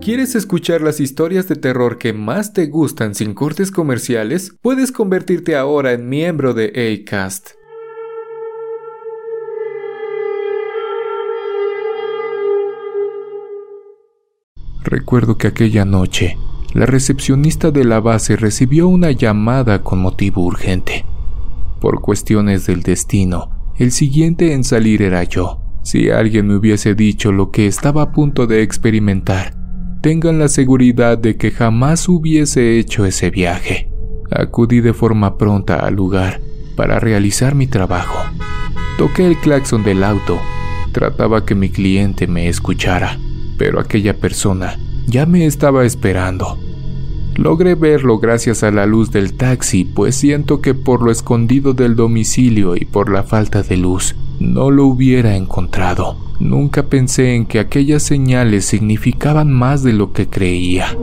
¿Quieres escuchar las historias de terror que más te gustan sin cortes comerciales? Puedes convertirte ahora en miembro de ACAST. Recuerdo que aquella noche, la recepcionista de la base recibió una llamada con motivo urgente. Por cuestiones del destino, el siguiente en salir era yo. Si alguien me hubiese dicho lo que estaba a punto de experimentar, tengan la seguridad de que jamás hubiese hecho ese viaje. Acudí de forma pronta al lugar para realizar mi trabajo. Toqué el claxon del auto. Trataba que mi cliente me escuchara pero aquella persona ya me estaba esperando. Logré verlo gracias a la luz del taxi, pues siento que por lo escondido del domicilio y por la falta de luz, no lo hubiera encontrado. Nunca pensé en que aquellas señales significaban más de lo que creía.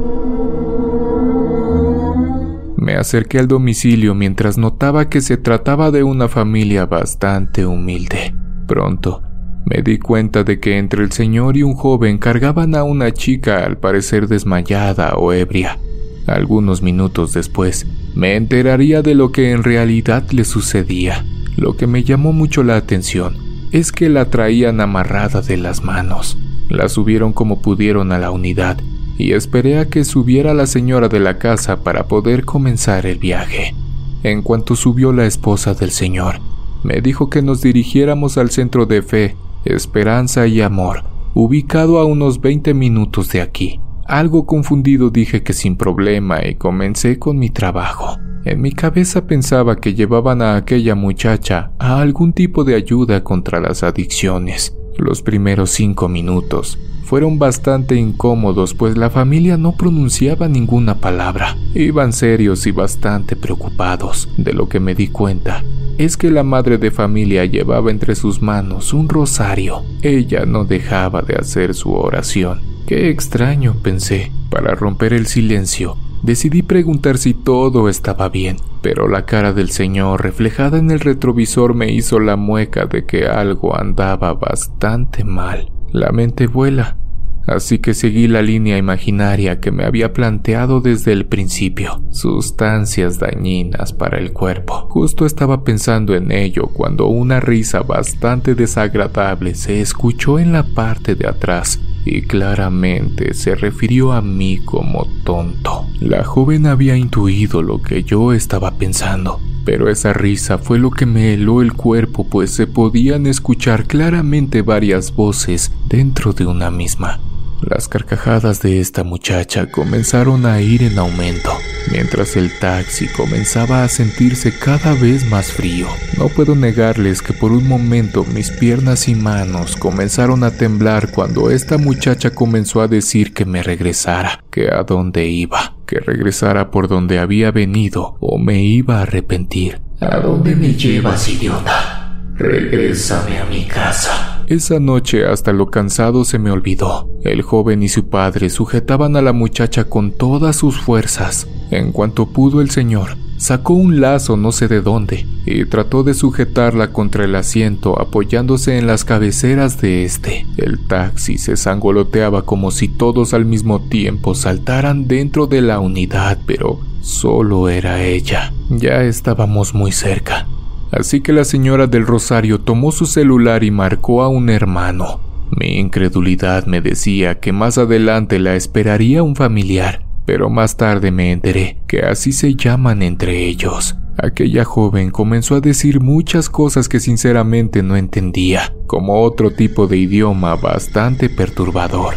Me acerqué al domicilio mientras notaba que se trataba de una familia bastante humilde. Pronto me di cuenta de que entre el señor y un joven cargaban a una chica al parecer desmayada o ebria. Algunos minutos después, me enteraría de lo que en realidad le sucedía. Lo que me llamó mucho la atención es que la traían amarrada de las manos. La subieron como pudieron a la unidad y esperé a que subiera la señora de la casa para poder comenzar el viaje. En cuanto subió la esposa del señor, me dijo que nos dirigiéramos al centro de fe Esperanza y Amor, ubicado a unos 20 minutos de aquí. Algo confundido dije que sin problema y comencé con mi trabajo. En mi cabeza pensaba que llevaban a aquella muchacha a algún tipo de ayuda contra las adicciones. Los primeros cinco minutos fueron bastante incómodos pues la familia no pronunciaba ninguna palabra. Iban serios y bastante preocupados. De lo que me di cuenta es que la madre de familia llevaba entre sus manos un rosario. Ella no dejaba de hacer su oración. Qué extraño, pensé. Para romper el silencio, decidí preguntar si todo estaba bien, pero la cara del señor reflejada en el retrovisor me hizo la mueca de que algo andaba bastante mal. La mente vuela, así que seguí la línea imaginaria que me había planteado desde el principio, sustancias dañinas para el cuerpo. Justo estaba pensando en ello cuando una risa bastante desagradable se escuchó en la parte de atrás y claramente se refirió a mí como tonto. La joven había intuido lo que yo estaba pensando, pero esa risa fue lo que me heló el cuerpo pues se podían escuchar claramente varias voces dentro de una misma. Las carcajadas de esta muchacha comenzaron a ir en aumento, mientras el taxi comenzaba a sentirse cada vez más frío. No puedo negarles que por un momento mis piernas y manos comenzaron a temblar cuando esta muchacha comenzó a decir que me regresara, que a dónde iba, que regresara por donde había venido o me iba a arrepentir. ¿A dónde me llevas, idiota? Regrésame a mi casa. Esa noche hasta lo cansado se me olvidó. El joven y su padre sujetaban a la muchacha con todas sus fuerzas. En cuanto pudo el señor, sacó un lazo no sé de dónde y trató de sujetarla contra el asiento apoyándose en las cabeceras de este. El taxi se sangoloteaba como si todos al mismo tiempo saltaran dentro de la unidad, pero solo era ella. Ya estábamos muy cerca. Así que la señora del Rosario tomó su celular y marcó a un hermano. Mi incredulidad me decía que más adelante la esperaría un familiar, pero más tarde me enteré que así se llaman entre ellos. Aquella joven comenzó a decir muchas cosas que sinceramente no entendía, como otro tipo de idioma bastante perturbador.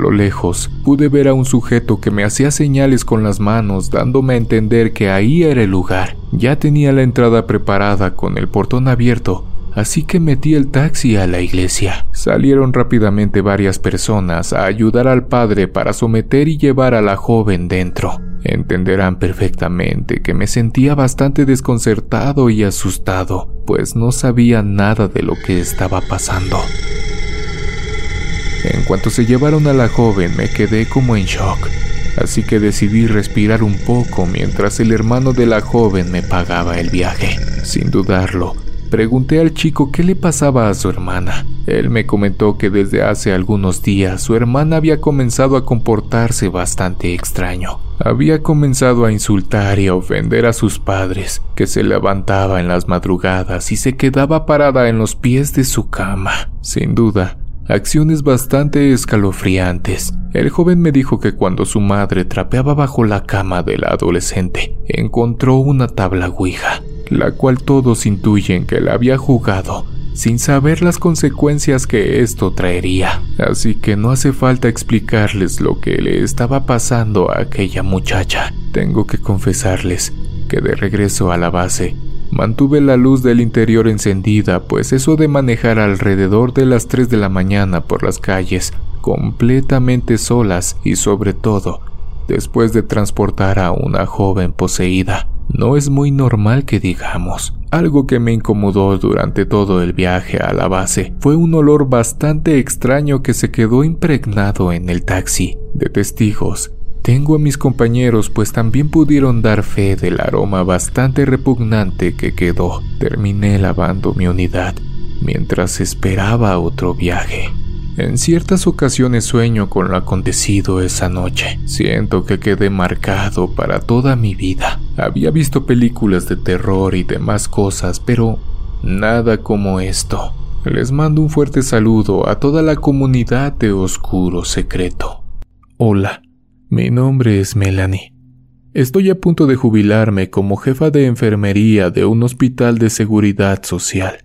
Lo lejos, pude ver a un sujeto que me hacía señales con las manos, dándome a entender que ahí era el lugar. Ya tenía la entrada preparada con el portón abierto, así que metí el taxi a la iglesia. Salieron rápidamente varias personas a ayudar al padre para someter y llevar a la joven dentro. Entenderán perfectamente que me sentía bastante desconcertado y asustado, pues no sabía nada de lo que estaba pasando. En cuanto se llevaron a la joven me quedé como en shock. así que decidí respirar un poco mientras el hermano de la joven me pagaba el viaje. Sin dudarlo, Pregunté al chico qué le pasaba a su hermana. Él me comentó que desde hace algunos días su hermana había comenzado a comportarse bastante extraño. Había comenzado a insultar y a ofender a sus padres, que se levantaba en las madrugadas y se quedaba parada en los pies de su cama. Sin duda, acciones bastante escalofriantes. El joven me dijo que cuando su madre trapeaba bajo la cama de la adolescente, encontró una tabla Ouija la cual todos intuyen que la había jugado sin saber las consecuencias que esto traería. Así que no hace falta explicarles lo que le estaba pasando a aquella muchacha. Tengo que confesarles que de regreso a la base mantuve la luz del interior encendida, pues eso de manejar alrededor de las 3 de la mañana por las calles completamente solas y sobre todo después de transportar a una joven poseída no es muy normal que digamos. Algo que me incomodó durante todo el viaje a la base fue un olor bastante extraño que se quedó impregnado en el taxi. De testigos, tengo a mis compañeros pues también pudieron dar fe del aroma bastante repugnante que quedó. Terminé lavando mi unidad mientras esperaba otro viaje. En ciertas ocasiones sueño con lo acontecido esa noche. Siento que quedé marcado para toda mi vida. Había visto películas de terror y demás cosas, pero nada como esto. Les mando un fuerte saludo a toda la comunidad de Oscuro Secreto. Hola, mi nombre es Melanie. Estoy a punto de jubilarme como jefa de enfermería de un hospital de seguridad social.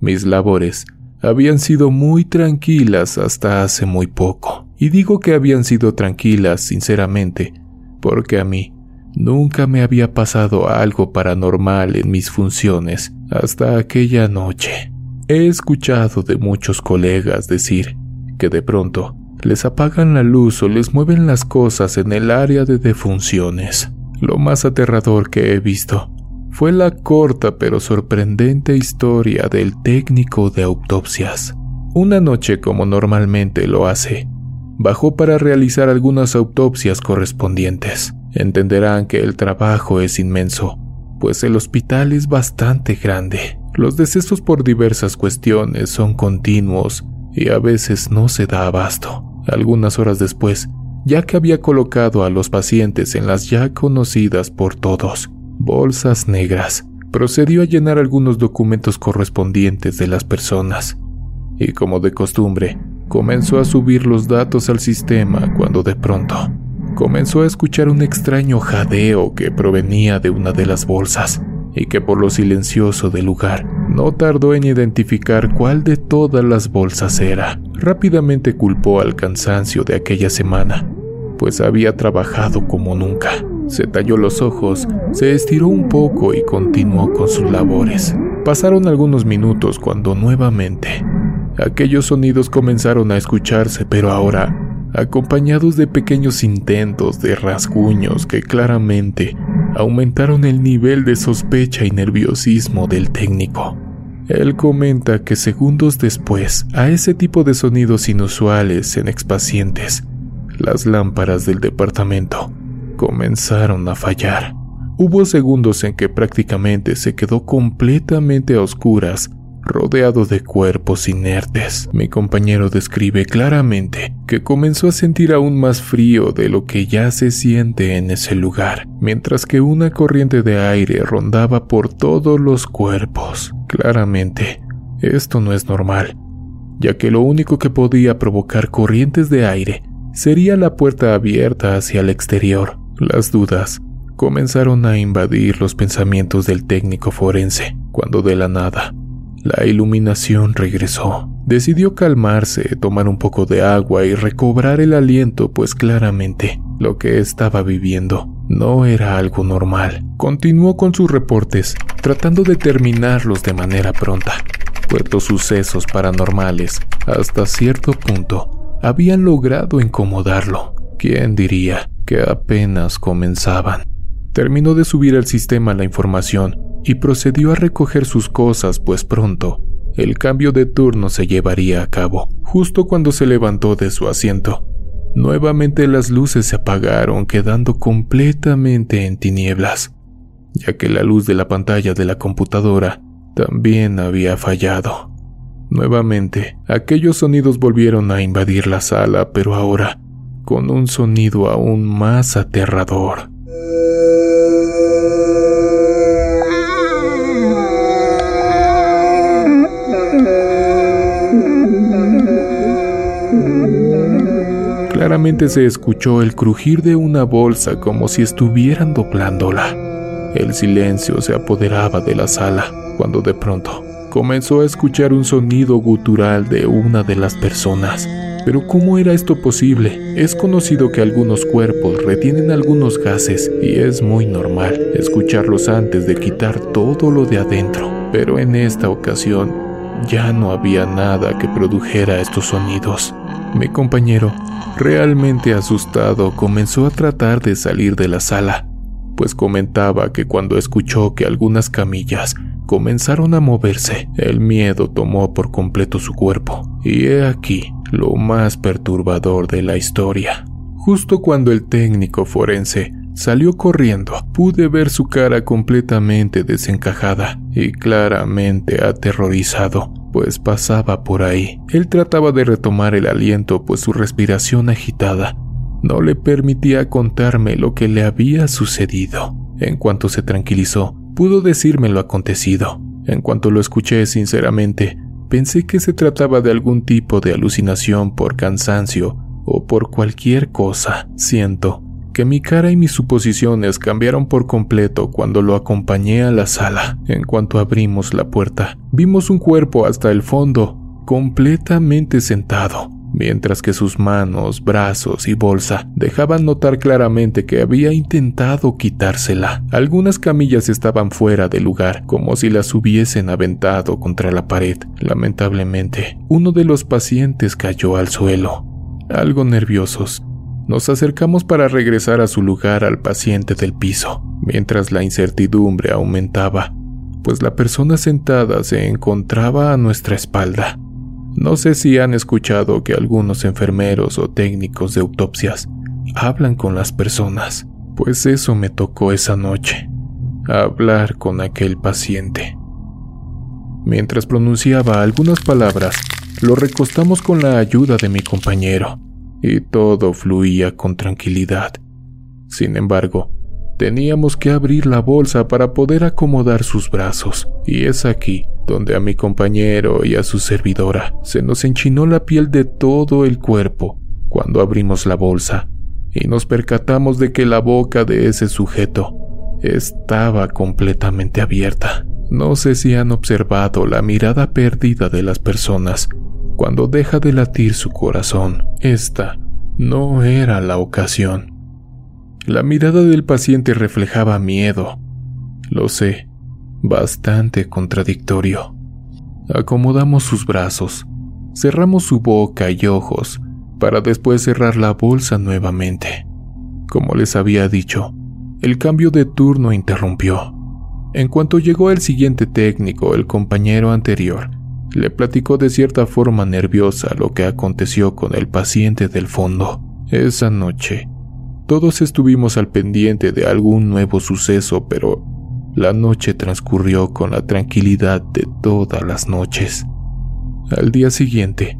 Mis labores habían sido muy tranquilas hasta hace muy poco. Y digo que habían sido tranquilas, sinceramente, porque a mí nunca me había pasado algo paranormal en mis funciones hasta aquella noche. He escuchado de muchos colegas decir que de pronto les apagan la luz o les mueven las cosas en el área de defunciones. Lo más aterrador que he visto fue la corta pero sorprendente historia del técnico de autopsias. Una noche, como normalmente lo hace, bajó para realizar algunas autopsias correspondientes. Entenderán que el trabajo es inmenso, pues el hospital es bastante grande. Los decesos por diversas cuestiones son continuos y a veces no se da abasto. Algunas horas después, ya que había colocado a los pacientes en las ya conocidas por todos bolsas negras, procedió a llenar algunos documentos correspondientes de las personas y como de costumbre, comenzó a subir los datos al sistema cuando de pronto comenzó a escuchar un extraño jadeo que provenía de una de las bolsas y que por lo silencioso del lugar no tardó en identificar cuál de todas las bolsas era. Rápidamente culpó al cansancio de aquella semana, pues había trabajado como nunca. Se talló los ojos, se estiró un poco y continuó con sus labores. Pasaron algunos minutos cuando nuevamente aquellos sonidos comenzaron a escucharse, pero ahora acompañados de pequeños intentos de rasguños que claramente aumentaron el nivel de sospecha y nerviosismo del técnico. Él comenta que segundos después a ese tipo de sonidos inusuales en expacientes, las lámparas del departamento comenzaron a fallar. Hubo segundos en que prácticamente se quedó completamente a oscuras, rodeado de cuerpos inertes. Mi compañero describe claramente que comenzó a sentir aún más frío de lo que ya se siente en ese lugar, mientras que una corriente de aire rondaba por todos los cuerpos. Claramente, esto no es normal, ya que lo único que podía provocar corrientes de aire sería la puerta abierta hacia el exterior. Las dudas comenzaron a invadir los pensamientos del técnico forense cuando de la nada la iluminación regresó. Decidió calmarse, tomar un poco de agua y recobrar el aliento, pues claramente lo que estaba viviendo no era algo normal. Continuó con sus reportes, tratando de terminarlos de manera pronta, pues sucesos paranormales, hasta cierto punto, habían logrado incomodarlo. ¿Quién diría? que apenas comenzaban. Terminó de subir al sistema la información y procedió a recoger sus cosas, pues pronto el cambio de turno se llevaría a cabo. Justo cuando se levantó de su asiento, Nuevamente las luces se apagaron, quedando completamente en tinieblas, ya que la luz de la pantalla de la computadora también había fallado. Nuevamente, aquellos sonidos volvieron a invadir la sala, pero ahora con un sonido aún más aterrador. Claramente se escuchó el crujir de una bolsa como si estuvieran doblándola. El silencio se apoderaba de la sala cuando de pronto comenzó a escuchar un sonido gutural de una de las personas. Pero ¿cómo era esto posible? Es conocido que algunos cuerpos retienen algunos gases y es muy normal escucharlos antes de quitar todo lo de adentro. Pero en esta ocasión ya no había nada que produjera estos sonidos. Mi compañero Realmente asustado, comenzó a tratar de salir de la sala, pues comentaba que cuando escuchó que algunas camillas comenzaron a moverse, el miedo tomó por completo su cuerpo. Y he aquí lo más perturbador de la historia. Justo cuando el técnico forense salió corriendo, pude ver su cara completamente desencajada y claramente aterrorizado pues pasaba por ahí. Él trataba de retomar el aliento, pues su respiración agitada no le permitía contarme lo que le había sucedido. En cuanto se tranquilizó, pudo decirme lo acontecido. En cuanto lo escuché sinceramente, pensé que se trataba de algún tipo de alucinación por cansancio o por cualquier cosa. Siento que mi cara y mis suposiciones cambiaron por completo cuando lo acompañé a la sala. En cuanto abrimos la puerta, vimos un cuerpo hasta el fondo, completamente sentado, mientras que sus manos, brazos y bolsa dejaban notar claramente que había intentado quitársela. Algunas camillas estaban fuera del lugar, como si las hubiesen aventado contra la pared. Lamentablemente, uno de los pacientes cayó al suelo. Algo nerviosos, nos acercamos para regresar a su lugar al paciente del piso, mientras la incertidumbre aumentaba, pues la persona sentada se encontraba a nuestra espalda. No sé si han escuchado que algunos enfermeros o técnicos de autopsias hablan con las personas, pues eso me tocó esa noche, hablar con aquel paciente. Mientras pronunciaba algunas palabras, lo recostamos con la ayuda de mi compañero y todo fluía con tranquilidad. Sin embargo, teníamos que abrir la bolsa para poder acomodar sus brazos, y es aquí donde a mi compañero y a su servidora se nos enchinó la piel de todo el cuerpo cuando abrimos la bolsa y nos percatamos de que la boca de ese sujeto estaba completamente abierta. No sé si han observado la mirada perdida de las personas cuando deja de latir su corazón. Esta no era la ocasión. La mirada del paciente reflejaba miedo. Lo sé, bastante contradictorio. Acomodamos sus brazos, cerramos su boca y ojos para después cerrar la bolsa nuevamente. Como les había dicho, el cambio de turno interrumpió. En cuanto llegó el siguiente técnico, el compañero anterior, le platicó de cierta forma nerviosa lo que aconteció con el paciente del fondo. Esa noche, todos estuvimos al pendiente de algún nuevo suceso, pero la noche transcurrió con la tranquilidad de todas las noches. Al día siguiente,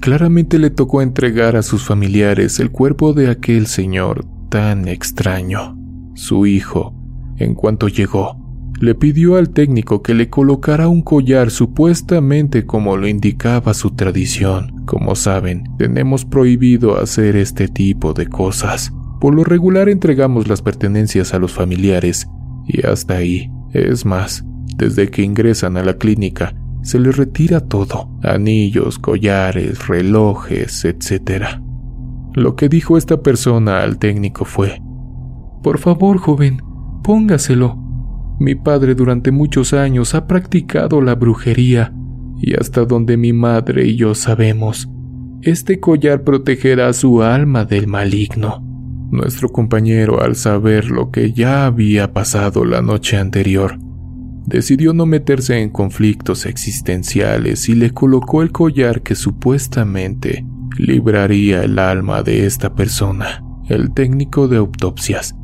claramente le tocó entregar a sus familiares el cuerpo de aquel señor tan extraño. Su hijo, en cuanto llegó, le pidió al técnico que le colocara un collar supuestamente como lo indicaba su tradición. Como saben, tenemos prohibido hacer este tipo de cosas. Por lo regular entregamos las pertenencias a los familiares y hasta ahí. Es más, desde que ingresan a la clínica, se les retira todo, anillos, collares, relojes, etc. Lo que dijo esta persona al técnico fue, Por favor, joven, póngaselo. Mi padre durante muchos años ha practicado la brujería y hasta donde mi madre y yo sabemos, este collar protegerá su alma del maligno. Nuestro compañero, al saber lo que ya había pasado la noche anterior, decidió no meterse en conflictos existenciales y le colocó el collar que supuestamente libraría el alma de esta persona. El técnico de autopsias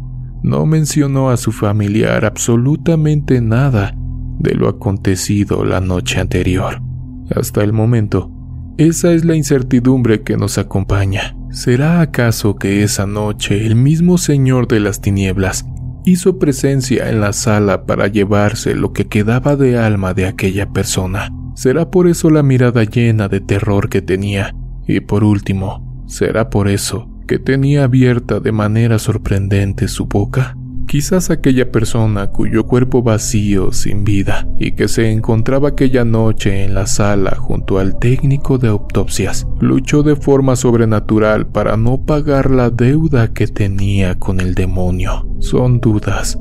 no mencionó a su familiar absolutamente nada de lo acontecido la noche anterior. Hasta el momento, esa es la incertidumbre que nos acompaña. ¿Será acaso que esa noche el mismo Señor de las Tinieblas hizo presencia en la sala para llevarse lo que quedaba de alma de aquella persona? ¿Será por eso la mirada llena de terror que tenía? Y por último, ¿será por eso que tenía abierta de manera sorprendente su boca? Quizás aquella persona cuyo cuerpo vacío, sin vida, y que se encontraba aquella noche en la sala junto al técnico de autopsias, luchó de forma sobrenatural para no pagar la deuda que tenía con el demonio. Son dudas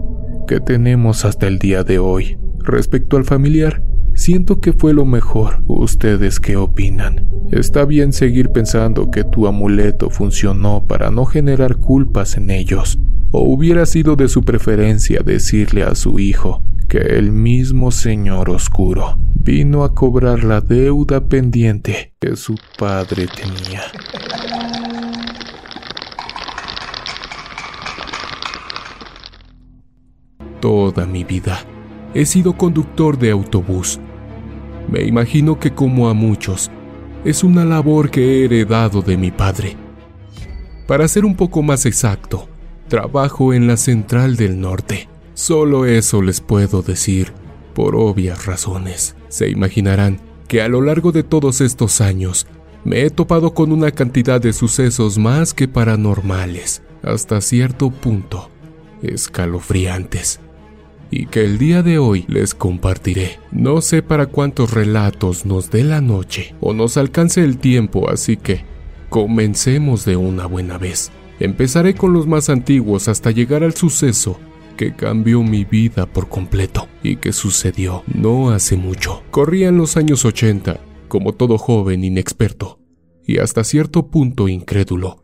que tenemos hasta el día de hoy. Respecto al familiar, siento que fue lo mejor. ¿Ustedes qué opinan? Está bien seguir pensando que tu amuleto funcionó para no generar culpas en ellos, o hubiera sido de su preferencia decirle a su hijo que el mismo Señor Oscuro vino a cobrar la deuda pendiente que su padre tenía. Toda mi vida he sido conductor de autobús. Me imagino que como a muchos, es una labor que he heredado de mi padre. Para ser un poco más exacto, trabajo en la Central del Norte. Solo eso les puedo decir, por obvias razones. Se imaginarán que a lo largo de todos estos años me he topado con una cantidad de sucesos más que paranormales, hasta cierto punto, escalofriantes y que el día de hoy les compartiré. No sé para cuántos relatos nos dé la noche o nos alcance el tiempo, así que comencemos de una buena vez. Empezaré con los más antiguos hasta llegar al suceso que cambió mi vida por completo y que sucedió no hace mucho. Corrían los años 80, como todo joven inexperto, y hasta cierto punto incrédulo.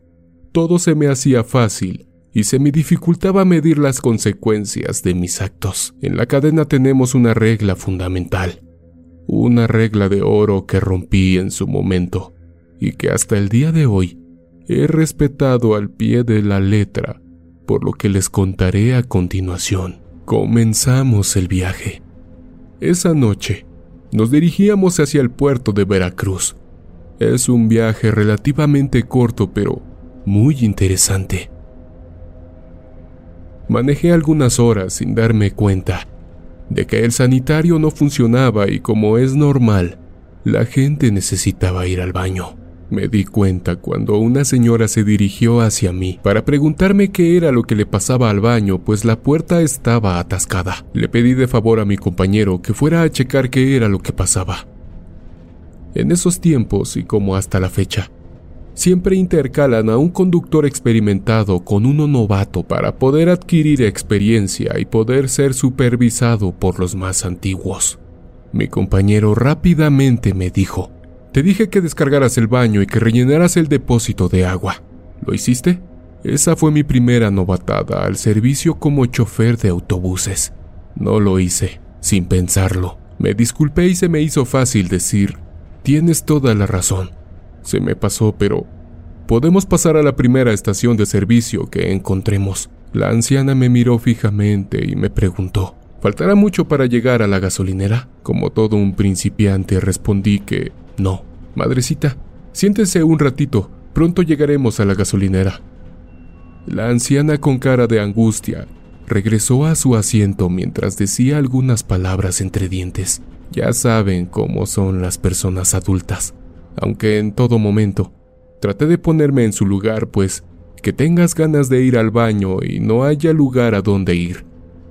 Todo se me hacía fácil y se me dificultaba medir las consecuencias de mis actos. En la cadena tenemos una regla fundamental, una regla de oro que rompí en su momento y que hasta el día de hoy he respetado al pie de la letra, por lo que les contaré a continuación. Comenzamos el viaje. Esa noche nos dirigíamos hacia el puerto de Veracruz. Es un viaje relativamente corto pero muy interesante. Manejé algunas horas sin darme cuenta de que el sanitario no funcionaba y como es normal, la gente necesitaba ir al baño. Me di cuenta cuando una señora se dirigió hacia mí para preguntarme qué era lo que le pasaba al baño, pues la puerta estaba atascada. Le pedí de favor a mi compañero que fuera a checar qué era lo que pasaba. En esos tiempos, y como hasta la fecha, siempre intercalan a un conductor experimentado con uno novato para poder adquirir experiencia y poder ser supervisado por los más antiguos. Mi compañero rápidamente me dijo, te dije que descargaras el baño y que rellenaras el depósito de agua. ¿Lo hiciste? Esa fue mi primera novatada al servicio como chofer de autobuses. No lo hice, sin pensarlo. Me disculpé y se me hizo fácil decir, tienes toda la razón. Se me pasó, pero podemos pasar a la primera estación de servicio que encontremos. La anciana me miró fijamente y me preguntó, ¿faltará mucho para llegar a la gasolinera? Como todo un principiante respondí que no. Madrecita, siéntese un ratito, pronto llegaremos a la gasolinera. La anciana con cara de angustia regresó a su asiento mientras decía algunas palabras entre dientes. Ya saben cómo son las personas adultas aunque en todo momento. Traté de ponerme en su lugar, pues que tengas ganas de ir al baño y no haya lugar a donde ir.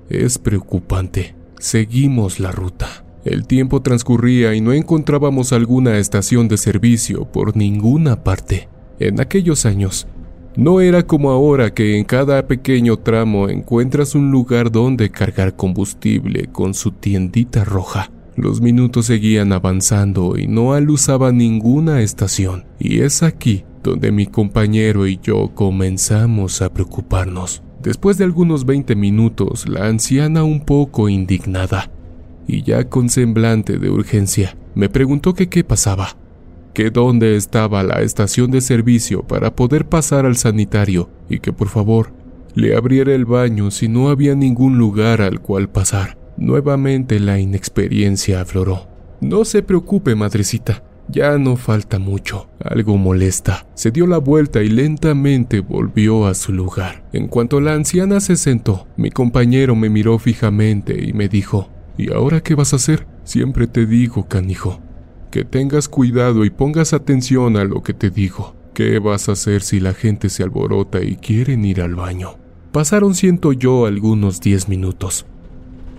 Es preocupante. Seguimos la ruta. El tiempo transcurría y no encontrábamos alguna estación de servicio por ninguna parte. En aquellos años, no era como ahora que en cada pequeño tramo encuentras un lugar donde cargar combustible con su tiendita roja. Los minutos seguían avanzando y no alusaba ninguna estación, y es aquí donde mi compañero y yo comenzamos a preocuparnos. Después de algunos 20 minutos, la anciana un poco indignada y ya con semblante de urgencia, me preguntó que qué pasaba. que dónde estaba la estación de servicio para poder pasar al sanitario y que por favor le abriera el baño si no había ningún lugar al cual pasar. Nuevamente la inexperiencia afloró. No se preocupe, madrecita, ya no falta mucho. Algo molesta. Se dio la vuelta y lentamente volvió a su lugar. En cuanto la anciana se sentó, mi compañero me miró fijamente y me dijo, ¿Y ahora qué vas a hacer? Siempre te digo, canijo, que tengas cuidado y pongas atención a lo que te digo. ¿Qué vas a hacer si la gente se alborota y quieren ir al baño? Pasaron, siento yo, algunos diez minutos,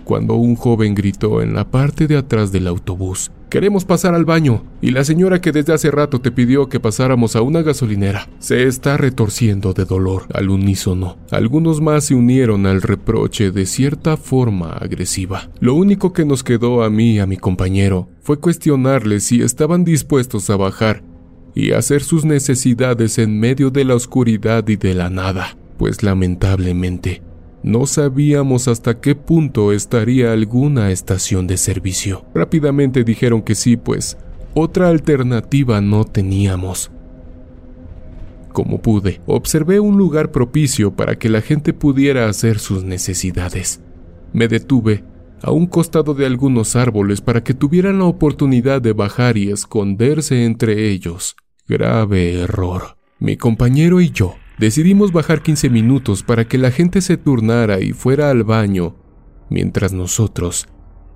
cuando un joven gritó en la parte de atrás del autobús, Queremos pasar al baño, y la señora que desde hace rato te pidió que pasáramos a una gasolinera se está retorciendo de dolor al unísono. Algunos más se unieron al reproche de cierta forma agresiva. Lo único que nos quedó a mí y a mi compañero fue cuestionarles si estaban dispuestos a bajar y hacer sus necesidades en medio de la oscuridad y de la nada, pues lamentablemente no sabíamos hasta qué punto estaría alguna estación de servicio. Rápidamente dijeron que sí, pues otra alternativa no teníamos. Como pude, observé un lugar propicio para que la gente pudiera hacer sus necesidades. Me detuve a un costado de algunos árboles para que tuvieran la oportunidad de bajar y esconderse entre ellos. Grave error. Mi compañero y yo Decidimos bajar 15 minutos para que la gente se turnara y fuera al baño, mientras nosotros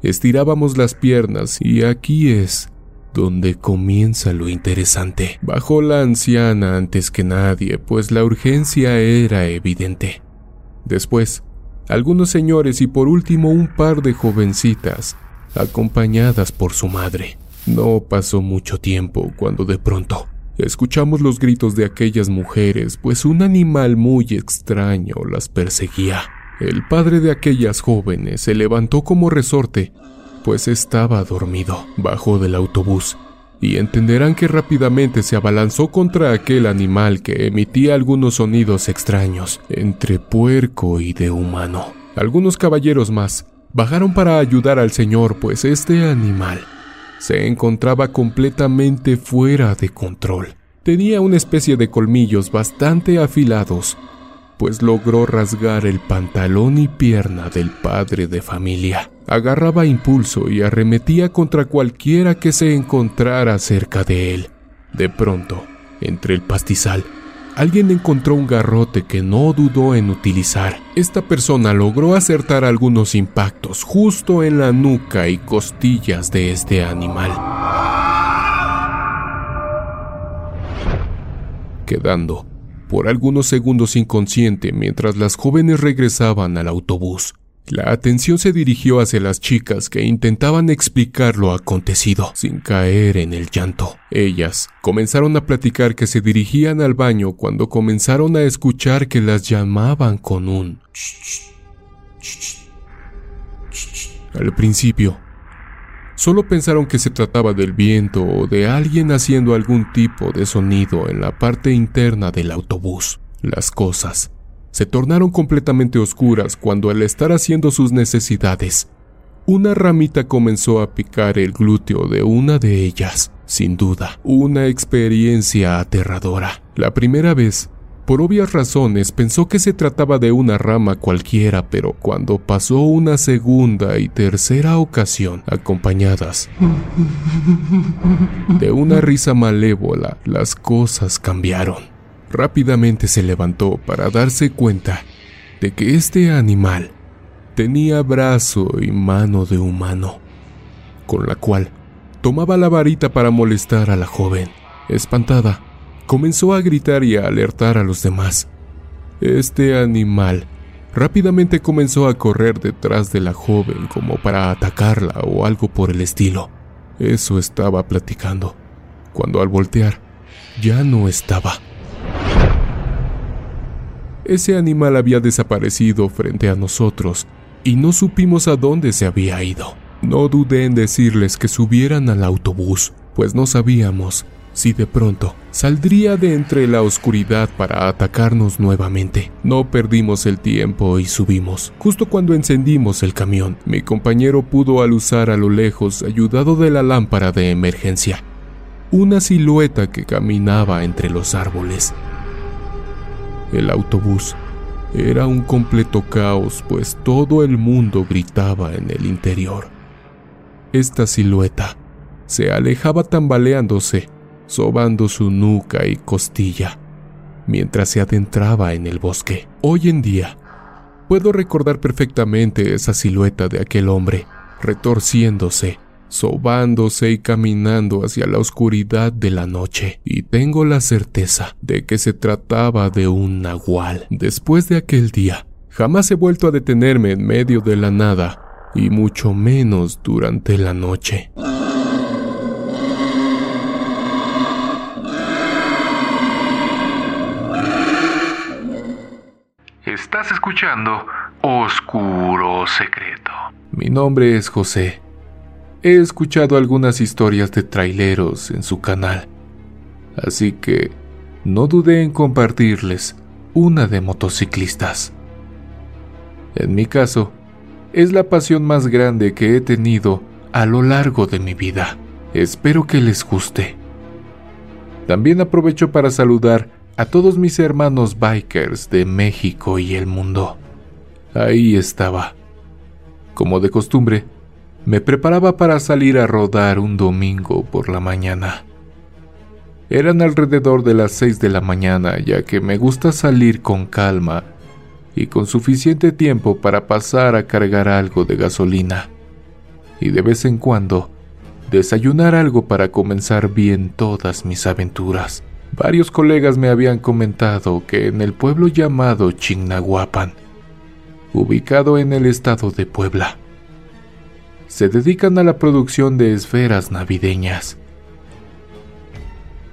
estirábamos las piernas y aquí es donde comienza lo interesante. Bajó la anciana antes que nadie, pues la urgencia era evidente. Después, algunos señores y por último un par de jovencitas, acompañadas por su madre. No pasó mucho tiempo cuando de pronto Escuchamos los gritos de aquellas mujeres, pues un animal muy extraño las perseguía. El padre de aquellas jóvenes se levantó como resorte, pues estaba dormido. Bajó del autobús y entenderán que rápidamente se abalanzó contra aquel animal que emitía algunos sonidos extraños, entre puerco y de humano. Algunos caballeros más bajaron para ayudar al señor, pues este animal se encontraba completamente fuera de control. Tenía una especie de colmillos bastante afilados, pues logró rasgar el pantalón y pierna del padre de familia. Agarraba impulso y arremetía contra cualquiera que se encontrara cerca de él. De pronto, entre el pastizal, alguien encontró un garrote que no dudó en utilizar. Esta persona logró acertar algunos impactos justo en la nuca y costillas de este animal. Quedando por algunos segundos inconsciente mientras las jóvenes regresaban al autobús. La atención se dirigió hacia las chicas que intentaban explicar lo acontecido sin caer en el llanto. Ellas comenzaron a platicar que se dirigían al baño cuando comenzaron a escuchar que las llamaban con un... Al principio, solo pensaron que se trataba del viento o de alguien haciendo algún tipo de sonido en la parte interna del autobús. Las cosas se tornaron completamente oscuras cuando al estar haciendo sus necesidades, una ramita comenzó a picar el glúteo de una de ellas. Sin duda, una experiencia aterradora. La primera vez, por obvias razones, pensó que se trataba de una rama cualquiera, pero cuando pasó una segunda y tercera ocasión, acompañadas de una risa malévola, las cosas cambiaron. Rápidamente se levantó para darse cuenta de que este animal tenía brazo y mano de humano, con la cual tomaba la varita para molestar a la joven. Espantada, comenzó a gritar y a alertar a los demás. Este animal rápidamente comenzó a correr detrás de la joven como para atacarla o algo por el estilo. Eso estaba platicando, cuando al voltear ya no estaba. Ese animal había desaparecido frente a nosotros y no supimos a dónde se había ido. No dudé en decirles que subieran al autobús, pues no sabíamos si de pronto saldría de entre la oscuridad para atacarnos nuevamente. No perdimos el tiempo y subimos. Justo cuando encendimos el camión, mi compañero pudo alusar a lo lejos ayudado de la lámpara de emergencia una silueta que caminaba entre los árboles. El autobús era un completo caos, pues todo el mundo gritaba en el interior. Esta silueta se alejaba tambaleándose, sobando su nuca y costilla, mientras se adentraba en el bosque. Hoy en día, puedo recordar perfectamente esa silueta de aquel hombre, retorciéndose, sobándose y caminando hacia la oscuridad de la noche, y tengo la certeza de que se trataba de un nahual. Después de aquel día, jamás he vuelto a detenerme en medio de la nada, y mucho menos durante la noche. Estás escuchando Oscuro Secreto. Mi nombre es José He escuchado algunas historias de traileros en su canal, así que no dudé en compartirles una de motociclistas. En mi caso, es la pasión más grande que he tenido a lo largo de mi vida. Espero que les guste. También aprovecho para saludar a todos mis hermanos bikers de México y el mundo. Ahí estaba. Como de costumbre, me preparaba para salir a rodar un domingo por la mañana. Eran alrededor de las 6 de la mañana, ya que me gusta salir con calma y con suficiente tiempo para pasar a cargar algo de gasolina. Y de vez en cuando, desayunar algo para comenzar bien todas mis aventuras. Varios colegas me habían comentado que en el pueblo llamado Chignahuapan, ubicado en el estado de Puebla, se dedican a la producción de esferas navideñas.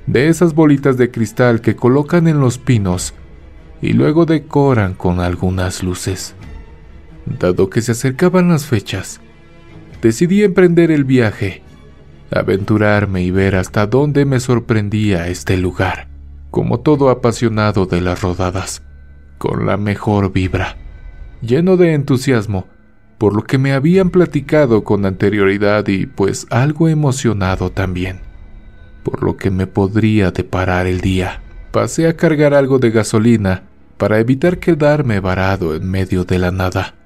De esas bolitas de cristal que colocan en los pinos y luego decoran con algunas luces. Dado que se acercaban las fechas, decidí emprender el viaje, aventurarme y ver hasta dónde me sorprendía este lugar, como todo apasionado de las rodadas, con la mejor vibra. Lleno de entusiasmo, por lo que me habían platicado con anterioridad y pues algo emocionado también, por lo que me podría deparar el día. Pasé a cargar algo de gasolina para evitar quedarme varado en medio de la nada.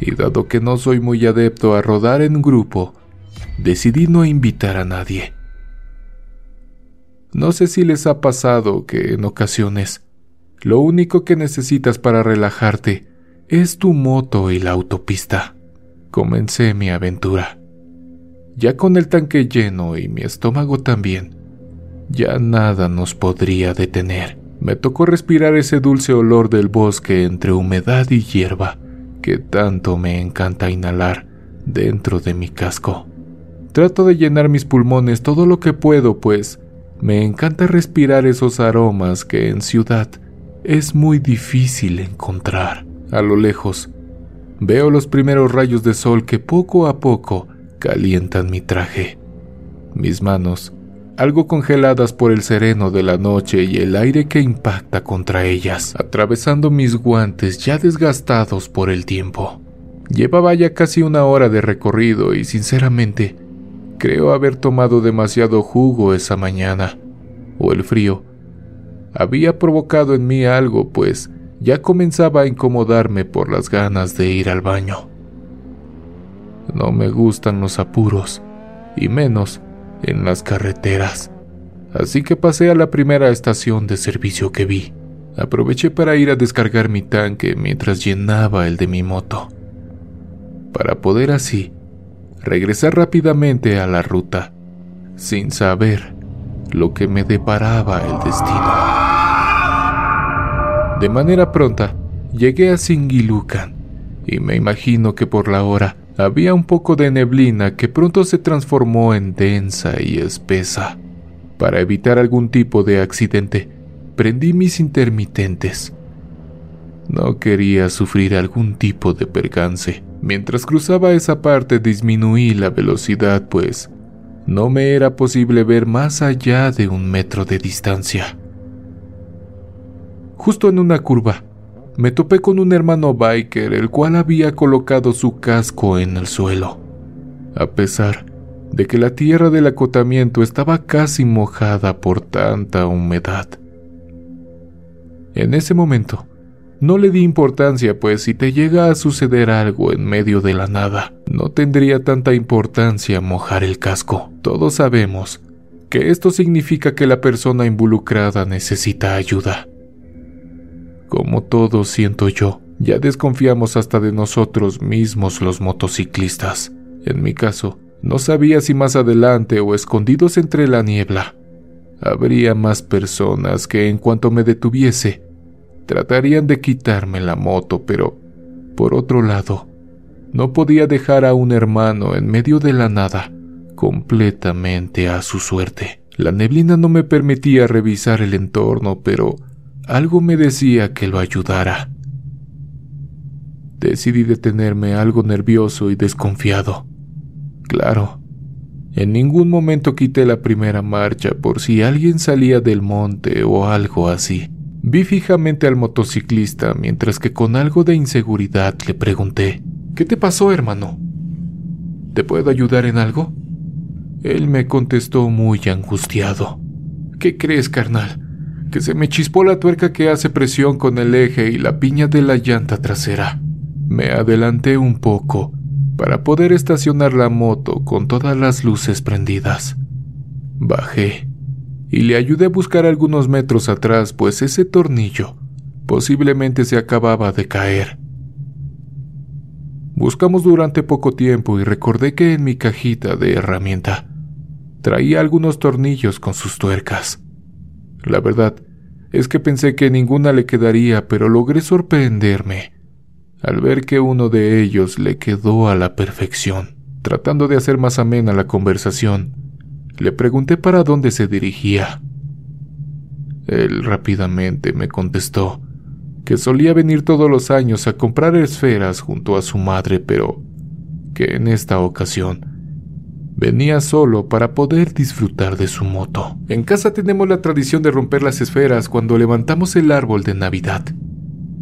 Y dado que no soy muy adepto a rodar en grupo, decidí no invitar a nadie. No sé si les ha pasado que en ocasiones lo único que necesitas para relajarte es tu moto y la autopista. Comencé mi aventura. Ya con el tanque lleno y mi estómago también, ya nada nos podría detener. Me tocó respirar ese dulce olor del bosque entre humedad y hierba que tanto me encanta inhalar dentro de mi casco. Trato de llenar mis pulmones todo lo que puedo, pues me encanta respirar esos aromas que en ciudad es muy difícil encontrar. A lo lejos, veo los primeros rayos de sol que poco a poco calientan mi traje. Mis manos, algo congeladas por el sereno de la noche y el aire que impacta contra ellas, atravesando mis guantes ya desgastados por el tiempo. Llevaba ya casi una hora de recorrido y sinceramente creo haber tomado demasiado jugo esa mañana, o el frío había provocado en mí algo, pues ya comenzaba a incomodarme por las ganas de ir al baño. No me gustan los apuros, y menos en las carreteras, así que pasé a la primera estación de servicio que vi. Aproveché para ir a descargar mi tanque mientras llenaba el de mi moto, para poder así regresar rápidamente a la ruta, sin saber lo que me deparaba el destino. De manera pronta, llegué a Singilucan y me imagino que por la hora había un poco de neblina que pronto se transformó en densa y espesa. Para evitar algún tipo de accidente, prendí mis intermitentes. No quería sufrir algún tipo de percance. Mientras cruzaba esa parte disminuí la velocidad, pues no me era posible ver más allá de un metro de distancia. Justo en una curva, me topé con un hermano biker, el cual había colocado su casco en el suelo. A pesar de que la tierra del acotamiento estaba casi mojada por tanta humedad. En ese momento, no le di importancia, pues si te llega a suceder algo en medio de la nada, no tendría tanta importancia mojar el casco. Todos sabemos que esto significa que la persona involucrada necesita ayuda. Como todos siento yo, ya desconfiamos hasta de nosotros mismos los motociclistas. En mi caso, no sabía si más adelante o escondidos entre la niebla, habría más personas que en cuanto me detuviese, tratarían de quitarme la moto, pero, por otro lado, no podía dejar a un hermano en medio de la nada, completamente a su suerte. La neblina no me permitía revisar el entorno, pero algo me decía que lo ayudara. Decidí detenerme algo nervioso y desconfiado. Claro, en ningún momento quité la primera marcha por si alguien salía del monte o algo así. Vi fijamente al motociclista mientras que con algo de inseguridad le pregunté, ¿Qué te pasó, hermano? ¿Te puedo ayudar en algo? Él me contestó muy angustiado. ¿Qué crees, carnal? Que se me chispó la tuerca que hace presión con el eje y la piña de la llanta trasera. Me adelanté un poco para poder estacionar la moto con todas las luces prendidas. Bajé y le ayudé a buscar algunos metros atrás, pues ese tornillo posiblemente se acababa de caer. Buscamos durante poco tiempo y recordé que en mi cajita de herramienta traía algunos tornillos con sus tuercas. La verdad es que pensé que ninguna le quedaría, pero logré sorprenderme al ver que uno de ellos le quedó a la perfección. Tratando de hacer más amena la conversación, le pregunté para dónde se dirigía. Él rápidamente me contestó que solía venir todos los años a comprar esferas junto a su madre, pero que en esta ocasión venía solo para poder disfrutar de su moto. En casa tenemos la tradición de romper las esferas cuando levantamos el árbol de Navidad.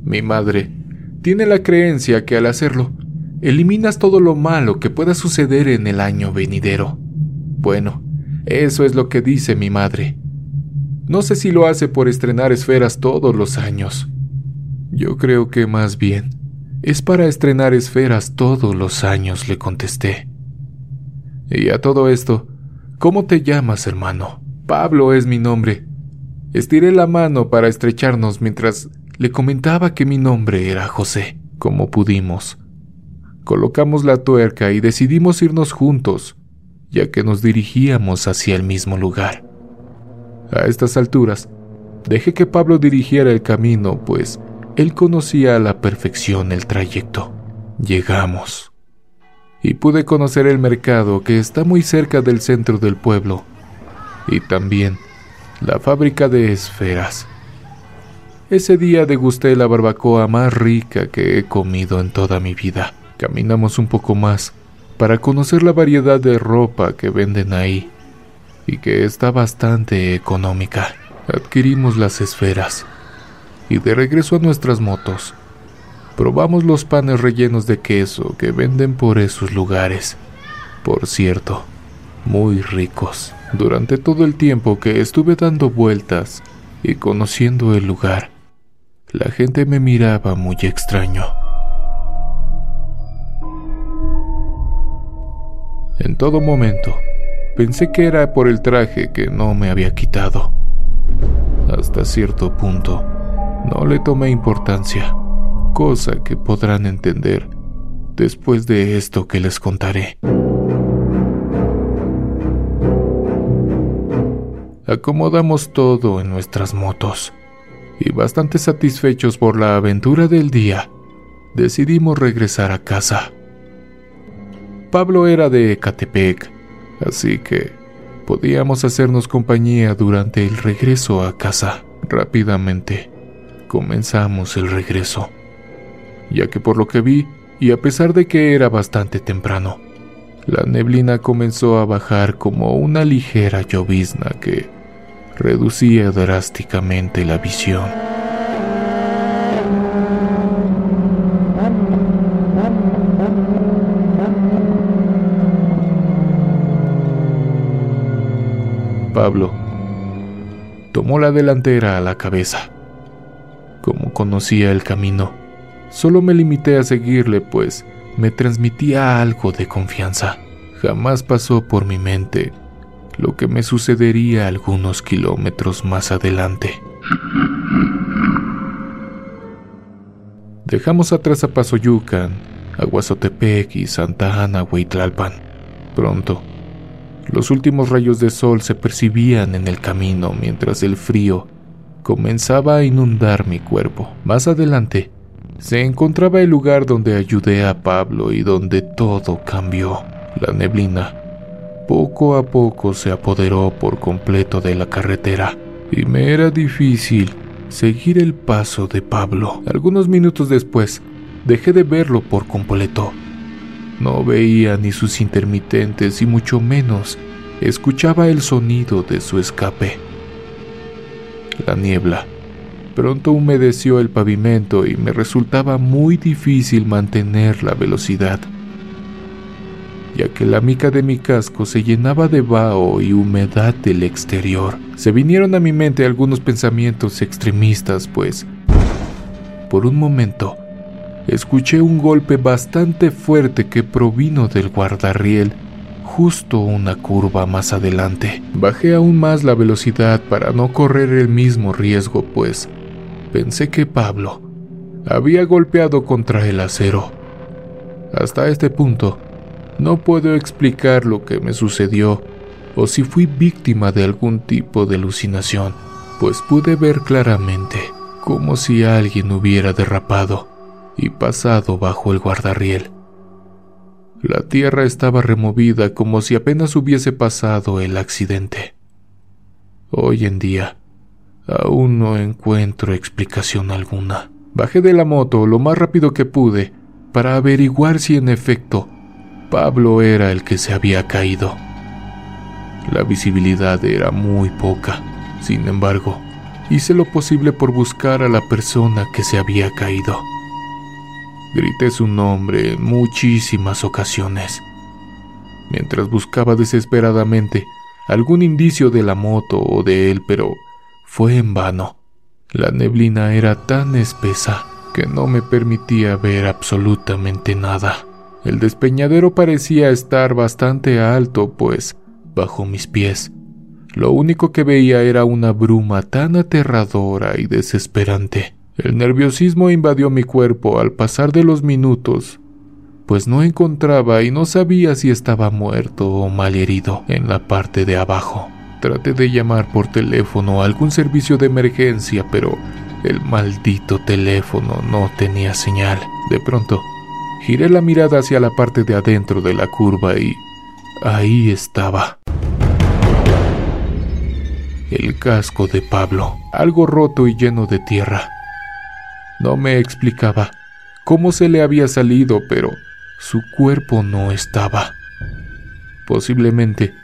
Mi madre tiene la creencia que al hacerlo, eliminas todo lo malo que pueda suceder en el año venidero. Bueno, eso es lo que dice mi madre. No sé si lo hace por estrenar esferas todos los años. Yo creo que más bien es para estrenar esferas todos los años, le contesté. Y a todo esto, ¿cómo te llamas, hermano? Pablo es mi nombre. Estiré la mano para estrecharnos mientras le comentaba que mi nombre era José, como pudimos. Colocamos la tuerca y decidimos irnos juntos, ya que nos dirigíamos hacia el mismo lugar. A estas alturas, dejé que Pablo dirigiera el camino, pues él conocía a la perfección el trayecto. Llegamos. Y pude conocer el mercado que está muy cerca del centro del pueblo. Y también la fábrica de esferas. Ese día degusté la barbacoa más rica que he comido en toda mi vida. Caminamos un poco más para conocer la variedad de ropa que venden ahí y que está bastante económica. Adquirimos las esferas y de regreso a nuestras motos, probamos los panes rellenos de queso que venden por esos lugares. Por cierto, muy ricos. Durante todo el tiempo que estuve dando vueltas y conociendo el lugar, la gente me miraba muy extraño. En todo momento, pensé que era por el traje que no me había quitado. Hasta cierto punto, no le tomé importancia, cosa que podrán entender después de esto que les contaré. Acomodamos todo en nuestras motos y bastante satisfechos por la aventura del día, decidimos regresar a casa. Pablo era de Ecatepec, así que podíamos hacernos compañía durante el regreso a casa. Rápidamente comenzamos el regreso, ya que por lo que vi, y a pesar de que era bastante temprano, la neblina comenzó a bajar como una ligera llovizna que reducía drásticamente la visión. Pablo tomó la delantera a la cabeza. Como conocía el camino, solo me limité a seguirle, pues me transmitía algo de confianza. Jamás pasó por mi mente lo que me sucedería algunos kilómetros más adelante. Dejamos atrás a Pasoyucan, Aguazotepec y Santa Ana, Huitlalpan. Pronto, los últimos rayos de sol se percibían en el camino mientras el frío comenzaba a inundar mi cuerpo. Más adelante, se encontraba el lugar donde ayudé a Pablo y donde todo cambió. La neblina poco a poco se apoderó por completo de la carretera y me era difícil seguir el paso de Pablo. Algunos minutos después, dejé de verlo por completo. No veía ni sus intermitentes y mucho menos escuchaba el sonido de su escape. La niebla pronto humedeció el pavimento y me resultaba muy difícil mantener la velocidad, ya que la mica de mi casco se llenaba de vaho y humedad del exterior. Se vinieron a mi mente algunos pensamientos extremistas, pues, por un momento, escuché un golpe bastante fuerte que provino del guardarriel justo una curva más adelante. Bajé aún más la velocidad para no correr el mismo riesgo, pues pensé que Pablo había golpeado contra el acero. Hasta este punto, no puedo explicar lo que me sucedió o si fui víctima de algún tipo de alucinación, pues pude ver claramente como si alguien hubiera derrapado y pasado bajo el guardarriel. La tierra estaba removida como si apenas hubiese pasado el accidente. Hoy en día, Aún no encuentro explicación alguna. Bajé de la moto lo más rápido que pude para averiguar si en efecto Pablo era el que se había caído. La visibilidad era muy poca. Sin embargo, hice lo posible por buscar a la persona que se había caído. Grité su nombre en muchísimas ocasiones. Mientras buscaba desesperadamente algún indicio de la moto o de él, pero fue en vano. La neblina era tan espesa que no me permitía ver absolutamente nada. El despeñadero parecía estar bastante alto, pues, bajo mis pies, lo único que veía era una bruma tan aterradora y desesperante. El nerviosismo invadió mi cuerpo al pasar de los minutos, pues no encontraba y no sabía si estaba muerto o mal herido en la parte de abajo. Traté de llamar por teléfono a algún servicio de emergencia, pero el maldito teléfono no tenía señal. De pronto, giré la mirada hacia la parte de adentro de la curva y ahí estaba. El casco de Pablo, algo roto y lleno de tierra. No me explicaba cómo se le había salido, pero su cuerpo no estaba. Posiblemente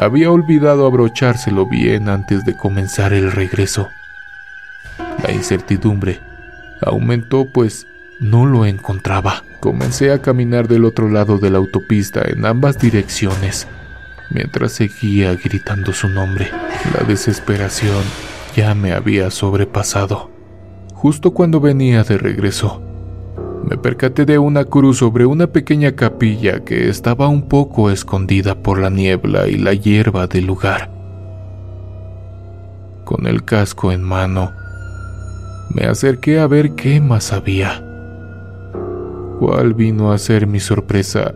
había olvidado abrochárselo bien antes de comenzar el regreso. La incertidumbre aumentó pues no lo encontraba. Comencé a caminar del otro lado de la autopista en ambas direcciones, mientras seguía gritando su nombre. La desesperación ya me había sobrepasado. Justo cuando venía de regreso, me percaté de una cruz sobre una pequeña capilla que estaba un poco escondida por la niebla y la hierba del lugar. Con el casco en mano, me acerqué a ver qué más había. ¿Cuál vino a ser mi sorpresa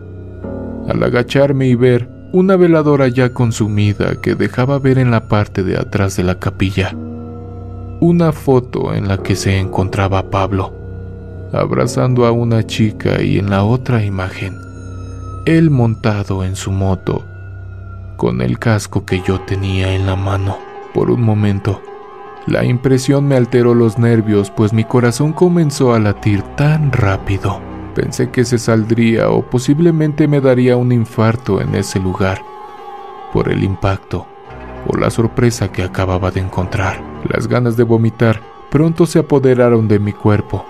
al agacharme y ver una veladora ya consumida que dejaba ver en la parte de atrás de la capilla una foto en la que se encontraba Pablo abrazando a una chica y en la otra imagen, él montado en su moto, con el casco que yo tenía en la mano. Por un momento, la impresión me alteró los nervios, pues mi corazón comenzó a latir tan rápido. Pensé que se saldría o posiblemente me daría un infarto en ese lugar, por el impacto o la sorpresa que acababa de encontrar. Las ganas de vomitar pronto se apoderaron de mi cuerpo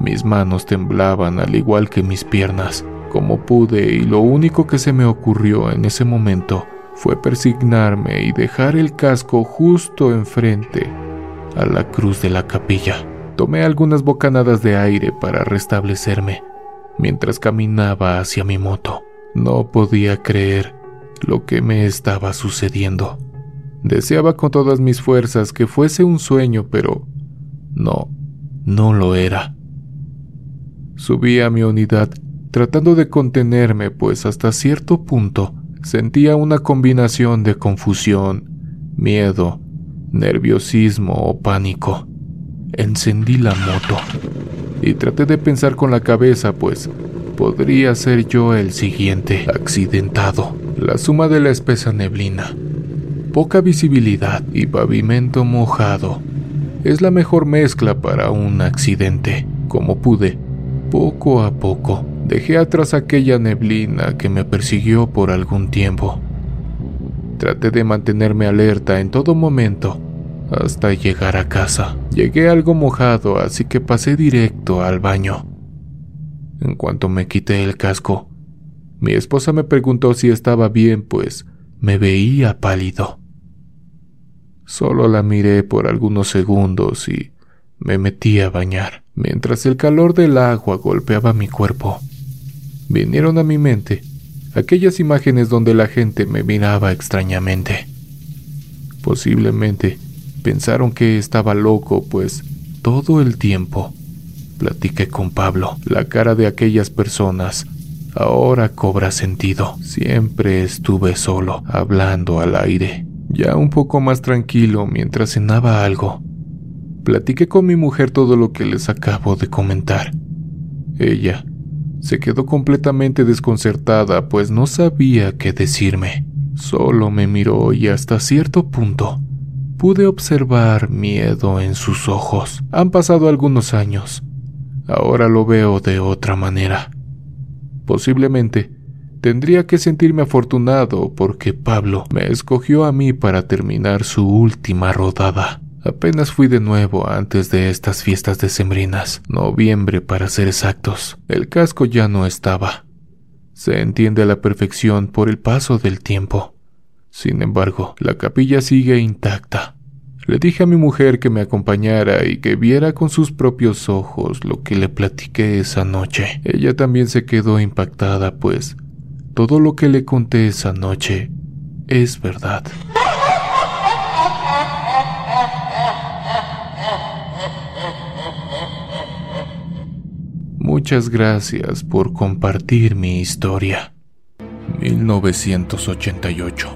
mis manos temblaban al igual que mis piernas. Como pude y lo único que se me ocurrió en ese momento fue persignarme y dejar el casco justo enfrente a la cruz de la capilla. Tomé algunas bocanadas de aire para restablecerme mientras caminaba hacia mi moto. No podía creer lo que me estaba sucediendo. Deseaba con todas mis fuerzas que fuese un sueño, pero no, no lo era. Subí a mi unidad tratando de contenerme, pues hasta cierto punto sentía una combinación de confusión, miedo, nerviosismo o pánico. Encendí la moto y traté de pensar con la cabeza, pues podría ser yo el siguiente accidentado. La suma de la espesa neblina, poca visibilidad y pavimento mojado es la mejor mezcla para un accidente. Como pude, poco a poco, dejé atrás aquella neblina que me persiguió por algún tiempo. Traté de mantenerme alerta en todo momento hasta llegar a casa. Llegué algo mojado, así que pasé directo al baño. En cuanto me quité el casco, mi esposa me preguntó si estaba bien, pues me veía pálido. Solo la miré por algunos segundos y me metí a bañar, mientras el calor del agua golpeaba mi cuerpo. Vinieron a mi mente aquellas imágenes donde la gente me miraba extrañamente. Posiblemente pensaron que estaba loco, pues todo el tiempo platiqué con Pablo. La cara de aquellas personas ahora cobra sentido. Siempre estuve solo, hablando al aire ya un poco más tranquilo mientras cenaba algo. Platiqué con mi mujer todo lo que les acabo de comentar. Ella se quedó completamente desconcertada, pues no sabía qué decirme. Solo me miró y hasta cierto punto pude observar miedo en sus ojos. Han pasado algunos años. Ahora lo veo de otra manera. Posiblemente Tendría que sentirme afortunado porque Pablo me escogió a mí para terminar su última rodada. Apenas fui de nuevo antes de estas fiestas decembrinas, noviembre para ser exactos. El casco ya no estaba. Se entiende a la perfección por el paso del tiempo. Sin embargo, la capilla sigue intacta. Le dije a mi mujer que me acompañara y que viera con sus propios ojos lo que le platiqué esa noche. Ella también se quedó impactada, pues todo lo que le conté esa noche es verdad. Muchas gracias por compartir mi historia. 1988.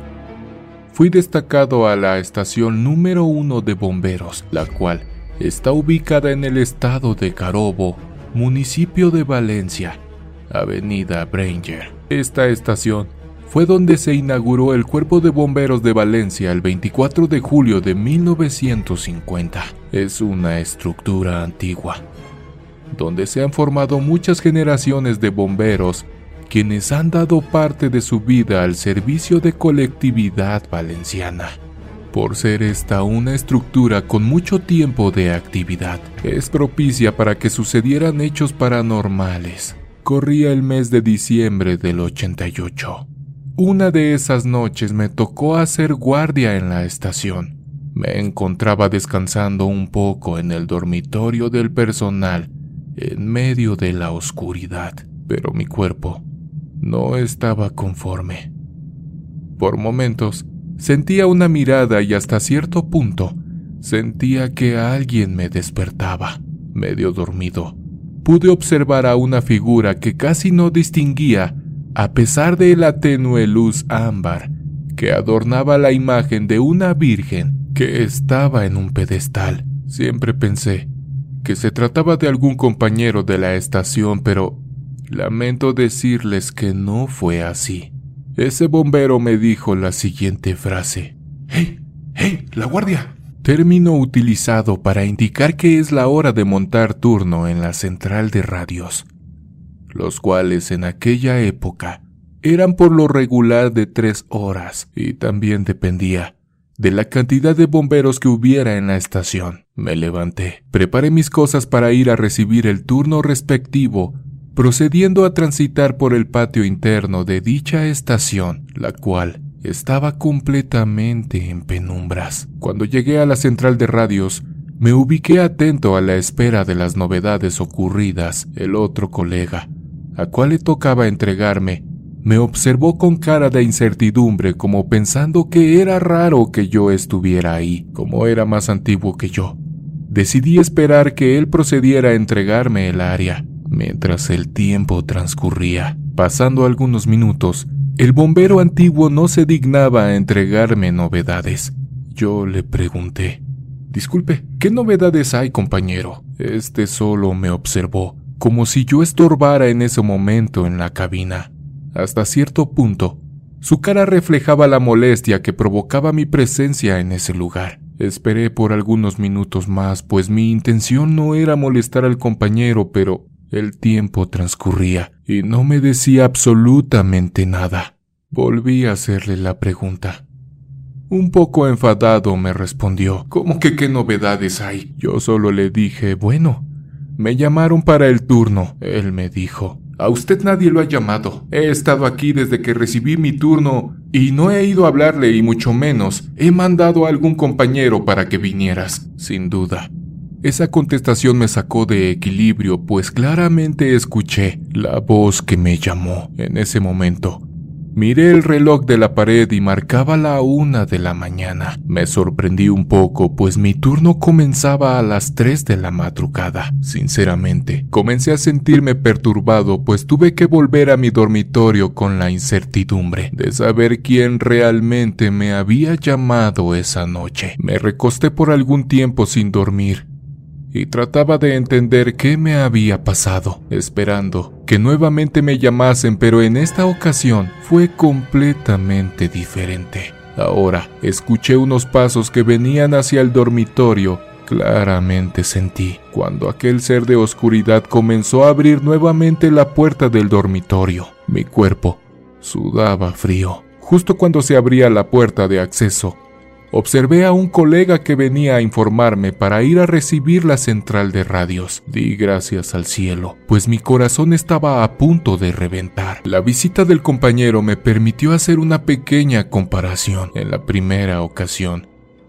Fui destacado a la estación número uno de bomberos, la cual está ubicada en el estado de Carobo, municipio de Valencia, Avenida Branger. Esta estación fue donde se inauguró el Cuerpo de Bomberos de Valencia el 24 de julio de 1950. Es una estructura antigua, donde se han formado muchas generaciones de bomberos quienes han dado parte de su vida al servicio de colectividad valenciana. Por ser esta una estructura con mucho tiempo de actividad, es propicia para que sucedieran hechos paranormales, Corría el mes de diciembre del 88. Una de esas noches me tocó hacer guardia en la estación. Me encontraba descansando un poco en el dormitorio del personal en medio de la oscuridad, pero mi cuerpo no estaba conforme. Por momentos sentía una mirada y hasta cierto punto sentía que alguien me despertaba, medio dormido pude observar a una figura que casi no distinguía a pesar de la tenue luz ámbar que adornaba la imagen de una virgen que estaba en un pedestal. Siempre pensé que se trataba de algún compañero de la estación, pero lamento decirles que no fue así. Ese bombero me dijo la siguiente frase. ¡Hey! ¡Hey! ¡La guardia! término utilizado para indicar que es la hora de montar turno en la central de radios, los cuales en aquella época eran por lo regular de tres horas y también dependía de la cantidad de bomberos que hubiera en la estación. Me levanté, preparé mis cosas para ir a recibir el turno respectivo, procediendo a transitar por el patio interno de dicha estación, la cual Estaba completamente en penumbras. Cuando llegué a la central de radios, me ubiqué atento a la espera de las novedades ocurridas. El otro colega, a cual le tocaba entregarme, me observó con cara de incertidumbre como pensando que era raro que yo estuviera ahí, como era más antiguo que yo. Decidí esperar que él procediera a entregarme el área. Mientras el tiempo transcurría, pasando algunos minutos, el bombero antiguo no se dignaba a entregarme novedades. Yo le pregunté, Disculpe, ¿qué novedades hay, compañero? Este solo me observó, como si yo estorbara en ese momento en la cabina. Hasta cierto punto, su cara reflejaba la molestia que provocaba mi presencia en ese lugar. Esperé por algunos minutos más, pues mi intención no era molestar al compañero, pero el tiempo transcurría y no me decía absolutamente nada. Volví a hacerle la pregunta. Un poco enfadado me respondió, ¿cómo que qué novedades hay? Yo solo le dije, bueno, me llamaron para el turno. Él me dijo, a usted nadie lo ha llamado. He estado aquí desde que recibí mi turno y no he ido a hablarle y mucho menos he mandado a algún compañero para que vinieras. Sin duda. Esa contestación me sacó de equilibrio, pues claramente escuché la voz que me llamó en ese momento. Miré el reloj de la pared y marcaba la una de la mañana. Me sorprendí un poco, pues mi turno comenzaba a las tres de la madrugada. Sinceramente, comencé a sentirme perturbado, pues tuve que volver a mi dormitorio con la incertidumbre de saber quién realmente me había llamado esa noche. Me recosté por algún tiempo sin dormir y trataba de entender qué me había pasado, esperando que nuevamente me llamasen, pero en esta ocasión fue completamente diferente. Ahora escuché unos pasos que venían hacia el dormitorio. Claramente sentí cuando aquel ser de oscuridad comenzó a abrir nuevamente la puerta del dormitorio. Mi cuerpo sudaba frío. Justo cuando se abría la puerta de acceso, Observé a un colega que venía a informarme para ir a recibir la central de radios. Di gracias al cielo, pues mi corazón estaba a punto de reventar. La visita del compañero me permitió hacer una pequeña comparación. En la primera ocasión,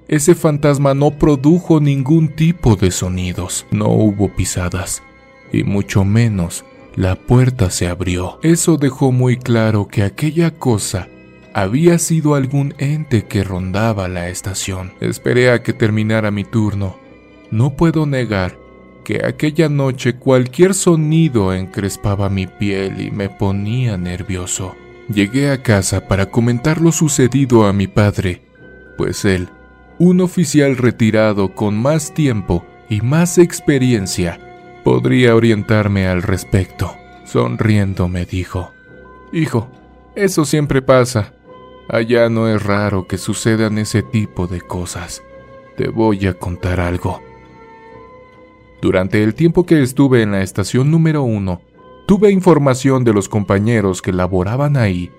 ese fantasma no produjo ningún tipo de sonidos, no hubo pisadas, y mucho menos la puerta se abrió. Eso dejó muy claro que aquella cosa había sido algún ente que rondaba la estación. Esperé a que terminara mi turno. No puedo negar que aquella noche cualquier sonido encrespaba mi piel y me ponía nervioso. Llegué a casa para comentar lo sucedido a mi padre, pues él, un oficial retirado con más tiempo y más experiencia, podría orientarme al respecto. Sonriendo me dijo, Hijo, eso siempre pasa. Allá no es raro que sucedan ese tipo de cosas. Te voy a contar algo. Durante el tiempo que estuve en la estación número uno, tuve información de los compañeros que laboraban ahí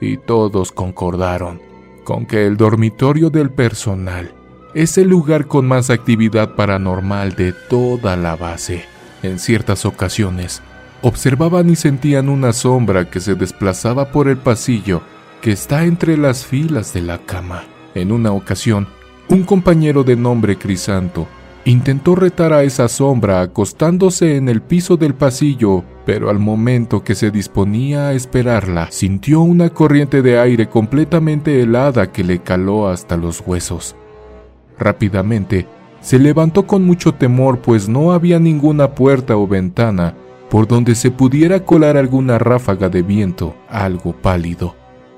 y todos concordaron con que el dormitorio del personal es el lugar con más actividad paranormal de toda la base. En ciertas ocasiones, observaban y sentían una sombra que se desplazaba por el pasillo que está entre las filas de la cama. En una ocasión, un compañero de nombre Crisanto intentó retar a esa sombra acostándose en el piso del pasillo, pero al momento que se disponía a esperarla, sintió una corriente de aire completamente helada que le caló hasta los huesos. Rápidamente, se levantó con mucho temor pues no había ninguna puerta o ventana por donde se pudiera colar alguna ráfaga de viento, algo pálido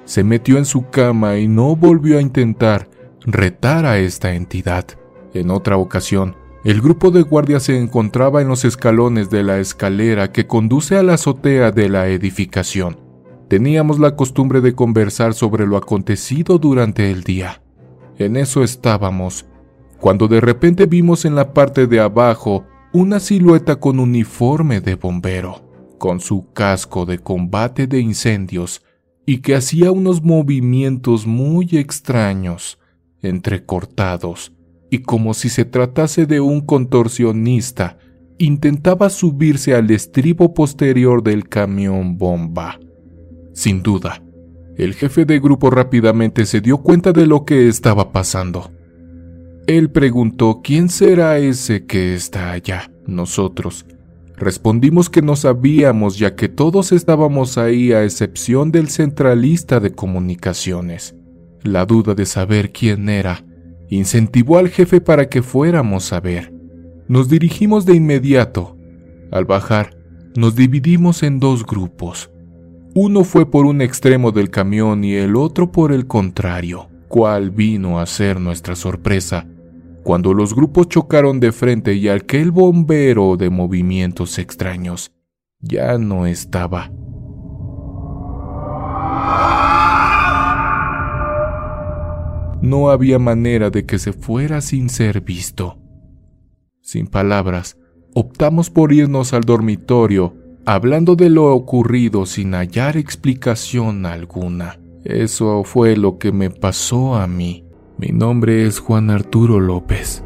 se metió en su cama y no volvió a intentar retar a esta entidad. En otra ocasión, el grupo de guardias se encontraba en los escalones de la escalera que conduce a la azotea de la edificación. Teníamos la costumbre de conversar sobre lo acontecido durante el día. En eso estábamos, cuando de repente vimos en la parte de abajo una silueta con uniforme de bombero, con su casco de combate de incendios y que hacía unos movimientos muy extraños, entrecortados, y como si se tratase de un contorsionista, intentaba subirse al estribo posterior del camión bomba. Sin duda, El jefe de grupo rápidamente se dio cuenta de lo que estaba pasando. Él preguntó quién será ese que está allá. Nosotros respondimos que no sabíamos ya que todos estábamos ahí a excepción del centralista de comunicaciones. La duda de saber quién era incentivó al jefe para que fuéramos a ver. Nos dirigimos de inmediato. Al bajar, nos dividimos en dos grupos. Uno fue por un extremo del camión y el otro por el contrario, cual vino a ser nuestra sorpresa cuando los grupos chocaron de frente y aquel bombero de movimientos extraños ya no estaba. No había manera de que se fuera sin ser visto. Sin palabras, optamos por irnos al dormitorio hablando de lo ocurrido sin hallar explicación alguna. Eso fue lo que me pasó a mí. Mi nombre es Juan Arturo López.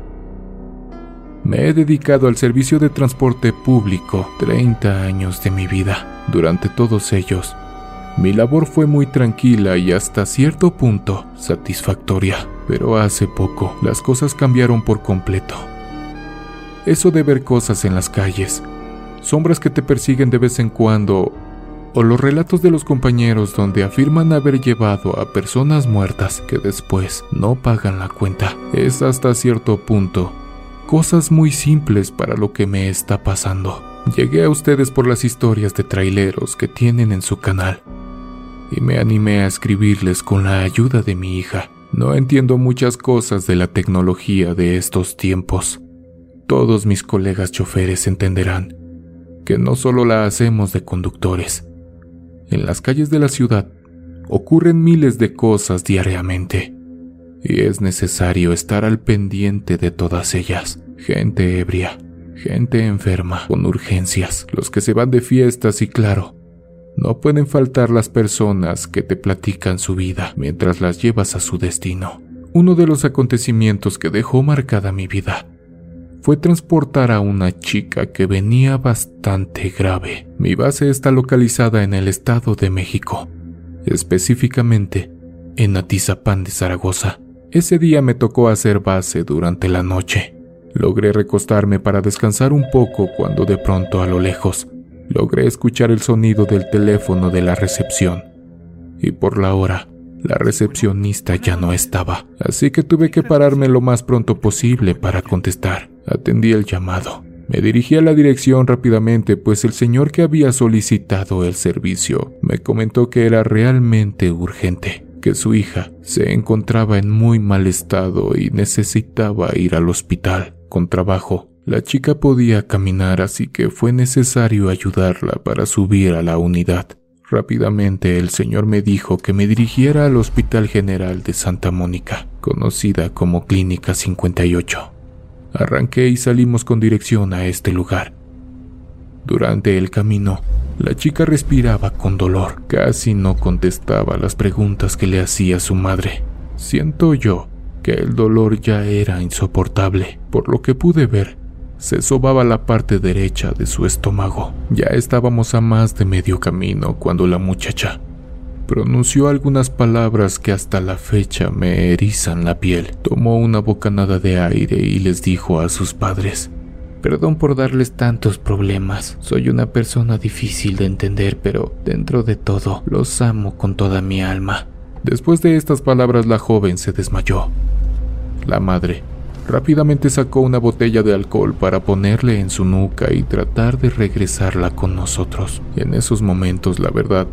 Me he dedicado al servicio de transporte público 30 años de mi vida. Durante todos ellos, mi labor fue muy tranquila y hasta cierto punto satisfactoria, pero hace poco las cosas cambiaron por completo. Eso de ver cosas en las calles, sombras que te persiguen de vez en cuando, o los relatos de los compañeros donde afirman haber llevado a personas muertas que después no pagan la cuenta. Es hasta cierto punto cosas muy simples para lo que me está pasando. Llegué a ustedes por las historias de traileros que tienen en su canal y me animé a escribirles con la ayuda de mi hija. No entiendo muchas cosas de la tecnología de estos tiempos. Todos mis colegas choferes entenderán que no solo la hacemos de conductores. En las calles de la ciudad ocurren miles de cosas diariamente y es necesario estar al pendiente de todas ellas. Gente ebria, gente enferma, con urgencias, los que se van de fiestas y claro, no pueden faltar las personas que te platican su vida mientras las llevas a su destino. Uno de los acontecimientos que dejó marcada mi vida fue transportar a una chica que venía bastante grave. Mi base está localizada en el Estado de México, específicamente en Atizapán de Zaragoza. Ese día me tocó hacer base durante la noche. Logré recostarme para descansar un poco cuando de pronto a lo lejos logré escuchar el sonido del teléfono de la recepción. Y por la hora la recepcionista ya no estaba, así que tuve que pararme lo más pronto posible para contestar. Atendí el llamado. Me dirigí a la dirección rápidamente, pues el señor que había solicitado el servicio me comentó que era realmente urgente, que su hija se encontraba en muy mal estado y necesitaba ir al hospital. Con trabajo, la chica podía caminar, así que fue necesario ayudarla para subir a la unidad. Rápidamente el señor me dijo que me dirigiera al Hospital General de Santa Mónica, conocida como Clínica 58. Arranqué y salimos con dirección a este lugar. Durante el camino, la chica respiraba con dolor, casi no contestaba las preguntas que le hacía su madre. Siento yo que el dolor ya era insoportable, por lo que pude ver se sobaba la parte derecha de su estómago. Ya estábamos a más de medio camino cuando la muchacha pronunció algunas palabras que hasta la fecha me erizan la piel. Tomó una bocanada de aire y les dijo a sus padres, Perdón por darles tantos problemas. Soy una persona difícil de entender, pero dentro de todo los amo con toda mi alma. Después de estas palabras la joven se desmayó. La madre Rápidamente sacó una botella de alcohol para ponerle en su nuca y tratar de regresarla con nosotros. En esos momentos, la verdad,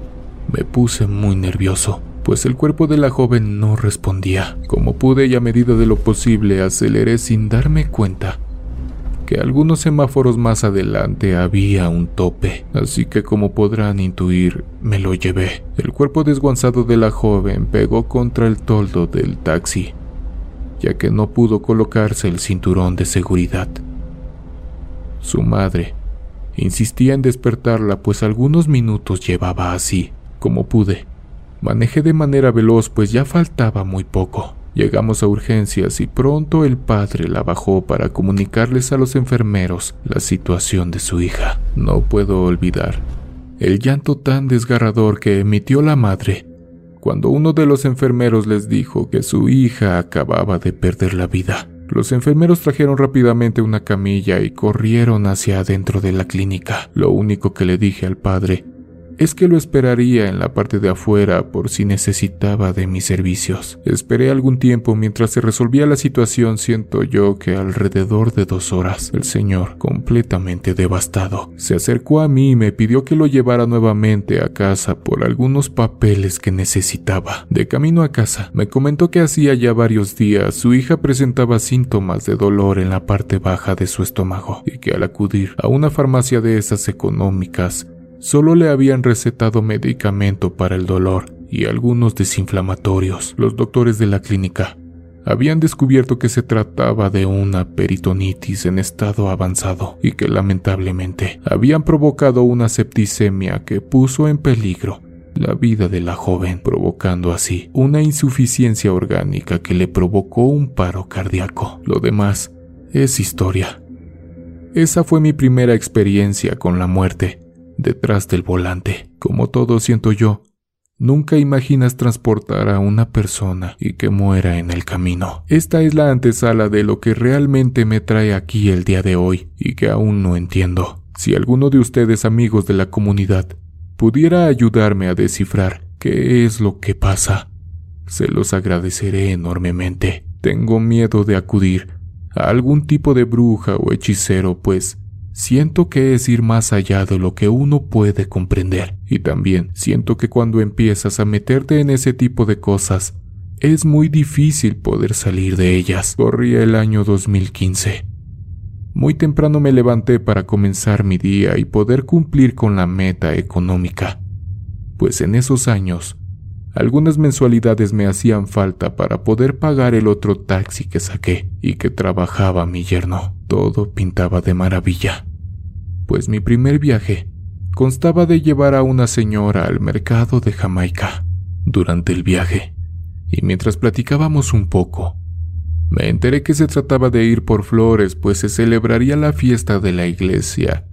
me puse muy nervioso, pues el cuerpo de la joven no respondía. Como pude y a medida de lo posible aceleré sin darme cuenta que algunos semáforos más adelante había un tope, así que como podrán intuir, me lo llevé. El cuerpo desguanzado de la joven pegó contra el toldo del taxi ya que no pudo colocarse el cinturón de seguridad. Su madre insistía en despertarla, pues algunos minutos llevaba así, como pude. Manejé de manera veloz, pues ya faltaba muy poco. Llegamos a urgencias y pronto el padre la bajó para comunicarles a los enfermeros la situación de su hija. No puedo olvidar el llanto tan desgarrador que emitió la madre cuando uno de los enfermeros les dijo que su hija acababa de perder la vida. Los enfermeros trajeron rápidamente una camilla y corrieron hacia adentro de la clínica. Lo único que le dije al padre es que lo esperaría en la parte de afuera por si necesitaba de mis servicios. Esperé algún tiempo mientras se resolvía la situación, siento yo que alrededor de dos horas, el señor, completamente devastado, se acercó a mí y me pidió que lo llevara nuevamente a casa por algunos papeles que necesitaba. De camino a casa, me comentó que hacía ya varios días su hija presentaba síntomas de dolor en la parte baja de su estómago y que al acudir a una farmacia de esas económicas, Solo le habían recetado medicamento para el dolor y algunos desinflamatorios. Los doctores de la clínica habían descubierto que se trataba de una peritonitis en estado avanzado y que lamentablemente habían provocado una septicemia que puso en peligro la vida de la joven, provocando así una insuficiencia orgánica que le provocó un paro cardíaco. Lo demás es historia. Esa fue mi primera experiencia con la muerte detrás del volante. Como todo siento yo, nunca imaginas transportar a una persona y que muera en el camino. Esta es la antesala de lo que realmente me trae aquí el día de hoy y que aún no entiendo. Si alguno de ustedes amigos de la comunidad pudiera ayudarme a descifrar qué es lo que pasa, se los agradeceré enormemente. Tengo miedo de acudir a algún tipo de bruja o hechicero, pues Siento que es ir más allá de lo que uno puede comprender y también siento que cuando empiezas a meterte en ese tipo de cosas, es muy difícil poder salir de ellas. Corría el año 2015. Muy temprano me levanté para comenzar mi día y poder cumplir con la meta económica, pues en esos años algunas mensualidades me hacían falta para poder pagar el otro taxi que saqué y que trabajaba mi yerno. Todo pintaba de maravilla pues mi primer viaje constaba de llevar a una señora al mercado de Jamaica. Durante el viaje, y mientras platicábamos un poco, me enteré que se trataba de ir por flores, pues se celebraría la fiesta de la iglesia,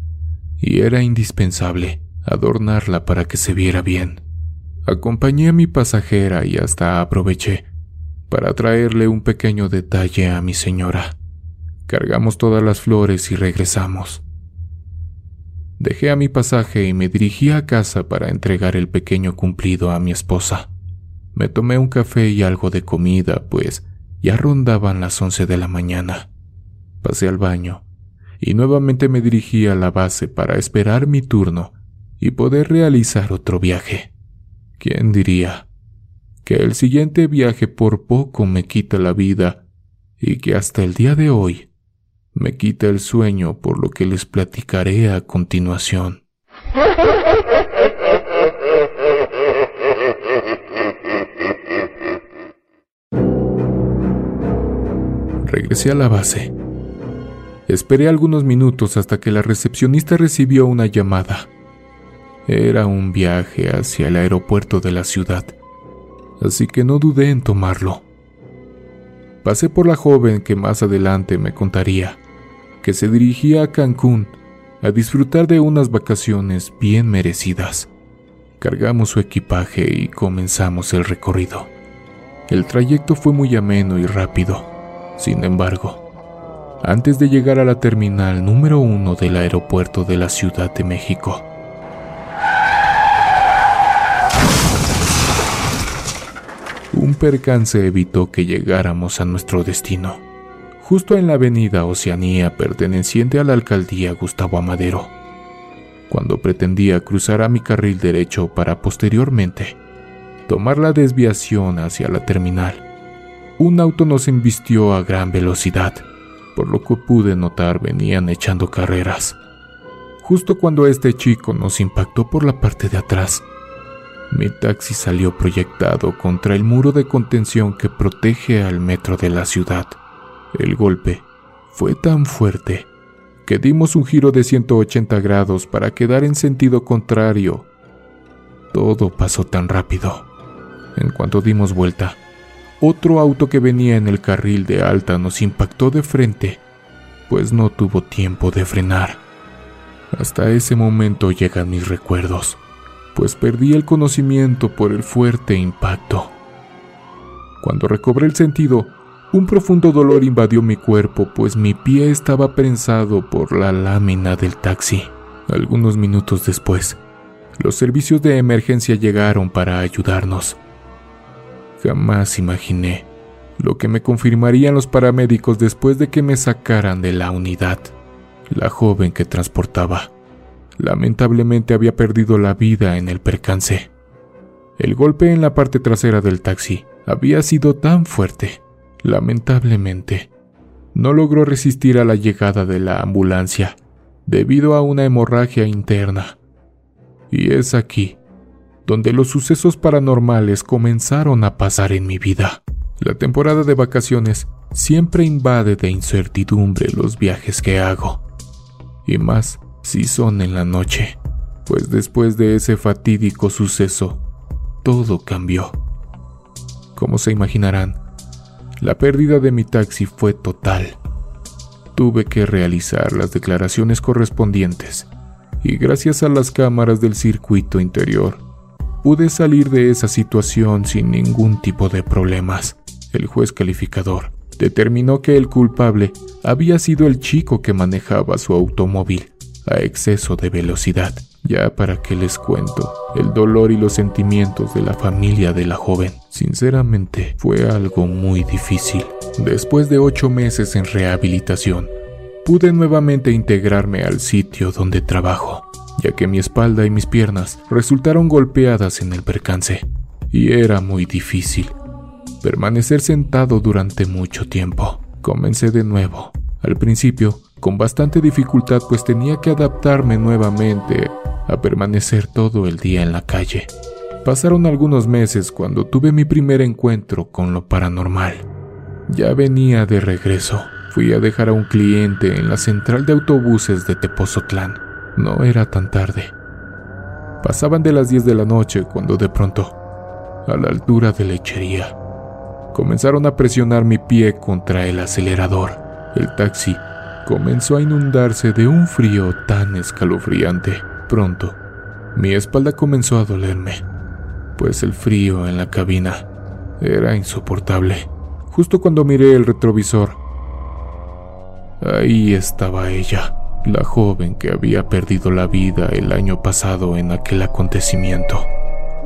y era indispensable adornarla para que se viera bien. Acompañé a mi pasajera y hasta aproveché para traerle un pequeño detalle a mi señora. Cargamos todas las flores y regresamos. Dejé a mi pasaje y me dirigí a casa para entregar el pequeño cumplido a mi esposa. Me tomé un café y algo de comida, pues ya rondaban las once de la mañana. Pasé al baño y nuevamente me dirigí a la base para esperar mi turno y poder realizar otro viaje. ¿Quién diría que el siguiente viaje por poco me quita la vida y que hasta el día de hoy me quita el sueño por lo que les platicaré a continuación. Regresé a la base. Esperé algunos minutos hasta que la recepcionista recibió una llamada. Era un viaje hacia el aeropuerto de la ciudad, así que no dudé en tomarlo. Pasé por la joven que más adelante me contaría que se dirigía a Cancún a disfrutar de unas vacaciones bien merecidas. Cargamos su equipaje y comenzamos el recorrido. El trayecto fue muy ameno y rápido. Sin embargo, antes de llegar a la terminal número uno del aeropuerto de la Ciudad de México, un percance evitó que llegáramos a nuestro destino justo en la avenida Oceanía perteneciente a la alcaldía Gustavo Amadero, cuando pretendía cruzar a mi carril derecho para posteriormente tomar la desviación hacia la terminal. Un auto nos embistió a gran velocidad, por lo que pude notar venían echando carreras. Justo cuando este chico nos impactó por la parte de atrás, mi taxi salió proyectado contra el muro de contención que protege al metro de la ciudad. El golpe fue tan fuerte que dimos un giro de 180 grados para quedar en sentido contrario. Todo pasó tan rápido. En cuanto dimos vuelta, otro auto que venía en el carril de alta nos impactó de frente, pues no tuvo tiempo de frenar. Hasta ese momento llegan mis recuerdos. pues perdí el conocimiento por el fuerte impacto. Cuando recobré el sentido, un profundo dolor invadió mi cuerpo, pues mi pie estaba prensado por la lámina del taxi. Algunos minutos después, los servicios de emergencia llegaron para ayudarnos. Jamás imaginé lo que me confirmarían los paramédicos después de que me sacaran de la unidad. La joven que transportaba lamentablemente había perdido la vida en el percance. El golpe en la parte trasera del taxi había sido tan fuerte Lamentablemente, no logró resistir a la llegada de la ambulancia debido a una hemorragia interna. Y es aquí donde los sucesos paranormales comenzaron a pasar en mi vida. La temporada de vacaciones siempre invade de incertidumbre los viajes que hago. Y más si son en la noche, pues después de ese fatídico suceso, todo cambió. Como se imaginarán, la pérdida de mi taxi fue total. Tuve que realizar las declaraciones correspondientes y gracias a las cámaras del circuito interior pude salir de esa situación sin ningún tipo de problemas. El juez calificador determinó que el culpable había sido el chico que manejaba su automóvil a exceso de velocidad. Ya para qué les cuento el dolor y los sentimientos de la familia de la joven. Sinceramente, fue algo muy difícil. Después de ocho meses en rehabilitación, pude nuevamente integrarme al sitio donde trabajo, ya que mi espalda y mis piernas resultaron golpeadas en el percance, y era muy difícil permanecer sentado durante mucho tiempo. Comencé de nuevo. Al principio, con bastante dificultad pues tenía que adaptarme nuevamente a permanecer todo el día en la calle. Pasaron algunos meses cuando tuve mi primer encuentro con lo paranormal. Ya venía de regreso. Fui a dejar a un cliente en la central de autobuses de Tepozotlán. No era tan tarde. Pasaban de las 10 de la noche cuando de pronto, a la altura de lechería, comenzaron a presionar mi pie contra el acelerador. El taxi comenzó a inundarse de un frío tan escalofriante Pronto, mi espalda comenzó a dolerme, pues el frío en la cabina era insoportable. Justo cuando miré el retrovisor, ahí estaba ella, la joven que había perdido la vida el año pasado en aquel acontecimiento.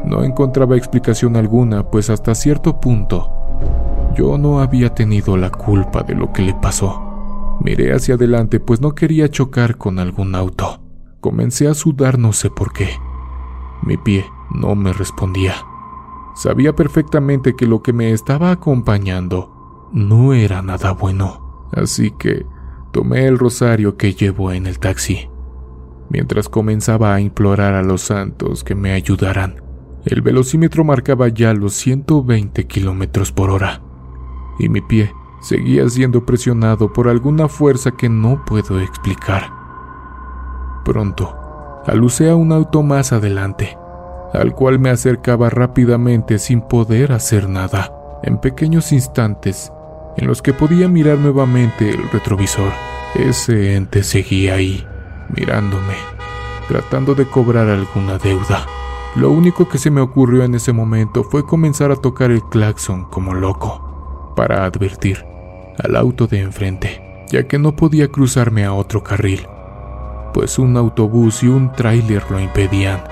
No encontraba explicación alguna, pues hasta cierto punto yo no había tenido la culpa de lo que le pasó. Miré hacia adelante, pues no quería chocar con algún auto. Comencé a sudar no sé por qué. Mi pie no me respondía. Sabía perfectamente que lo que me estaba acompañando no era nada bueno, así que tomé el rosario que llevo en el taxi. Mientras comenzaba a implorar a los santos que me ayudaran, el velocímetro marcaba ya los 120 kilómetros por hora, y mi pie seguía siendo presionado por alguna fuerza que no puedo explicar. Pronto, alucé a un auto más adelante, al cual me acercaba rápidamente sin poder hacer nada. En pequeños instantes, en los que podía mirar nuevamente el retrovisor, ese ente seguía ahí, mirándome, tratando de cobrar alguna deuda. Lo único que se me ocurrió en ese momento fue comenzar a tocar el claxon como loco, para advertir al auto de enfrente, ya que no podía cruzarme a otro carril pues un autobús y un tráiler lo impedían.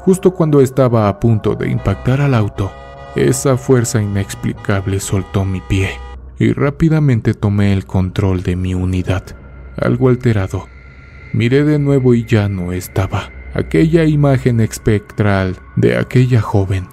Justo cuando estaba a punto de impactar al auto, esa fuerza inexplicable soltó mi pie y rápidamente tomé el control de mi unidad. Algo alterado, miré de nuevo y ya no estaba. Aquella imagen espectral de aquella joven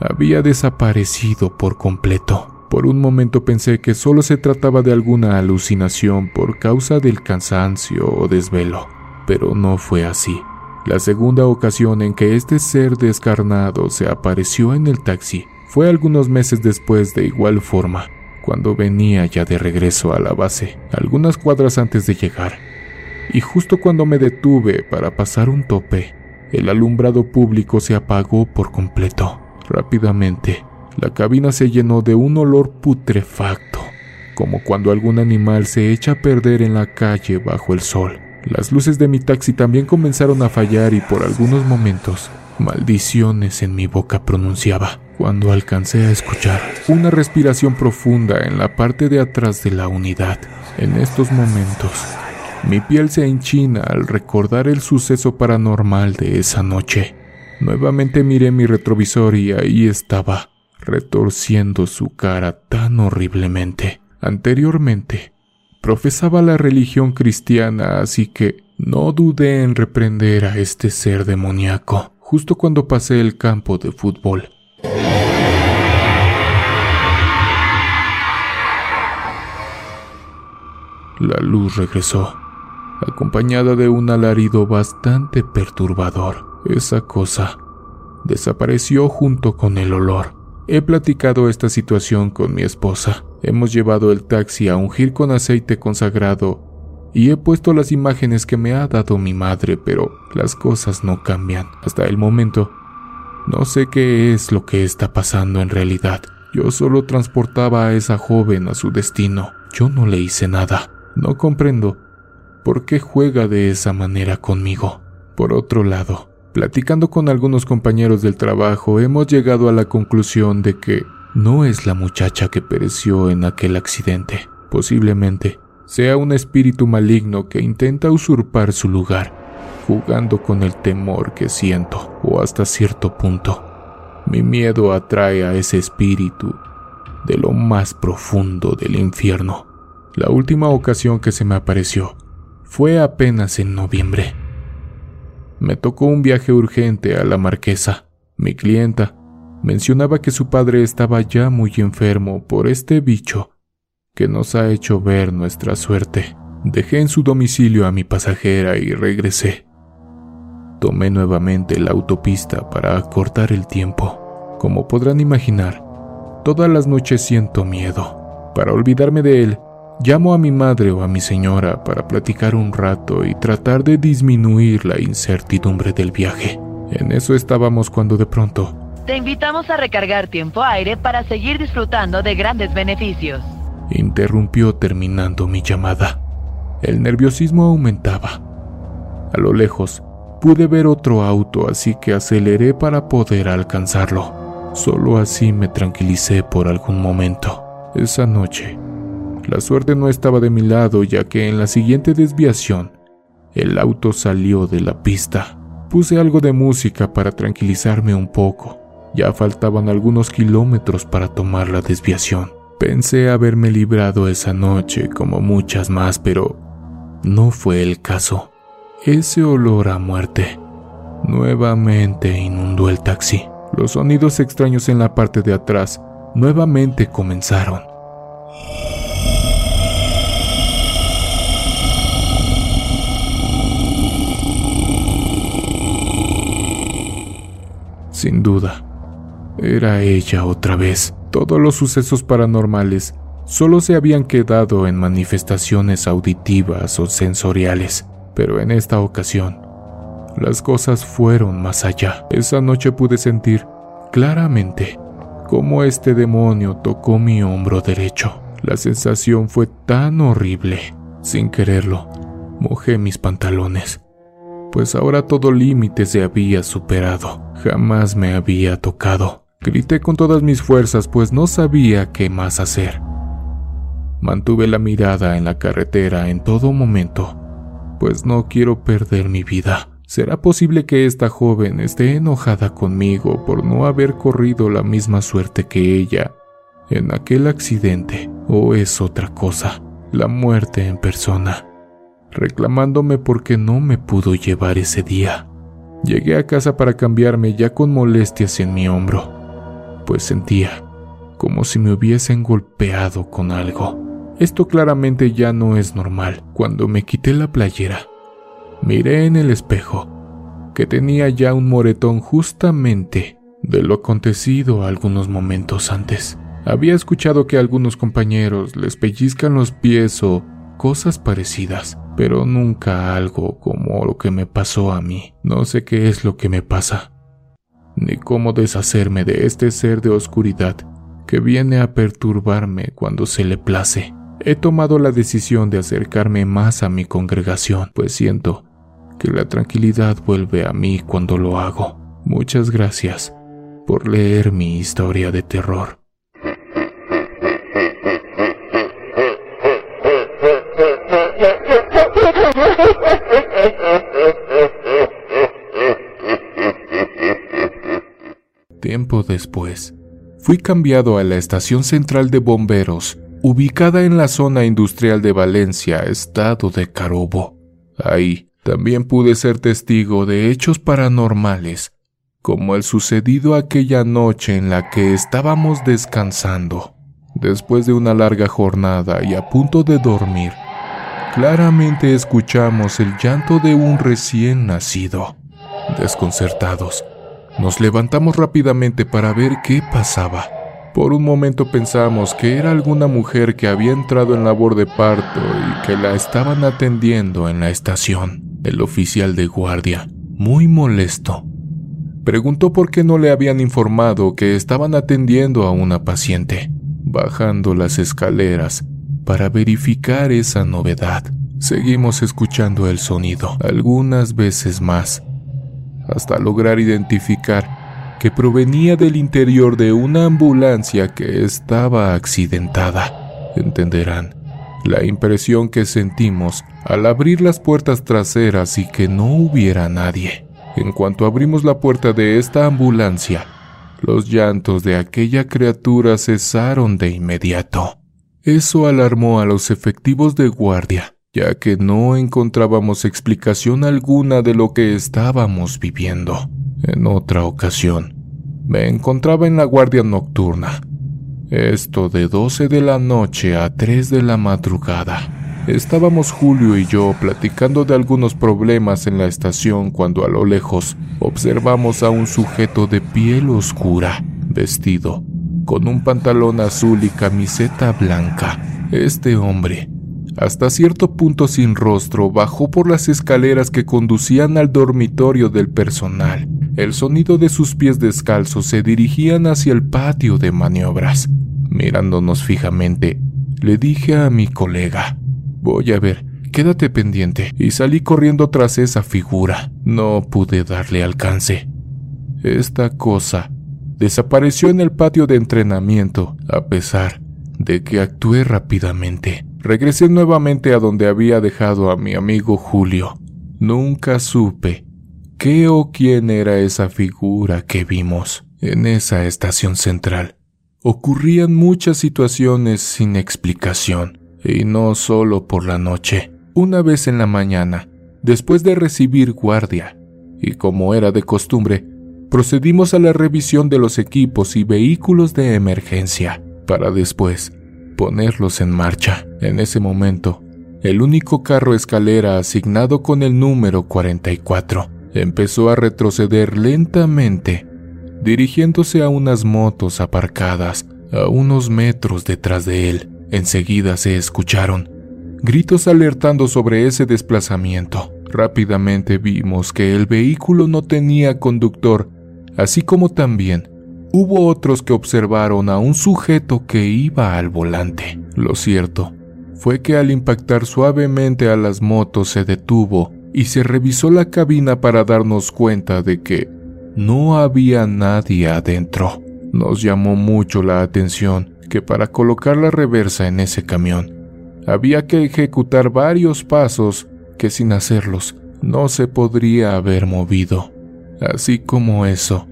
había desaparecido por completo. Por un momento pensé que solo se trataba de alguna alucinación por causa del cansancio o desvelo, pero no fue así. La segunda ocasión en que este ser descarnado se apareció en el taxi fue algunos meses después de igual forma, cuando venía ya de regreso a la base, algunas cuadras antes de llegar. Y justo cuando me detuve para pasar un tope, el alumbrado público se apagó por completo. Rápidamente, la cabina se llenó de un olor putrefacto, como cuando algún animal se echa a perder en la calle bajo el sol. Las luces de mi taxi también comenzaron a fallar y por algunos momentos maldiciones en mi boca pronunciaba cuando alcancé a escuchar una respiración profunda en la parte de atrás de la unidad. En estos momentos, mi piel se enchina al recordar el suceso paranormal de esa noche. Nuevamente miré mi retrovisor y ahí estaba, retorciendo su cara tan horriblemente. Anteriormente, profesaba la religión cristiana, así que no dudé en reprender a este ser demoníaco justo cuando pasé el campo de fútbol. La luz regresó, acompañada de un alarido bastante perturbador. Esa cosa desapareció junto con el olor. He platicado esta situación con mi esposa. Hemos llevado el taxi a ungir con aceite consagrado y he puesto las imágenes que me ha dado mi madre, pero las cosas no cambian. Hasta el momento, no sé qué es lo que está pasando en realidad. Yo solo transportaba a esa joven a su destino. Yo no le hice nada. No comprendo por qué juega de esa manera conmigo. Por otro lado, platicando con algunos compañeros del trabajo, hemos llegado a la conclusión de que no es la muchacha que pereció en aquel accidente. Posiblemente sea un espíritu maligno que intenta usurpar su lugar, jugando con el temor que siento, o hasta cierto punto. Mi miedo atrae a ese espíritu de lo más profundo del infierno. La última ocasión que se me apareció fue apenas en noviembre. Me tocó un viaje urgente a la marquesa. Mi clienta mencionaba que su padre estaba ya muy enfermo por este bicho que nos ha hecho ver nuestra suerte. Dejé en su domicilio a mi pasajera y regresé. Tomé nuevamente la autopista para acortar el tiempo. Como podrán imaginar, todas las noches siento miedo. Para olvidarme de él, llamo a mi madre o a mi señora para platicar un rato y tratar de disminuir la incertidumbre del viaje. En eso estábamos cuando de pronto... Te invitamos a recargar tiempo aire para seguir disfrutando de grandes beneficios interrumpió terminando mi llamada. El nerviosismo aumentaba. A lo lejos pude ver otro auto, así que aceleré para poder alcanzarlo. Solo así me tranquilicé por algún momento. Esa noche, la suerte no estaba de mi lado, ya que en la siguiente desviación, el auto salió de la pista. Puse algo de música para tranquilizarme un poco. Ya faltaban algunos kilómetros para tomar la desviación. Pensé haberme librado esa noche como muchas más, pero no fue el caso. Ese olor a muerte nuevamente inundó el taxi. Los sonidos extraños en la parte de atrás nuevamente comenzaron. Sin duda, era ella otra vez. Todos los sucesos paranormales solo se habían quedado en manifestaciones auditivas o sensoriales, pero en esta ocasión las cosas fueron más allá. Esa noche pude sentir claramente cómo este demonio tocó mi hombro derecho. La sensación fue tan horrible. Sin quererlo, mojé mis pantalones, pues ahora todo límite se había superado. Jamás me había tocado. Grité con todas mis fuerzas pues no sabía qué más hacer. Mantuve la mirada en la carretera en todo momento, pues no quiero perder mi vida. ¿Será posible que esta joven esté enojada conmigo por no haber corrido la misma suerte que ella en aquel accidente? ¿O es otra cosa? La muerte en persona, reclamándome porque no me pudo llevar ese día. Llegué a casa para cambiarme ya con molestias en mi hombro pues sentía como si me hubiesen golpeado con algo. Esto claramente ya no es normal. Cuando me quité la playera, miré en el espejo, que tenía ya un moretón justamente de lo acontecido algunos momentos antes. Había escuchado que algunos compañeros les pellizcan los pies o cosas parecidas, pero nunca algo como lo que me pasó a mí. No sé qué es lo que me pasa ni cómo deshacerme de este ser de oscuridad que viene a perturbarme cuando se le place. He tomado la decisión de acercarme más a mi congregación, pues siento que la tranquilidad vuelve a mí cuando lo hago. Muchas gracias por leer mi historia de terror. Tiempo después, fui cambiado a la estación central de bomberos, ubicada en la zona industrial de Valencia, estado de Carobo. Ahí también pude ser testigo de hechos paranormales, como el sucedido aquella noche en la que estábamos descansando, después de una larga jornada y a punto de dormir. Claramente escuchamos el llanto de un recién nacido. Desconcertados, nos levantamos rápidamente para ver qué pasaba. Por un momento pensamos que era alguna mujer que había entrado en labor de parto y que la estaban atendiendo en la estación. El oficial de guardia, muy molesto, preguntó por qué no le habían informado que estaban atendiendo a una paciente. Bajando las escaleras para verificar esa novedad, seguimos escuchando el sonido algunas veces más hasta lograr identificar que provenía del interior de una ambulancia que estaba accidentada. Entenderán la impresión que sentimos al abrir las puertas traseras y que no hubiera nadie. En cuanto abrimos la puerta de esta ambulancia, los llantos de aquella criatura cesaron de inmediato. Eso alarmó a los efectivos de guardia, ya que no encontrábamos explicación alguna de lo que estábamos viviendo. En otra ocasión, me encontraba en la guardia nocturna. Esto de 12 de la noche a 3 de la madrugada. Estábamos Julio y yo platicando de algunos problemas en la estación cuando a lo lejos observamos a un sujeto de piel oscura, vestido, con un pantalón azul y camiseta blanca. Este hombre hasta cierto punto sin rostro, bajó por las escaleras que conducían al dormitorio del personal. El sonido de sus pies descalzos se dirigían hacia el patio de maniobras. Mirándonos fijamente, le dije a mi colega, voy a ver, quédate pendiente, y salí corriendo tras esa figura. No pude darle alcance. Esta cosa desapareció en el patio de entrenamiento, a pesar de que actué rápidamente. Regresé nuevamente a donde había dejado a mi amigo Julio. Nunca supe qué o quién era esa figura que vimos en esa estación central. Ocurrían muchas situaciones sin explicación, y no solo por la noche. Una vez en la mañana, después de recibir guardia, y como era de costumbre, procedimos a la revisión de los equipos y vehículos de emergencia, para después ponerlos en marcha. En ese momento, el único carro escalera asignado con el número 44 empezó a retroceder lentamente, dirigiéndose a unas motos aparcadas a unos metros detrás de él. Enseguida se escucharon gritos alertando sobre ese desplazamiento. Rápidamente vimos que el vehículo no tenía conductor, así como también Hubo otros que observaron a un sujeto que iba al volante. Lo cierto fue que al impactar suavemente a las motos se detuvo y se revisó la cabina para darnos cuenta de que no había nadie adentro. Nos llamó mucho la atención que para colocar la reversa en ese camión había que ejecutar varios pasos que sin hacerlos no se podría haber movido. Así como eso,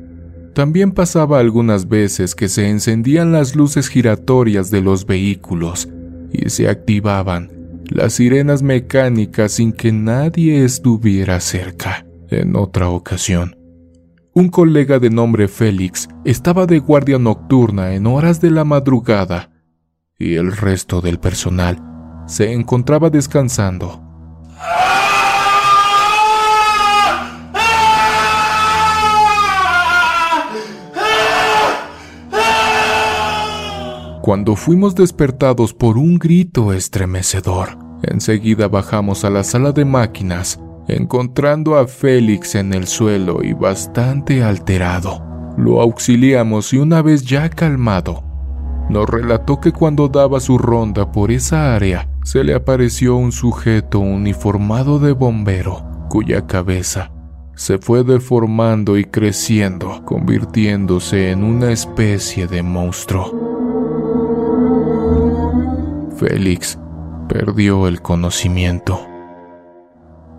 también pasaba algunas veces que se encendían las luces giratorias de los vehículos y se activaban las sirenas mecánicas sin que nadie estuviera cerca. En otra ocasión, un colega de nombre Félix estaba de guardia nocturna en horas de la madrugada y el resto del personal se encontraba descansando. Cuando fuimos despertados por un grito estremecedor. Enseguida bajamos a la sala de máquinas, encontrando a Félix en el suelo y bastante alterado. Lo auxiliamos y una vez ya calmado, nos relató que cuando daba su ronda por esa área, se le apareció un sujeto uniformado de bombero, cuya cabeza se fue deformando y creciendo, convirtiéndose en una especie de monstruo. Félix perdió el conocimiento.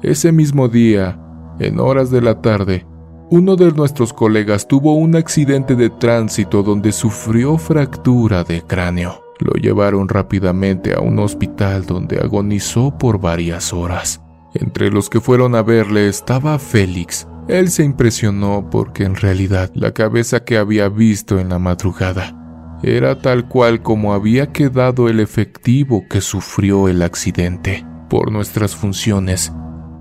Ese mismo día, en horas de la tarde, uno de nuestros colegas tuvo un accidente de tránsito donde sufrió fractura de cráneo. Lo llevaron rápidamente a un hospital donde agonizó por varias horas. Entre los que fueron a verle estaba Félix. Él se impresionó porque en realidad la cabeza que había visto en la madrugada era tal cual como había quedado el efectivo que sufrió el accidente. Por nuestras funciones,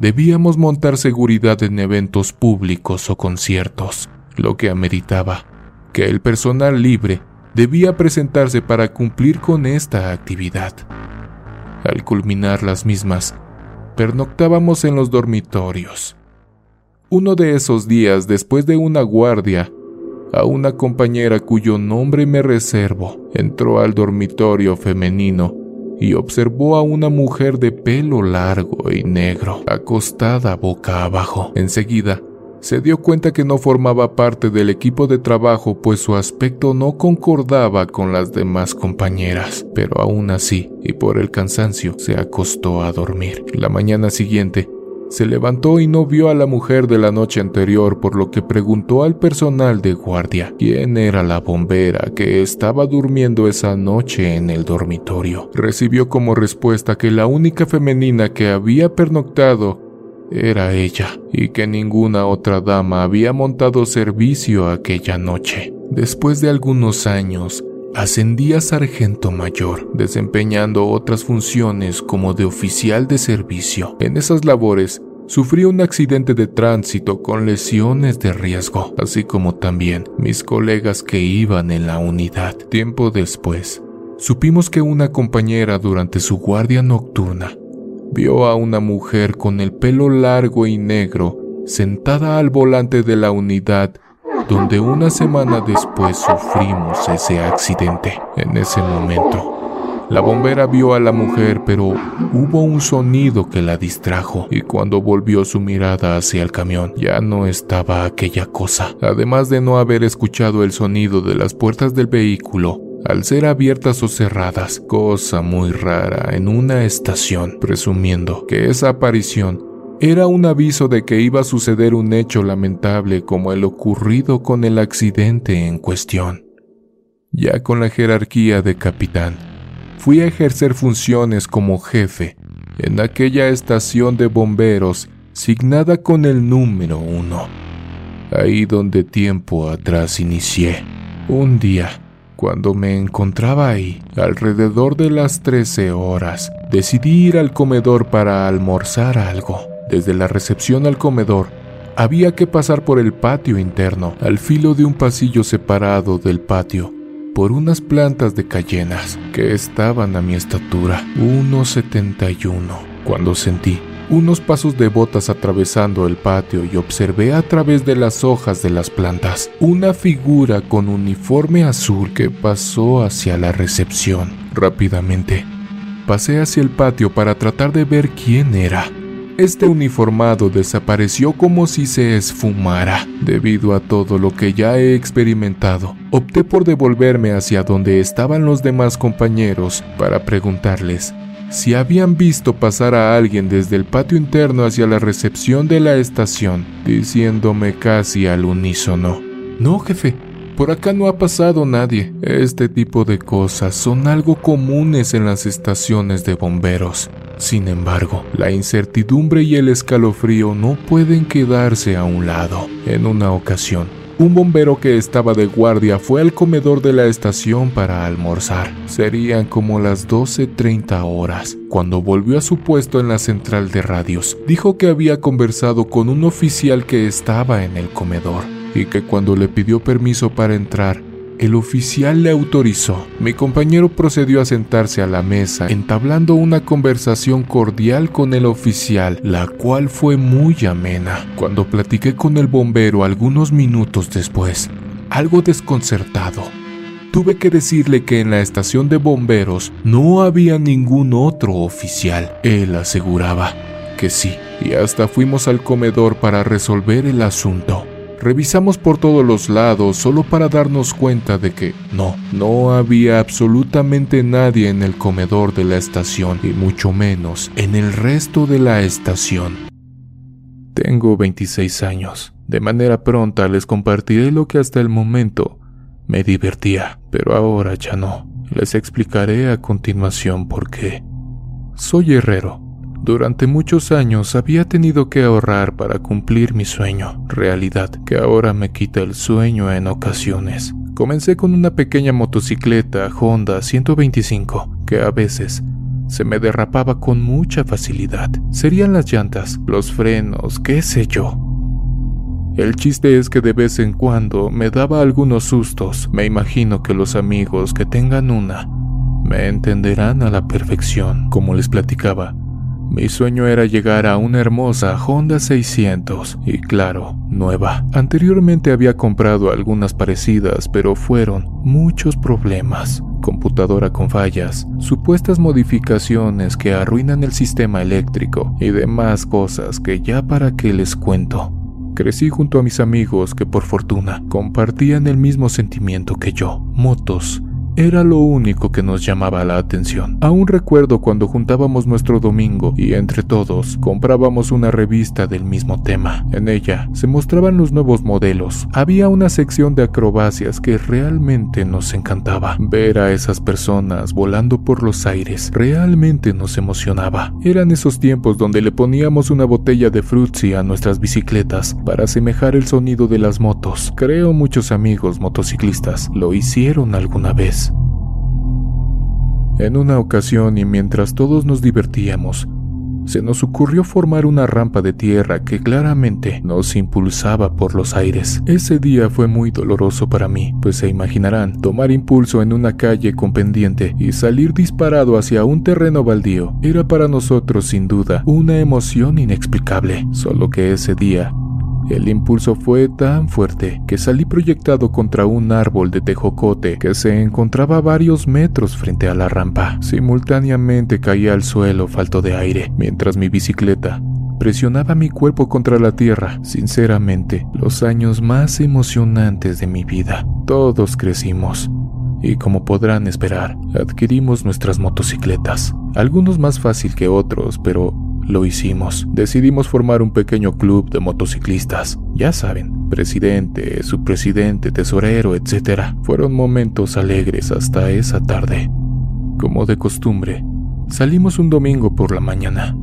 debíamos montar seguridad en eventos públicos o conciertos, lo que ameritaba que el personal libre debía presentarse para cumplir con esta actividad. Al culminar las mismas, pernoctábamos en los dormitorios. Uno de esos días, después de una guardia, a una compañera cuyo nombre me reservo entró al dormitorio femenino y observó a una mujer de pelo largo y negro, acostada boca abajo. Enseguida, se dio cuenta que no formaba parte del equipo de trabajo pues su aspecto no concordaba con las demás compañeras, pero aún así, y por el cansancio, se acostó a dormir. La mañana siguiente, se levantó y no vio a la mujer de la noche anterior, por lo que preguntó al personal de guardia quién era la bombera que estaba durmiendo esa noche en el dormitorio. Recibió como respuesta que la única femenina que había pernoctado era ella y que ninguna otra dama había montado servicio aquella noche. Después de algunos años, ascendí a sargento mayor, desempeñando otras funciones como de oficial de servicio. En esas labores, sufrí un accidente de tránsito con lesiones de riesgo, así como también mis colegas que iban en la unidad. Tiempo después, supimos que una compañera durante su guardia nocturna vio a una mujer con el pelo largo y negro sentada al volante de la unidad donde una semana después sufrimos ese accidente. En ese momento, la bombera vio a la mujer, pero hubo un sonido que la distrajo y cuando volvió su mirada hacia el camión ya no estaba aquella cosa. Además de no haber escuchado el sonido de las puertas del vehículo, al ser abiertas o cerradas, cosa muy rara en una estación, presumiendo que esa aparición era un aviso de que iba a suceder un hecho lamentable como el ocurrido con el accidente en cuestión. Ya con la jerarquía de capitán, fui a ejercer funciones como jefe en aquella estación de bomberos signada con el número uno, ahí donde tiempo atrás inicié. Un día, cuando me encontraba ahí, alrededor de las 13 horas, decidí ir al comedor para almorzar algo. Desde la recepción al comedor, había que pasar por el patio interno, al filo de un pasillo separado del patio, por unas plantas de cayenas que estaban a mi estatura, 1,71, cuando sentí unos pasos de botas atravesando el patio y observé a través de las hojas de las plantas una figura con uniforme azul que pasó hacia la recepción. Rápidamente, pasé hacia el patio para tratar de ver quién era. Este uniformado desapareció como si se esfumara. Debido a todo lo que ya he experimentado, opté por devolverme hacia donde estaban los demás compañeros para preguntarles si habían visto pasar a alguien desde el patio interno hacia la recepción de la estación, diciéndome casi al unísono. No, jefe, por acá no ha pasado nadie. Este tipo de cosas son algo comunes en las estaciones de bomberos. Sin embargo, la incertidumbre y el escalofrío no pueden quedarse a un lado. En una ocasión, un bombero que estaba de guardia fue al comedor de la estación para almorzar. Serían como las 12.30 horas. Cuando volvió a su puesto en la central de radios, dijo que había conversado con un oficial que estaba en el comedor y que cuando le pidió permiso para entrar, el oficial le autorizó. Mi compañero procedió a sentarse a la mesa, entablando una conversación cordial con el oficial, la cual fue muy amena. Cuando platiqué con el bombero algunos minutos después, algo desconcertado, tuve que decirle que en la estación de bomberos no había ningún otro oficial. Él aseguraba que sí, y hasta fuimos al comedor para resolver el asunto. Revisamos por todos los lados solo para darnos cuenta de que no, no había absolutamente nadie en el comedor de la estación y mucho menos en el resto de la estación. Tengo 26 años. De manera pronta les compartiré lo que hasta el momento me divertía, pero ahora ya no. Les explicaré a continuación por qué. Soy herrero durante muchos años había tenido que ahorrar para cumplir mi sueño, realidad que ahora me quita el sueño en ocasiones. Comencé con una pequeña motocicleta Honda 125 que a veces se me derrapaba con mucha facilidad. Serían las llantas, los frenos, qué sé yo. El chiste es que de vez en cuando me daba algunos sustos. Me imagino que los amigos que tengan una me entenderán a la perfección, como les platicaba. Mi sueño era llegar a una hermosa Honda 600 y claro, nueva. Anteriormente había comprado algunas parecidas, pero fueron muchos problemas. Computadora con fallas, supuestas modificaciones que arruinan el sistema eléctrico y demás cosas que ya para qué les cuento. Crecí junto a mis amigos que por fortuna compartían el mismo sentimiento que yo, motos, era lo único que nos llamaba la atención. Aún recuerdo cuando juntábamos nuestro domingo y entre todos comprábamos una revista del mismo tema. En ella se mostraban los nuevos modelos. Había una sección de acrobacias que realmente nos encantaba. Ver a esas personas volando por los aires realmente nos emocionaba. Eran esos tiempos donde le poníamos una botella de frutzi a nuestras bicicletas para asemejar el sonido de las motos. Creo muchos amigos motociclistas lo hicieron alguna vez. En una ocasión y mientras todos nos divertíamos, se nos ocurrió formar una rampa de tierra que claramente nos impulsaba por los aires. Ese día fue muy doloroso para mí, pues se imaginarán, tomar impulso en una calle con pendiente y salir disparado hacia un terreno baldío era para nosotros sin duda una emoción inexplicable, solo que ese día el impulso fue tan fuerte que salí proyectado contra un árbol de tejocote que se encontraba a varios metros frente a la rampa. Simultáneamente caí al suelo falto de aire, mientras mi bicicleta presionaba mi cuerpo contra la tierra. Sinceramente, los años más emocionantes de mi vida. Todos crecimos. Y como podrán esperar, adquirimos nuestras motocicletas. Algunos más fácil que otros, pero lo hicimos. Decidimos formar un pequeño club de motociclistas. Ya saben, presidente, subpresidente, tesorero, etc. Fueron momentos alegres hasta esa tarde. Como de costumbre, salimos un domingo por la mañana.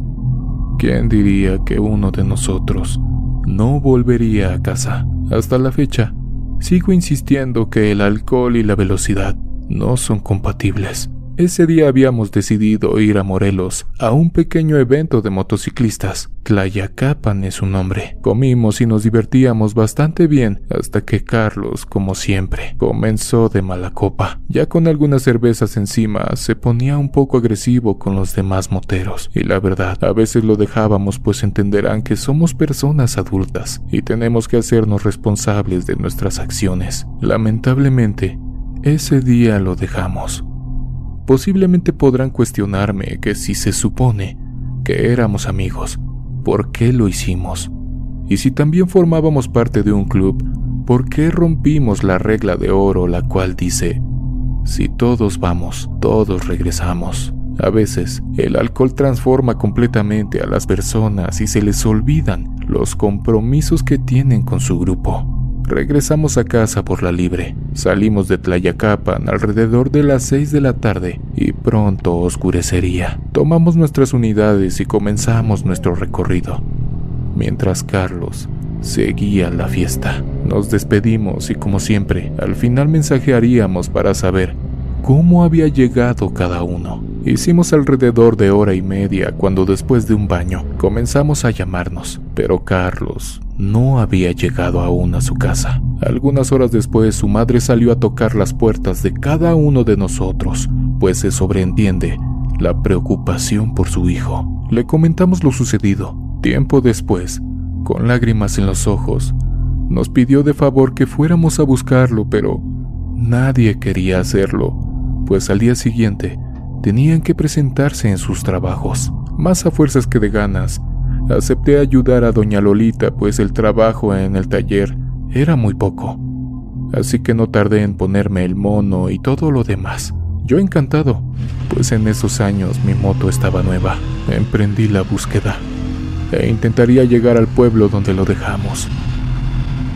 ¿Quién diría que uno de nosotros no volvería a casa? Hasta la fecha, sigo insistiendo que el alcohol y la velocidad no son compatibles. Ese día habíamos decidido ir a Morelos a un pequeño evento de motociclistas. Tlayacapan es su nombre. Comimos y nos divertíamos bastante bien hasta que Carlos, como siempre, comenzó de mala copa. Ya con algunas cervezas encima, se ponía un poco agresivo con los demás moteros. Y la verdad, a veces lo dejábamos pues entenderán que somos personas adultas y tenemos que hacernos responsables de nuestras acciones. Lamentablemente, ese día lo dejamos. Posiblemente podrán cuestionarme que si se supone que éramos amigos, ¿por qué lo hicimos? Y si también formábamos parte de un club, ¿por qué rompimos la regla de oro la cual dice, si todos vamos, todos regresamos? A veces, el alcohol transforma completamente a las personas y se les olvidan los compromisos que tienen con su grupo. Regresamos a casa por la libre. Salimos de Tlayacapan alrededor de las 6 de la tarde y pronto oscurecería. Tomamos nuestras unidades y comenzamos nuestro recorrido. Mientras Carlos seguía la fiesta. Nos despedimos y como siempre, al final mensajearíamos para saber cómo había llegado cada uno. Hicimos alrededor de hora y media cuando después de un baño comenzamos a llamarnos, pero Carlos no había llegado aún a su casa. Algunas horas después su madre salió a tocar las puertas de cada uno de nosotros, pues se sobreentiende la preocupación por su hijo. Le comentamos lo sucedido. Tiempo después, con lágrimas en los ojos, nos pidió de favor que fuéramos a buscarlo, pero nadie quería hacerlo, pues al día siguiente tenían que presentarse en sus trabajos. Más a fuerzas que de ganas, acepté ayudar a doña Lolita, pues el trabajo en el taller era muy poco. Así que no tardé en ponerme el mono y todo lo demás. Yo encantado, pues en esos años mi moto estaba nueva. Emprendí la búsqueda e intentaría llegar al pueblo donde lo dejamos.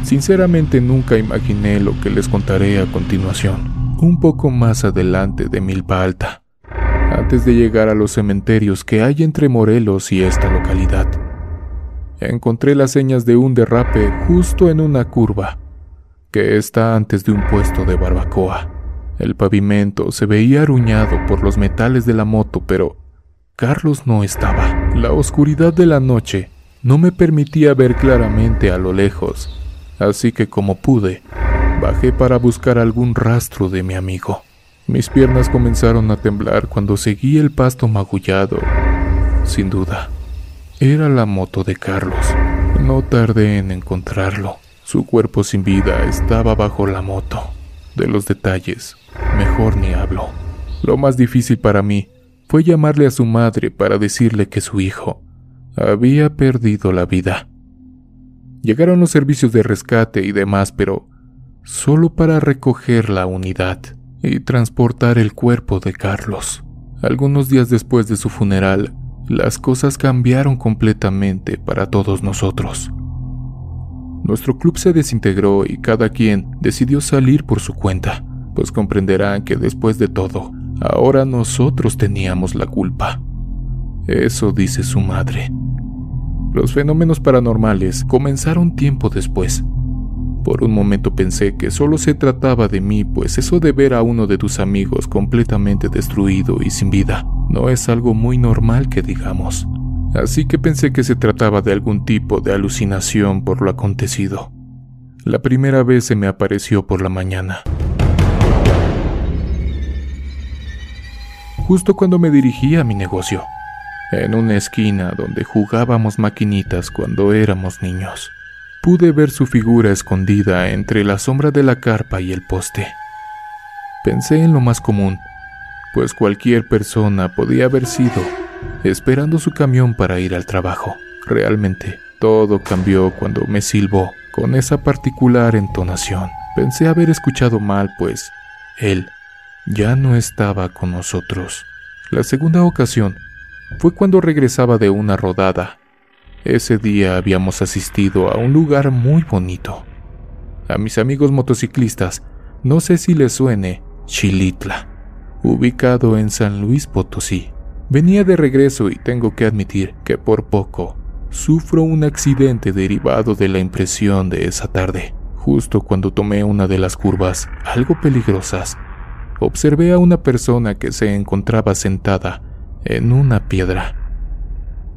Sinceramente nunca imaginé lo que les contaré a continuación, un poco más adelante de Milpa Alta, antes de llegar a los cementerios que hay entre Morelos y esta localidad. Encontré las señas de un derrape justo en una curva, que está antes de un puesto de barbacoa. El pavimento se veía aruñado por los metales de la moto, pero Carlos no estaba. La oscuridad de la noche no me permitía ver claramente a lo lejos, así que como pude, bajé para buscar algún rastro de mi amigo. Mis piernas comenzaron a temblar cuando seguí el pasto magullado. Sin duda, era la moto de Carlos. No tardé en encontrarlo. Su cuerpo sin vida estaba bajo la moto. De los detalles, mejor ni hablo. Lo más difícil para mí fue llamarle a su madre para decirle que su hijo había perdido la vida. Llegaron los servicios de rescate y demás, pero solo para recoger la unidad y transportar el cuerpo de Carlos. Algunos días después de su funeral, las cosas cambiaron completamente para todos nosotros. Nuestro club se desintegró y cada quien decidió salir por su cuenta, pues comprenderán que después de todo, Ahora nosotros teníamos la culpa. Eso dice su madre. Los fenómenos paranormales comenzaron tiempo después. Por un momento pensé que solo se trataba de mí, pues eso de ver a uno de tus amigos completamente destruido y sin vida no es algo muy normal que digamos. Así que pensé que se trataba de algún tipo de alucinación por lo acontecido. La primera vez se me apareció por la mañana. justo cuando me dirigía a mi negocio, en una esquina donde jugábamos maquinitas cuando éramos niños. Pude ver su figura escondida entre la sombra de la carpa y el poste. Pensé en lo más común, pues cualquier persona podía haber sido esperando su camión para ir al trabajo. Realmente, todo cambió cuando me silbó con esa particular entonación. Pensé haber escuchado mal, pues él ya no estaba con nosotros. La segunda ocasión fue cuando regresaba de una rodada. Ese día habíamos asistido a un lugar muy bonito. A mis amigos motociclistas, no sé si les suene, Chilitla, ubicado en San Luis Potosí. Venía de regreso y tengo que admitir que por poco sufro un accidente derivado de la impresión de esa tarde. Justo cuando tomé una de las curvas algo peligrosas, observé a una persona que se encontraba sentada en una piedra.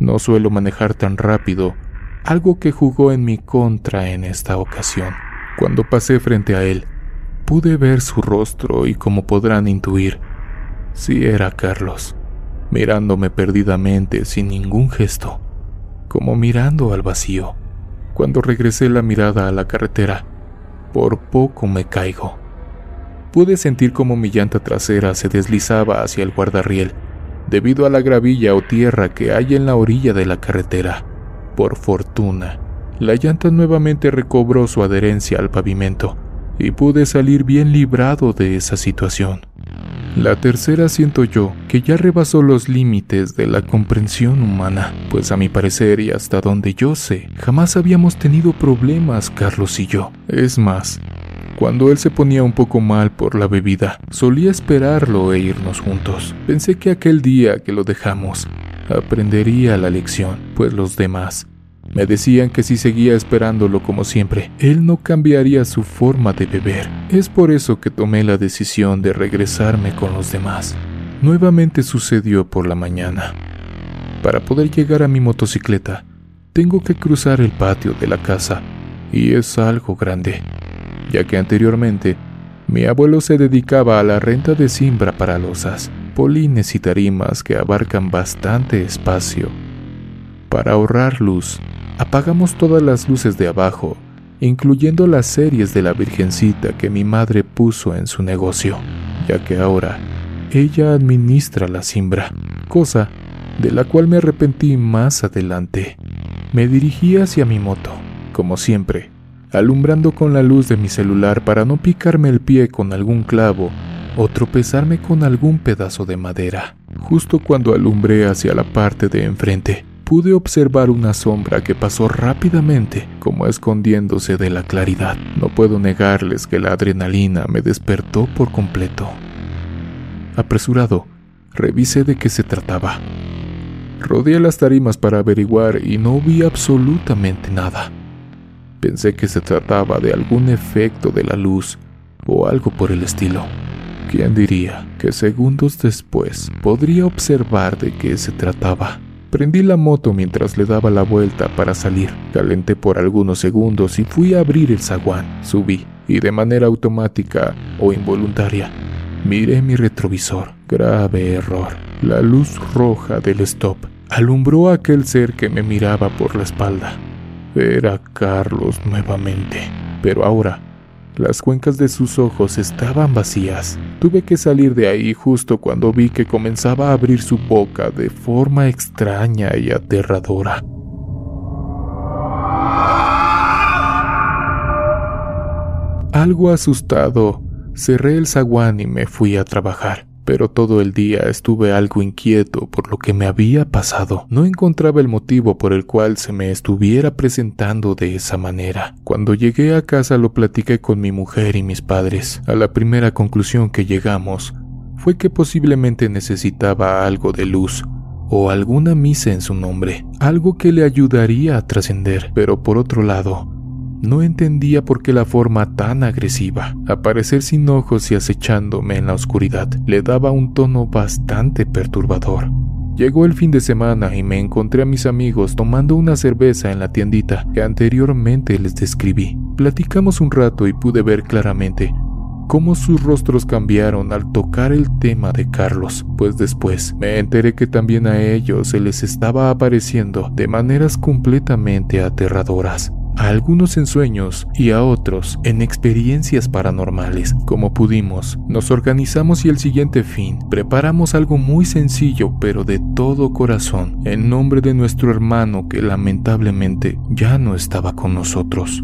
No suelo manejar tan rápido, algo que jugó en mi contra en esta ocasión. Cuando pasé frente a él, pude ver su rostro y como podrán intuir, sí era Carlos, mirándome perdidamente sin ningún gesto, como mirando al vacío. Cuando regresé la mirada a la carretera, por poco me caigo pude sentir como mi llanta trasera se deslizaba hacia el guardarriel, debido a la gravilla o tierra que hay en la orilla de la carretera. Por fortuna, la llanta nuevamente recobró su adherencia al pavimento y pude salir bien librado de esa situación. La tercera siento yo que ya rebasó los límites de la comprensión humana, pues a mi parecer y hasta donde yo sé, jamás habíamos tenido problemas Carlos y yo. Es más, cuando él se ponía un poco mal por la bebida, solía esperarlo e irnos juntos. Pensé que aquel día que lo dejamos, aprendería la lección, pues los demás me decían que si seguía esperándolo como siempre, él no cambiaría su forma de beber. Es por eso que tomé la decisión de regresarme con los demás. Nuevamente sucedió por la mañana. Para poder llegar a mi motocicleta, tengo que cruzar el patio de la casa, y es algo grande ya que anteriormente mi abuelo se dedicaba a la renta de simbra para losas, polines y tarimas que abarcan bastante espacio. Para ahorrar luz, apagamos todas las luces de abajo incluyendo las series de la Virgencita que mi madre puso en su negocio, ya que ahora ella administra la simbra, cosa de la cual me arrepentí más adelante. Me dirigí hacia mi moto, como siempre, alumbrando con la luz de mi celular para no picarme el pie con algún clavo o tropezarme con algún pedazo de madera. Justo cuando alumbré hacia la parte de enfrente, pude observar una sombra que pasó rápidamente, como escondiéndose de la claridad. No puedo negarles que la adrenalina me despertó por completo. Apresurado, revisé de qué se trataba. Rodeé las tarimas para averiguar y no vi absolutamente nada. Pensé que se trataba de algún efecto de la luz o algo por el estilo. ¿Quién diría que segundos después podría observar de qué se trataba? Prendí la moto mientras le daba la vuelta para salir. Calenté por algunos segundos y fui a abrir el zaguán. Subí y de manera automática o involuntaria miré mi retrovisor. Grave error. La luz roja del stop alumbró a aquel ser que me miraba por la espalda. Era Carlos nuevamente, pero ahora las cuencas de sus ojos estaban vacías. Tuve que salir de ahí justo cuando vi que comenzaba a abrir su boca de forma extraña y aterradora. Algo asustado, cerré el zaguán y me fui a trabajar pero todo el día estuve algo inquieto por lo que me había pasado. No encontraba el motivo por el cual se me estuviera presentando de esa manera. Cuando llegué a casa lo platiqué con mi mujer y mis padres. A la primera conclusión que llegamos fue que posiblemente necesitaba algo de luz o alguna misa en su nombre, algo que le ayudaría a trascender, pero por otro lado, no entendía por qué la forma tan agresiva, aparecer sin ojos y acechándome en la oscuridad, le daba un tono bastante perturbador. Llegó el fin de semana y me encontré a mis amigos tomando una cerveza en la tiendita que anteriormente les describí. Platicamos un rato y pude ver claramente cómo sus rostros cambiaron al tocar el tema de Carlos, pues después me enteré que también a ellos se les estaba apareciendo de maneras completamente aterradoras a algunos en sueños y a otros en experiencias paranormales. Como pudimos, nos organizamos y el siguiente fin preparamos algo muy sencillo pero de todo corazón en nombre de nuestro hermano que lamentablemente ya no estaba con nosotros.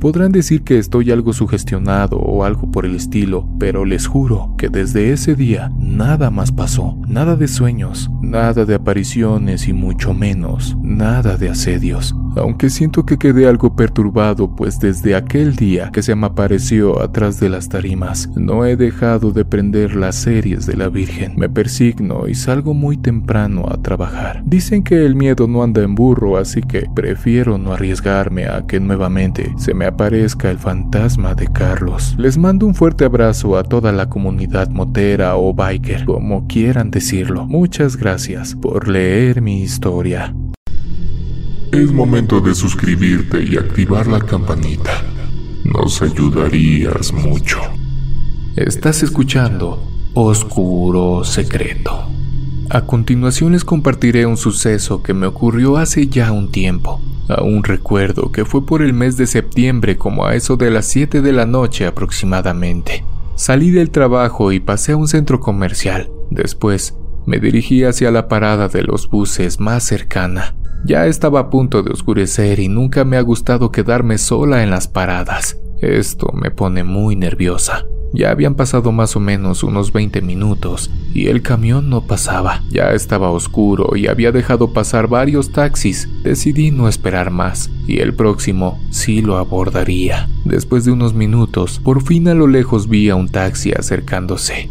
Podrán decir que estoy algo sugestionado o algo por el estilo, pero les juro que desde ese día nada más pasó, nada de sueños, nada de apariciones y mucho menos, nada de asedios aunque siento que quedé algo perturbado, pues desde aquel día que se me apareció atrás de las tarimas, no he dejado de prender las series de la Virgen. Me persigno y salgo muy temprano a trabajar. Dicen que el miedo no anda en burro, así que prefiero no arriesgarme a que nuevamente se me aparezca el fantasma de Carlos. Les mando un fuerte abrazo a toda la comunidad motera o biker, como quieran decirlo. Muchas gracias por leer mi historia. Es momento de suscribirte y activar la campanita. Nos ayudarías mucho. Estás escuchando Oscuro Secreto. A continuación les compartiré un suceso que me ocurrió hace ya un tiempo. Aún recuerdo que fue por el mes de septiembre como a eso de las 7 de la noche aproximadamente. Salí del trabajo y pasé a un centro comercial. Después me dirigí hacia la parada de los buses más cercana. Ya estaba a punto de oscurecer y nunca me ha gustado quedarme sola en las paradas. Esto me pone muy nerviosa. Ya habían pasado más o menos unos 20 minutos y el camión no pasaba. Ya estaba oscuro y había dejado pasar varios taxis. Decidí no esperar más y el próximo sí lo abordaría. Después de unos minutos, por fin a lo lejos vi a un taxi acercándose.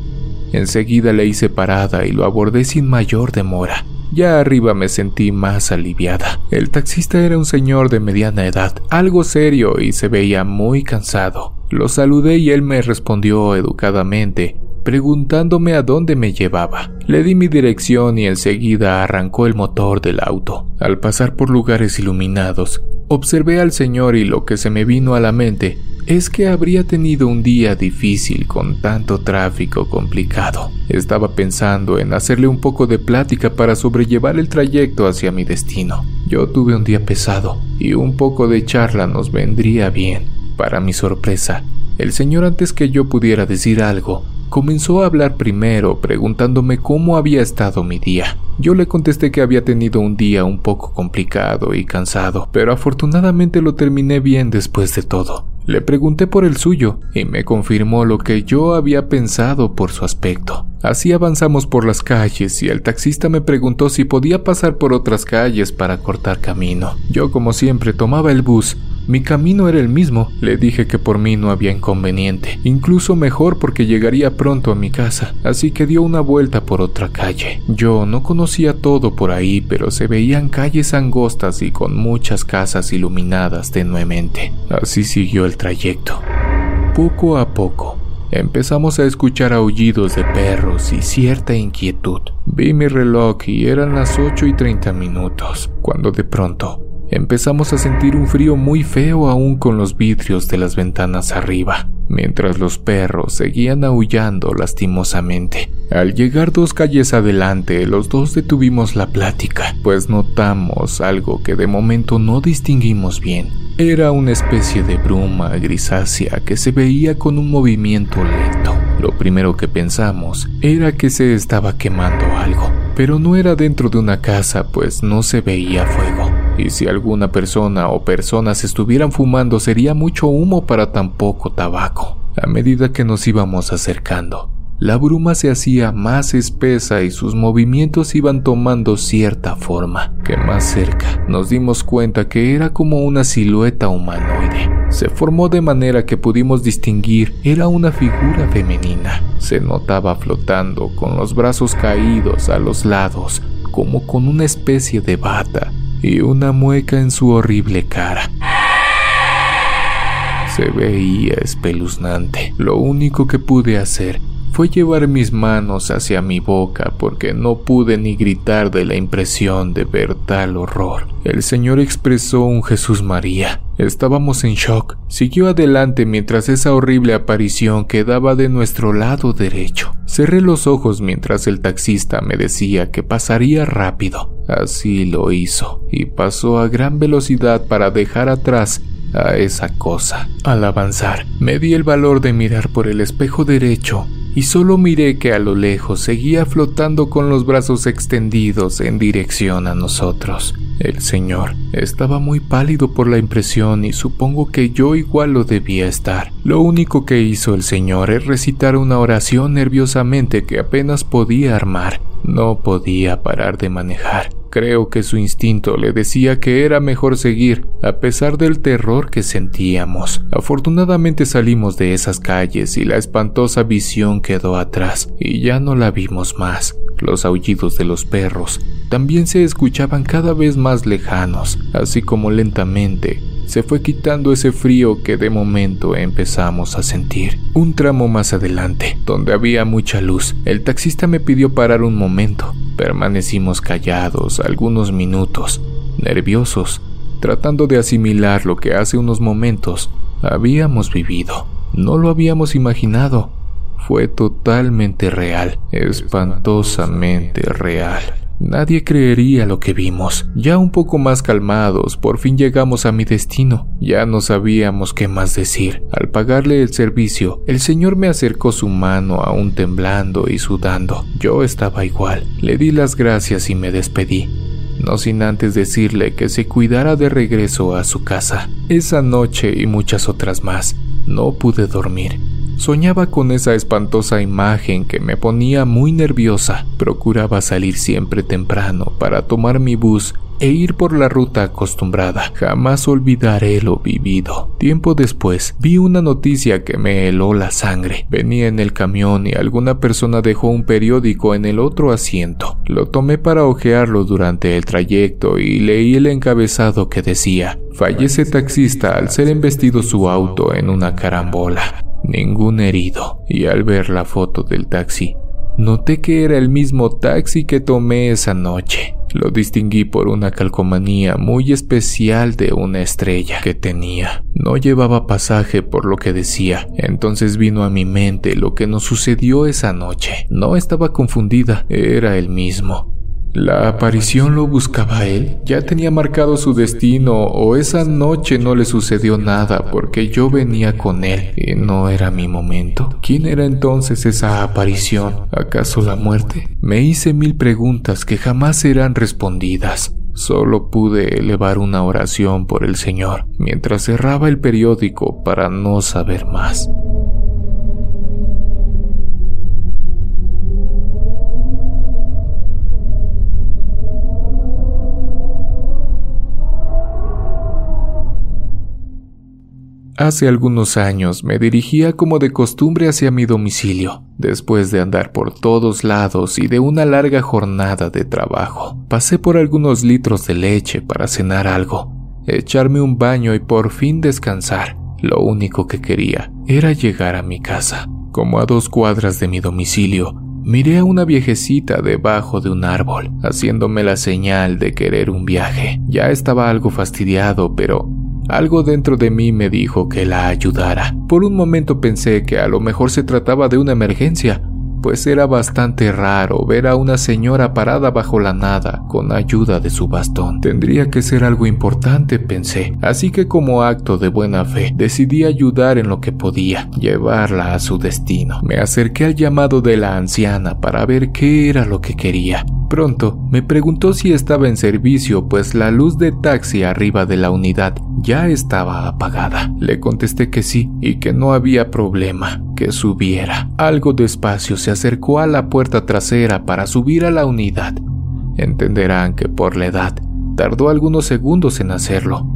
Enseguida le hice parada y lo abordé sin mayor demora. Ya arriba me sentí más aliviada. El taxista era un señor de mediana edad, algo serio y se veía muy cansado. Lo saludé y él me respondió educadamente, preguntándome a dónde me llevaba. Le di mi dirección y enseguida arrancó el motor del auto. Al pasar por lugares iluminados, observé al señor y lo que se me vino a la mente es que habría tenido un día difícil con tanto tráfico complicado. Estaba pensando en hacerle un poco de plática para sobrellevar el trayecto hacia mi destino. Yo tuve un día pesado y un poco de charla nos vendría bien. Para mi sorpresa, el señor antes que yo pudiera decir algo, comenzó a hablar primero preguntándome cómo había estado mi día. Yo le contesté que había tenido un día un poco complicado y cansado, pero afortunadamente lo terminé bien después de todo. Le pregunté por el suyo y me confirmó lo que yo había pensado por su aspecto. Así avanzamos por las calles y el taxista me preguntó si podía pasar por otras calles para cortar camino. Yo como siempre tomaba el bus mi camino era el mismo, le dije que por mí no había inconveniente, incluso mejor porque llegaría pronto a mi casa, así que dio una vuelta por otra calle. Yo no conocía todo por ahí, pero se veían calles angostas y con muchas casas iluminadas tenuemente. Así siguió el trayecto. Poco a poco, empezamos a escuchar aullidos de perros y cierta inquietud. Vi mi reloj y eran las 8 y 30 minutos, cuando de pronto Empezamos a sentir un frío muy feo aún con los vidrios de las ventanas arriba, mientras los perros seguían aullando lastimosamente. Al llegar dos calles adelante, los dos detuvimos la plática, pues notamos algo que de momento no distinguimos bien. Era una especie de bruma grisácea que se veía con un movimiento lento. Lo primero que pensamos era que se estaba quemando algo, pero no era dentro de una casa, pues no se veía fuego y si alguna persona o personas estuvieran fumando sería mucho humo para tan poco tabaco. A medida que nos íbamos acercando, la bruma se hacía más espesa y sus movimientos iban tomando cierta forma, que más cerca nos dimos cuenta que era como una silueta humanoide. Se formó de manera que pudimos distinguir era una figura femenina. Se notaba flotando con los brazos caídos a los lados, como con una especie de bata, y una mueca en su horrible cara. Se veía espeluznante. Lo único que pude hacer fue llevar mis manos hacia mi boca porque no pude ni gritar de la impresión de ver tal horror. El Señor expresó un Jesús María. Estábamos en shock. Siguió adelante mientras esa horrible aparición quedaba de nuestro lado derecho. Cerré los ojos mientras el taxista me decía que pasaría rápido. Así lo hizo y pasó a gran velocidad para dejar atrás a esa cosa. Al avanzar, me di el valor de mirar por el espejo derecho y solo miré que a lo lejos seguía flotando con los brazos extendidos en dirección a nosotros. El señor estaba muy pálido por la impresión y supongo que yo igual lo debía estar. Lo único que hizo el señor es recitar una oración nerviosamente que apenas podía armar. No podía parar de manejar. Creo que su instinto le decía que era mejor seguir, a pesar del terror que sentíamos. Afortunadamente salimos de esas calles y la espantosa visión quedó atrás, y ya no la vimos más. Los aullidos de los perros también se escuchaban cada vez más lejanos, así como lentamente se fue quitando ese frío que de momento empezamos a sentir. Un tramo más adelante, donde había mucha luz, el taxista me pidió parar un momento. Permanecimos callados algunos minutos, nerviosos, tratando de asimilar lo que hace unos momentos habíamos vivido. No lo habíamos imaginado. Fue totalmente real, espantosamente real. Nadie creería lo que vimos. Ya un poco más calmados, por fin llegamos a mi destino. Ya no sabíamos qué más decir. Al pagarle el servicio, el señor me acercó su mano aún temblando y sudando. Yo estaba igual. Le di las gracias y me despedí. No sin antes decirle que se cuidara de regreso a su casa. Esa noche y muchas otras más, no pude dormir. Soñaba con esa espantosa imagen que me ponía muy nerviosa. Procuraba salir siempre temprano para tomar mi bus e ir por la ruta acostumbrada. Jamás olvidaré lo vivido. Tiempo después, vi una noticia que me heló la sangre. Venía en el camión y alguna persona dejó un periódico en el otro asiento. Lo tomé para hojearlo durante el trayecto y leí el encabezado que decía, fallece taxista al ser embestido su auto en una carambola ningún herido, y al ver la foto del taxi, noté que era el mismo taxi que tomé esa noche. Lo distinguí por una calcomanía muy especial de una estrella que tenía. No llevaba pasaje por lo que decía. Entonces vino a mi mente lo que nos sucedió esa noche. No estaba confundida, era el mismo. ¿La aparición lo buscaba él? ¿Ya tenía marcado su destino o esa noche no le sucedió nada porque yo venía con él y no era mi momento? ¿Quién era entonces esa aparición? ¿Acaso la muerte? Me hice mil preguntas que jamás serán respondidas. Solo pude elevar una oración por el Señor mientras cerraba el periódico para no saber más. Hace algunos años me dirigía como de costumbre hacia mi domicilio, después de andar por todos lados y de una larga jornada de trabajo. Pasé por algunos litros de leche para cenar algo, echarme un baño y por fin descansar. Lo único que quería era llegar a mi casa. Como a dos cuadras de mi domicilio, miré a una viejecita debajo de un árbol, haciéndome la señal de querer un viaje. Ya estaba algo fastidiado, pero algo dentro de mí me dijo que la ayudara. Por un momento pensé que a lo mejor se trataba de una emergencia, pues era bastante raro ver a una señora parada bajo la nada con ayuda de su bastón. Tendría que ser algo importante, pensé, así que como acto de buena fe decidí ayudar en lo que podía, llevarla a su destino. Me acerqué al llamado de la anciana para ver qué era lo que quería. Pronto me preguntó si estaba en servicio, pues la luz de taxi arriba de la unidad ya estaba apagada. Le contesté que sí y que no había problema, que subiera. Algo despacio se acercó a la puerta trasera para subir a la unidad. Entenderán que por la edad tardó algunos segundos en hacerlo,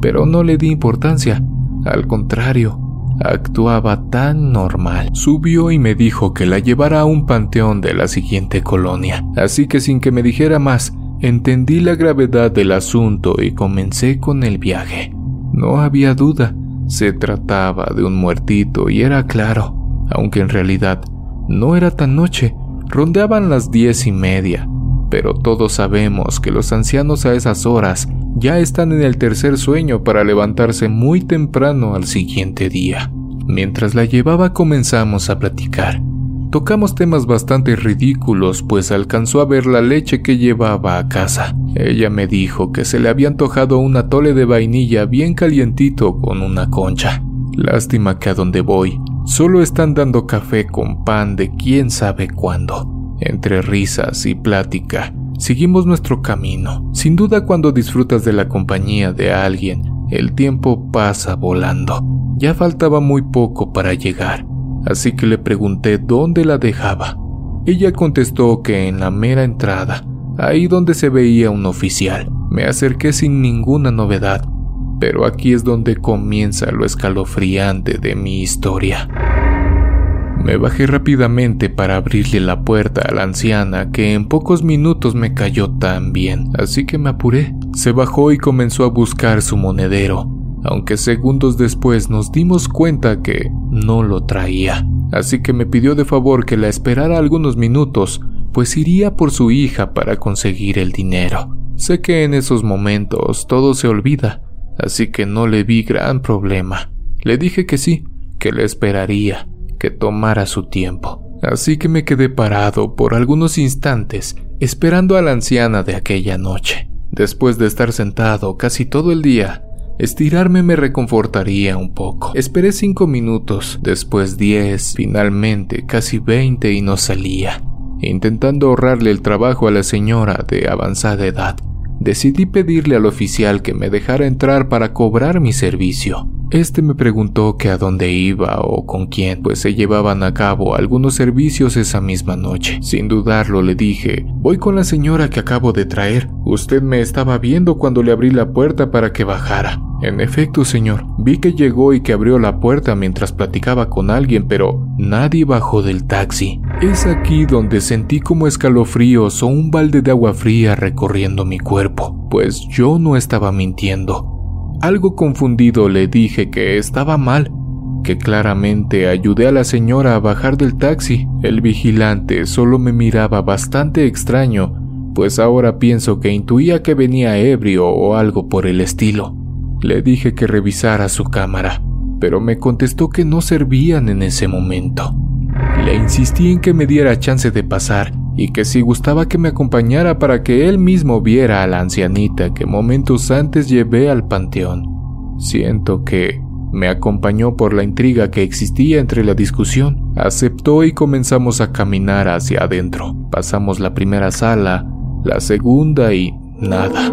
pero no le di importancia. Al contrario, actuaba tan normal. Subió y me dijo que la llevara a un panteón de la siguiente colonia, así que sin que me dijera más, entendí la gravedad del asunto y comencé con el viaje. No había duda, se trataba de un muertito y era claro, aunque en realidad no era tan noche, rondeaban las diez y media, pero todos sabemos que los ancianos a esas horas ya están en el tercer sueño para levantarse muy temprano al siguiente día. Mientras la llevaba comenzamos a platicar. Tocamos temas bastante ridículos, pues alcanzó a ver la leche que llevaba a casa. Ella me dijo que se le había antojado un atole de vainilla bien calientito con una concha. Lástima que a donde voy solo están dando café con pan de quién sabe cuándo. Entre risas y plática, seguimos nuestro camino. Sin duda cuando disfrutas de la compañía de alguien, el tiempo pasa volando. Ya faltaba muy poco para llegar, así que le pregunté dónde la dejaba. Ella contestó que en la mera entrada, ahí donde se veía un oficial. Me acerqué sin ninguna novedad, pero aquí es donde comienza lo escalofriante de mi historia. Me bajé rápidamente para abrirle la puerta a la anciana que en pocos minutos me cayó tan bien, así que me apuré. Se bajó y comenzó a buscar su monedero, aunque segundos después nos dimos cuenta que no lo traía. Así que me pidió de favor que la esperara algunos minutos, pues iría por su hija para conseguir el dinero. Sé que en esos momentos todo se olvida, así que no le vi gran problema. Le dije que sí, que le esperaría que tomara su tiempo. Así que me quedé parado por algunos instantes esperando a la anciana de aquella noche. Después de estar sentado casi todo el día, estirarme me reconfortaría un poco. Esperé cinco minutos, después diez, finalmente casi veinte y no salía. Intentando ahorrarle el trabajo a la señora de avanzada edad, decidí pedirle al oficial que me dejara entrar para cobrar mi servicio. Este me preguntó que a dónde iba o con quién, pues se llevaban a cabo algunos servicios esa misma noche. Sin dudarlo le dije, voy con la señora que acabo de traer. Usted me estaba viendo cuando le abrí la puerta para que bajara. En efecto, señor, vi que llegó y que abrió la puerta mientras platicaba con alguien, pero nadie bajó del taxi. Es aquí donde sentí como escalofríos o un balde de agua fría recorriendo mi cuerpo, pues yo no estaba mintiendo. Algo confundido le dije que estaba mal, que claramente ayudé a la señora a bajar del taxi. El vigilante solo me miraba bastante extraño pues ahora pienso que intuía que venía ebrio o algo por el estilo. Le dije que revisara su cámara, pero me contestó que no servían en ese momento. Le insistí en que me diera chance de pasar y que si gustaba que me acompañara para que él mismo viera a la ancianita que momentos antes llevé al panteón. Siento que me acompañó por la intriga que existía entre la discusión. Aceptó y comenzamos a caminar hacia adentro. Pasamos la primera sala, la segunda y nada.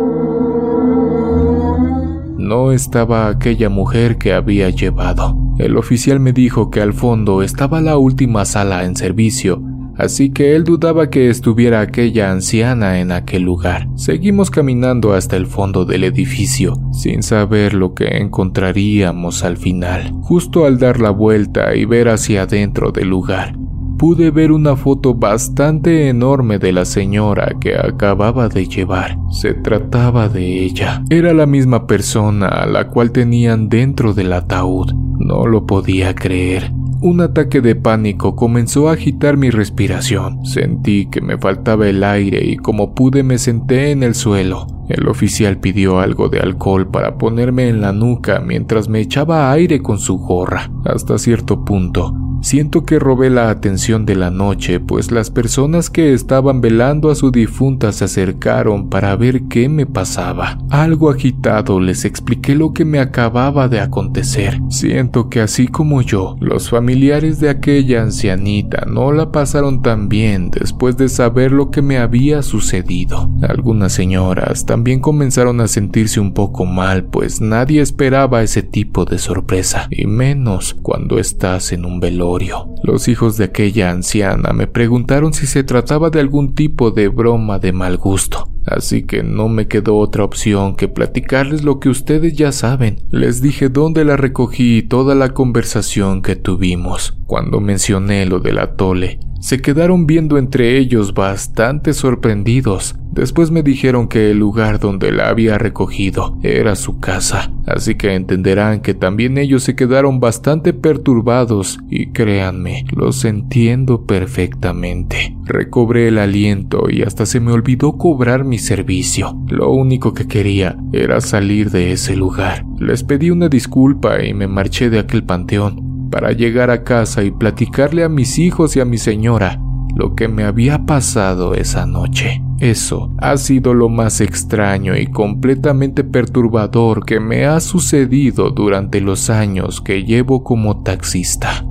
No estaba aquella mujer que había llevado. El oficial me dijo que al fondo estaba la última sala en servicio así que él dudaba que estuviera aquella anciana en aquel lugar. Seguimos caminando hasta el fondo del edificio, sin saber lo que encontraríamos al final. Justo al dar la vuelta y ver hacia adentro del lugar, pude ver una foto bastante enorme de la señora que acababa de llevar. Se trataba de ella. Era la misma persona a la cual tenían dentro del ataúd. No lo podía creer. Un ataque de pánico comenzó a agitar mi respiración. Sentí que me faltaba el aire y como pude me senté en el suelo. El oficial pidió algo de alcohol para ponerme en la nuca mientras me echaba aire con su gorra. Hasta cierto punto, Siento que robé la atención de la noche, pues las personas que estaban velando a su difunta se acercaron para ver qué me pasaba. Algo agitado les expliqué lo que me acababa de acontecer. Siento que así como yo, los familiares de aquella ancianita no la pasaron tan bien después de saber lo que me había sucedido. Algunas señoras también comenzaron a sentirse un poco mal, pues nadie esperaba ese tipo de sorpresa, y menos cuando estás en un velorio. Los hijos de aquella anciana me preguntaron si se trataba de algún tipo de broma de mal gusto, así que no me quedó otra opción que platicarles lo que ustedes ya saben. Les dije dónde la recogí y toda la conversación que tuvimos. Cuando mencioné lo del atole, se quedaron viendo entre ellos bastante sorprendidos. Después me dijeron que el lugar donde la había recogido era su casa, así que entenderán que también ellos se quedaron bastante perturbados y créanme, los entiendo perfectamente. Recobré el aliento y hasta se me olvidó cobrar mi servicio. Lo único que quería era salir de ese lugar. Les pedí una disculpa y me marché de aquel panteón para llegar a casa y platicarle a mis hijos y a mi señora lo que me había pasado esa noche. Eso ha sido lo más extraño y completamente perturbador que me ha sucedido durante los años que llevo como taxista.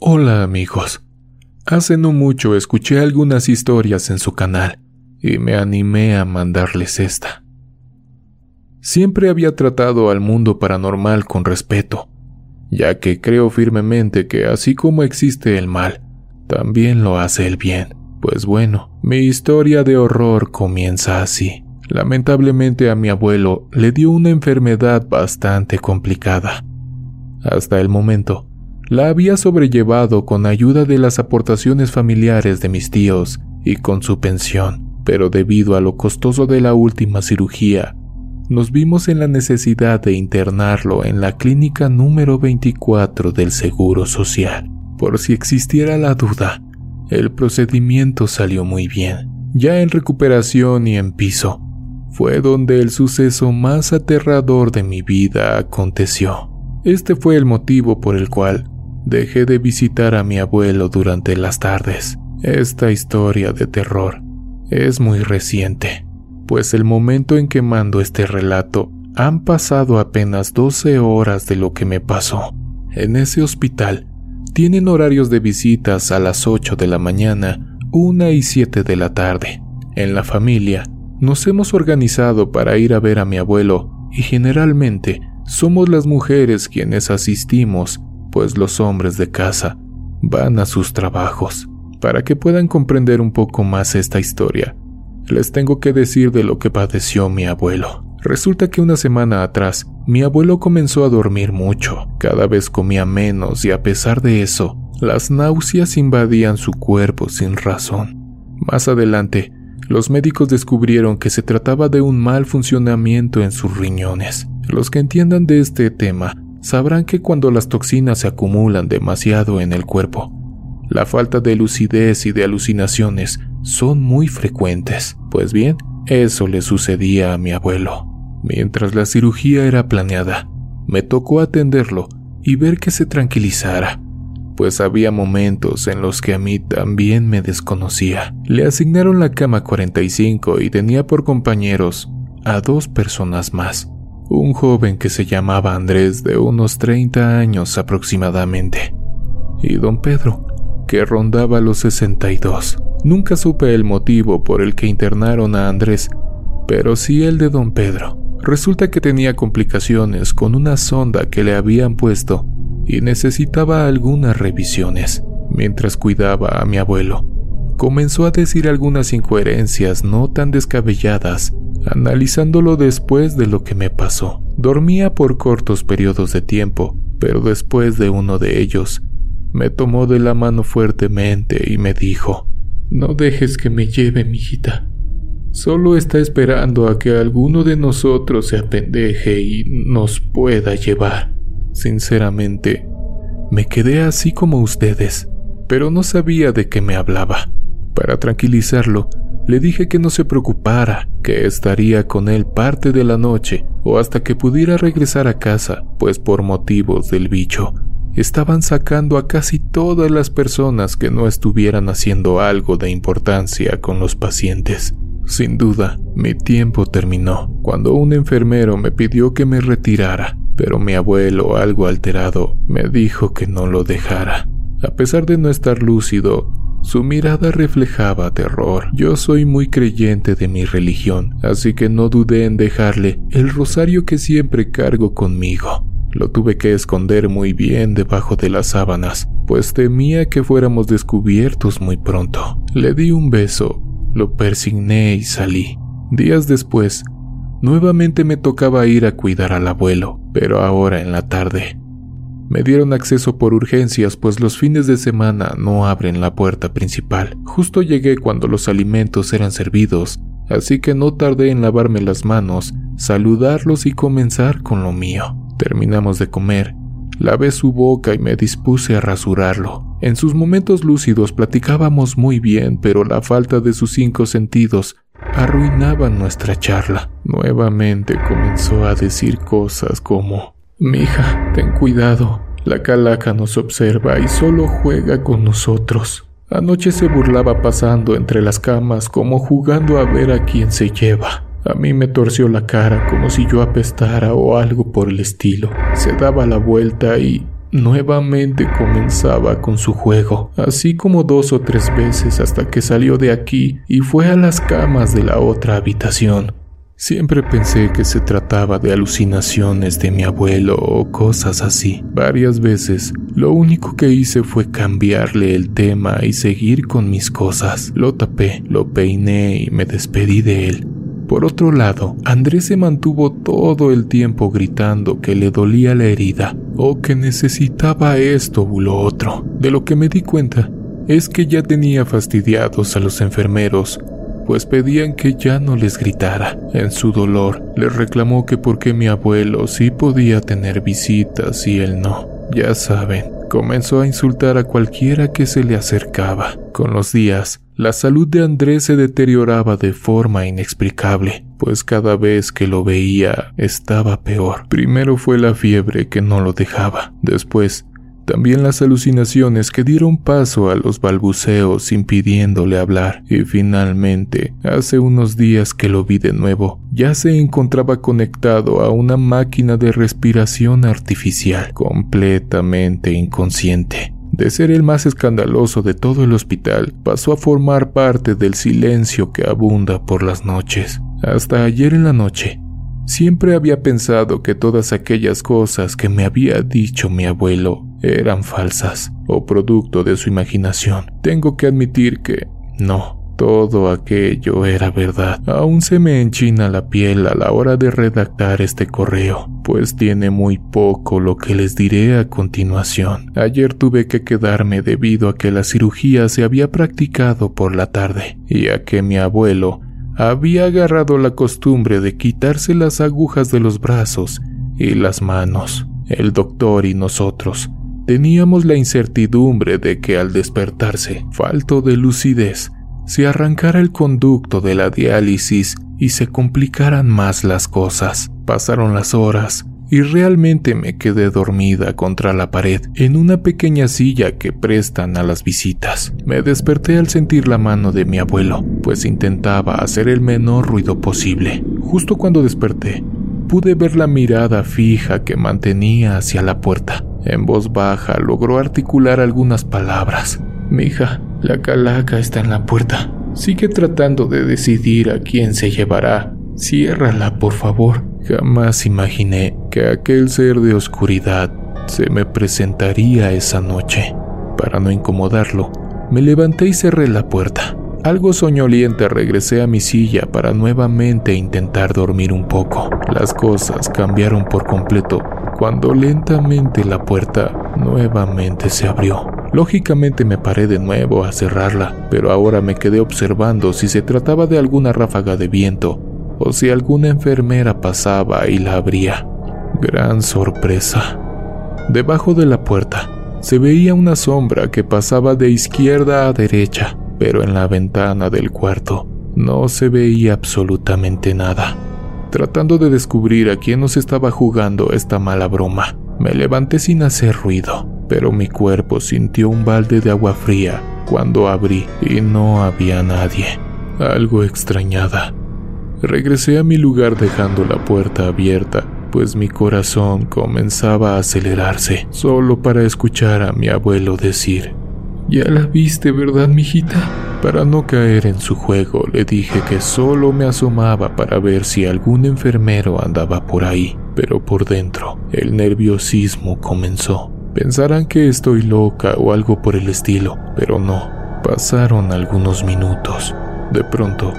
Hola amigos. Hace no mucho escuché algunas historias en su canal y me animé a mandarles esta. Siempre había tratado al mundo paranormal con respeto, ya que creo firmemente que así como existe el mal, también lo hace el bien. Pues bueno, mi historia de horror comienza así. Lamentablemente a mi abuelo le dio una enfermedad bastante complicada. Hasta el momento, la había sobrellevado con ayuda de las aportaciones familiares de mis tíos y con su pensión, pero debido a lo costoso de la última cirugía, nos vimos en la necesidad de internarlo en la clínica número 24 del Seguro Social. Por si existiera la duda, el procedimiento salió muy bien. Ya en recuperación y en piso, fue donde el suceso más aterrador de mi vida aconteció. Este fue el motivo por el cual dejé de visitar a mi abuelo durante las tardes. Esta historia de terror es muy reciente pues el momento en que mando este relato han pasado apenas 12 horas de lo que me pasó. En ese hospital tienen horarios de visitas a las 8 de la mañana, 1 y 7 de la tarde. En la familia nos hemos organizado para ir a ver a mi abuelo y generalmente somos las mujeres quienes asistimos, pues los hombres de casa van a sus trabajos. Para que puedan comprender un poco más esta historia, les tengo que decir de lo que padeció mi abuelo. Resulta que una semana atrás, mi abuelo comenzó a dormir mucho, cada vez comía menos y a pesar de eso, las náuseas invadían su cuerpo sin razón. Más adelante, los médicos descubrieron que se trataba de un mal funcionamiento en sus riñones. Los que entiendan de este tema sabrán que cuando las toxinas se acumulan demasiado en el cuerpo, La falta de lucidez y de alucinaciones son muy frecuentes. Pues bien, eso le sucedía a mi abuelo. Mientras la cirugía era planeada, me tocó atenderlo y ver que se tranquilizara, pues había momentos en los que a mí también me desconocía. Le asignaron la cama 45 y tenía por compañeros a dos personas más. Un joven que se llamaba Andrés de unos 30 años aproximadamente. Y don Pedro, que rondaba los 62. Nunca supe el motivo por el que internaron a Andrés, pero sí el de don Pedro. Resulta que tenía complicaciones con una sonda que le habían puesto y necesitaba algunas revisiones. Mientras cuidaba a mi abuelo, comenzó a decir algunas incoherencias no tan descabelladas, analizándolo después de lo que me pasó. Dormía por cortos periodos de tiempo, pero después de uno de ellos, me tomó de la mano fuertemente y me dijo, No dejes que me lleve, mijita. Solo está esperando a que alguno de nosotros se apendeje y nos pueda llevar. Sinceramente, me quedé así como ustedes, pero no sabía de qué me hablaba. Para tranquilizarlo, le dije que no se preocupara, que estaría con él parte de la noche o hasta que pudiera regresar a casa, pues por motivos del bicho, estaban sacando a casi todas las personas que no estuvieran haciendo algo de importancia con los pacientes. Sin duda, mi tiempo terminó cuando un enfermero me pidió que me retirara, pero mi abuelo, algo alterado, me dijo que no lo dejara. A pesar de no estar lúcido, su mirada reflejaba terror. Yo soy muy creyente de mi religión, así que no dudé en dejarle el rosario que siempre cargo conmigo. Lo tuve que esconder muy bien debajo de las sábanas, pues temía que fuéramos descubiertos muy pronto. Le di un beso, lo persigné y salí. Días después, nuevamente me tocaba ir a cuidar al abuelo, pero ahora en la tarde. Me dieron acceso por urgencias, pues los fines de semana no abren la puerta principal. Justo llegué cuando los alimentos eran servidos, así que no tardé en lavarme las manos, saludarlos y comenzar con lo mío. Terminamos de comer, lavé su boca y me dispuse a rasurarlo. En sus momentos lúcidos platicábamos muy bien, pero la falta de sus cinco sentidos arruinaba nuestra charla. Nuevamente comenzó a decir cosas como, Mija, ten cuidado, la calaca nos observa y solo juega con nosotros. Anoche se burlaba pasando entre las camas como jugando a ver a quién se lleva. A mí me torció la cara como si yo apestara o algo por el estilo. Se daba la vuelta y nuevamente comenzaba con su juego, así como dos o tres veces hasta que salió de aquí y fue a las camas de la otra habitación. Siempre pensé que se trataba de alucinaciones de mi abuelo o cosas así. Varias veces lo único que hice fue cambiarle el tema y seguir con mis cosas. Lo tapé, lo peiné y me despedí de él. Por otro lado, Andrés se mantuvo todo el tiempo gritando que le dolía la herida o que necesitaba esto u lo otro. De lo que me di cuenta es que ya tenía fastidiados a los enfermeros, pues pedían que ya no les gritara. En su dolor, les reclamó que porque mi abuelo sí podía tener visitas y él no. Ya saben, comenzó a insultar a cualquiera que se le acercaba. Con los días, la salud de Andrés se deterioraba de forma inexplicable, pues cada vez que lo veía estaba peor. Primero fue la fiebre que no lo dejaba, después también las alucinaciones que dieron paso a los balbuceos impidiéndole hablar y finalmente, hace unos días que lo vi de nuevo, ya se encontraba conectado a una máquina de respiración artificial, completamente inconsciente. De ser el más escandaloso de todo el hospital, pasó a formar parte del silencio que abunda por las noches. Hasta ayer en la noche, siempre había pensado que todas aquellas cosas que me había dicho mi abuelo eran falsas o producto de su imaginación. Tengo que admitir que no, todo aquello era verdad. Aún se me enchina la piel a la hora de redactar este correo, pues tiene muy poco lo que les diré a continuación. Ayer tuve que quedarme debido a que la cirugía se había practicado por la tarde y a que mi abuelo había agarrado la costumbre de quitarse las agujas de los brazos y las manos. El doctor y nosotros Teníamos la incertidumbre de que al despertarse, falto de lucidez, se arrancara el conducto de la diálisis y se complicaran más las cosas. Pasaron las horas y realmente me quedé dormida contra la pared en una pequeña silla que prestan a las visitas. Me desperté al sentir la mano de mi abuelo, pues intentaba hacer el menor ruido posible. Justo cuando desperté, pude ver la mirada fija que mantenía hacia la puerta. En voz baja logró articular algunas palabras. Mija, la calaca está en la puerta. Sigue tratando de decidir a quién se llevará. Ciérrala, por favor. Jamás imaginé que aquel ser de oscuridad se me presentaría esa noche. Para no incomodarlo, me levanté y cerré la puerta. Algo soñoliente regresé a mi silla para nuevamente intentar dormir un poco. Las cosas cambiaron por completo cuando lentamente la puerta nuevamente se abrió. Lógicamente me paré de nuevo a cerrarla, pero ahora me quedé observando si se trataba de alguna ráfaga de viento o si alguna enfermera pasaba y la abría. Gran sorpresa. Debajo de la puerta se veía una sombra que pasaba de izquierda a derecha, pero en la ventana del cuarto no se veía absolutamente nada. Tratando de descubrir a quién nos estaba jugando esta mala broma, me levanté sin hacer ruido, pero mi cuerpo sintió un balde de agua fría cuando abrí y no había nadie. Algo extrañada. Regresé a mi lugar dejando la puerta abierta, pues mi corazón comenzaba a acelerarse, solo para escuchar a mi abuelo decir, ¿Ya la viste, verdad, mijita? Para no caer en su juego, le dije que solo me asomaba para ver si algún enfermero andaba por ahí, pero por dentro el nerviosismo comenzó. Pensarán que estoy loca o algo por el estilo, pero no. Pasaron algunos minutos. De pronto,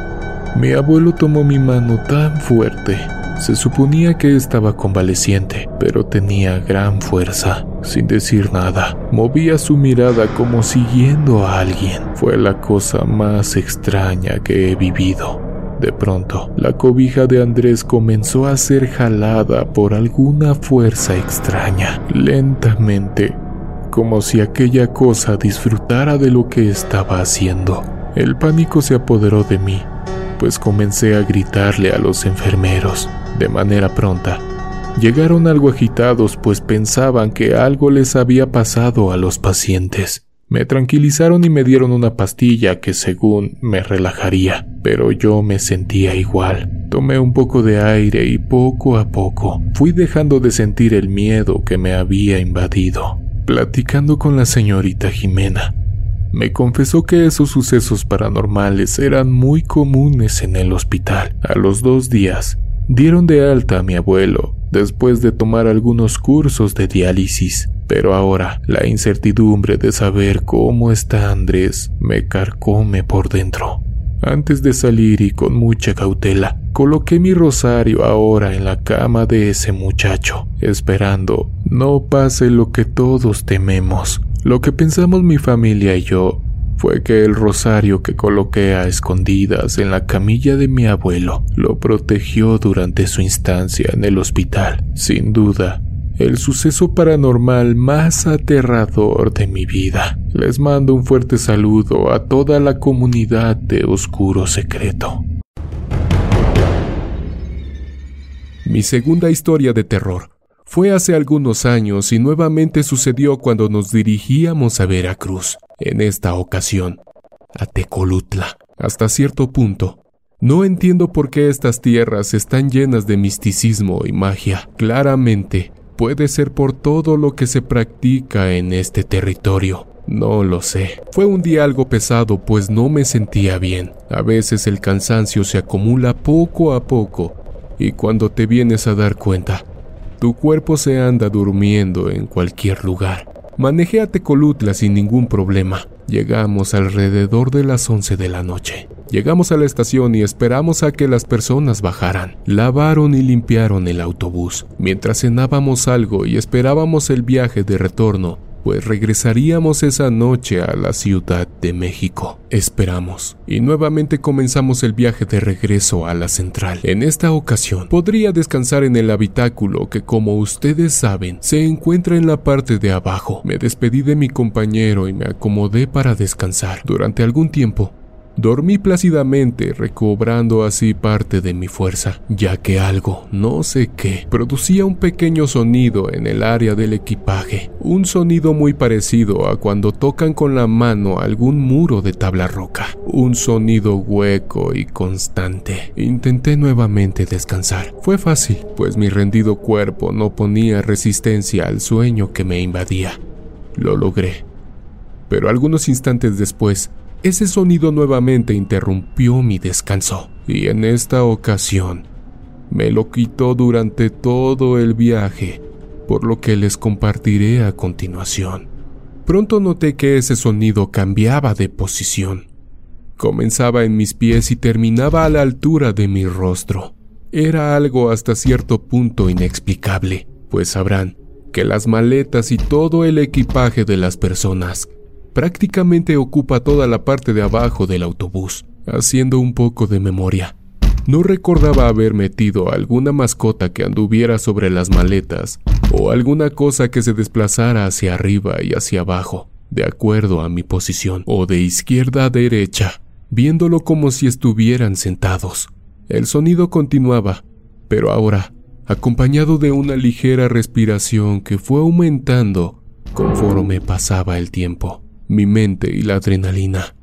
mi abuelo tomó mi mano tan fuerte. Se suponía que estaba convaleciente, pero tenía gran fuerza. Sin decir nada, movía su mirada como siguiendo a alguien. Fue la cosa más extraña que he vivido. De pronto, la cobija de Andrés comenzó a ser jalada por alguna fuerza extraña, lentamente, como si aquella cosa disfrutara de lo que estaba haciendo. El pánico se apoderó de mí pues comencé a gritarle a los enfermeros de manera pronta. Llegaron algo agitados pues pensaban que algo les había pasado a los pacientes. Me tranquilizaron y me dieron una pastilla que según me relajaría, pero yo me sentía igual. Tomé un poco de aire y poco a poco fui dejando de sentir el miedo que me había invadido. Platicando con la señorita Jimena, me confesó que esos sucesos paranormales eran muy comunes en el hospital. A los dos días, dieron de alta a mi abuelo, después de tomar algunos cursos de diálisis. Pero ahora la incertidumbre de saber cómo está Andrés me carcome por dentro. Antes de salir y con mucha cautela, coloqué mi rosario ahora en la cama de ese muchacho, esperando no pase lo que todos tememos, lo que pensamos mi familia y yo fue que el rosario que coloqué a escondidas en la camilla de mi abuelo lo protegió durante su instancia en el hospital. Sin duda, el suceso paranormal más aterrador de mi vida. Les mando un fuerte saludo a toda la comunidad de Oscuro Secreto. Mi segunda historia de terror fue hace algunos años y nuevamente sucedió cuando nos dirigíamos a Veracruz, en esta ocasión, a Tecolutla. Hasta cierto punto, no entiendo por qué estas tierras están llenas de misticismo y magia. Claramente, puede ser por todo lo que se practica en este territorio. No lo sé. Fue un día algo pesado pues no me sentía bien. A veces el cansancio se acumula poco a poco y cuando te vienes a dar cuenta, tu cuerpo se anda durmiendo en cualquier lugar. Manejé a Tecolutla sin ningún problema. Llegamos alrededor de las 11 de la noche. Llegamos a la estación y esperamos a que las personas bajaran. Lavaron y limpiaron el autobús. Mientras cenábamos algo y esperábamos el viaje de retorno, pues regresaríamos esa noche a la Ciudad de México. Esperamos, y nuevamente comenzamos el viaje de regreso a la central. En esta ocasión, podría descansar en el habitáculo que, como ustedes saben, se encuentra en la parte de abajo. Me despedí de mi compañero y me acomodé para descansar. Durante algún tiempo, Dormí plácidamente, recobrando así parte de mi fuerza, ya que algo, no sé qué, producía un pequeño sonido en el área del equipaje, un sonido muy parecido a cuando tocan con la mano algún muro de tabla roca, un sonido hueco y constante. Intenté nuevamente descansar. Fue fácil, pues mi rendido cuerpo no ponía resistencia al sueño que me invadía. Lo logré. Pero algunos instantes después, ese sonido nuevamente interrumpió mi descanso, y en esta ocasión me lo quitó durante todo el viaje, por lo que les compartiré a continuación. Pronto noté que ese sonido cambiaba de posición. Comenzaba en mis pies y terminaba a la altura de mi rostro. Era algo hasta cierto punto inexplicable, pues sabrán que las maletas y todo el equipaje de las personas prácticamente ocupa toda la parte de abajo del autobús, haciendo un poco de memoria. No recordaba haber metido alguna mascota que anduviera sobre las maletas o alguna cosa que se desplazara hacia arriba y hacia abajo, de acuerdo a mi posición, o de izquierda a derecha, viéndolo como si estuvieran sentados. El sonido continuaba, pero ahora, acompañado de una ligera respiración que fue aumentando conforme pasaba el tiempo mi mente y la adrenalina.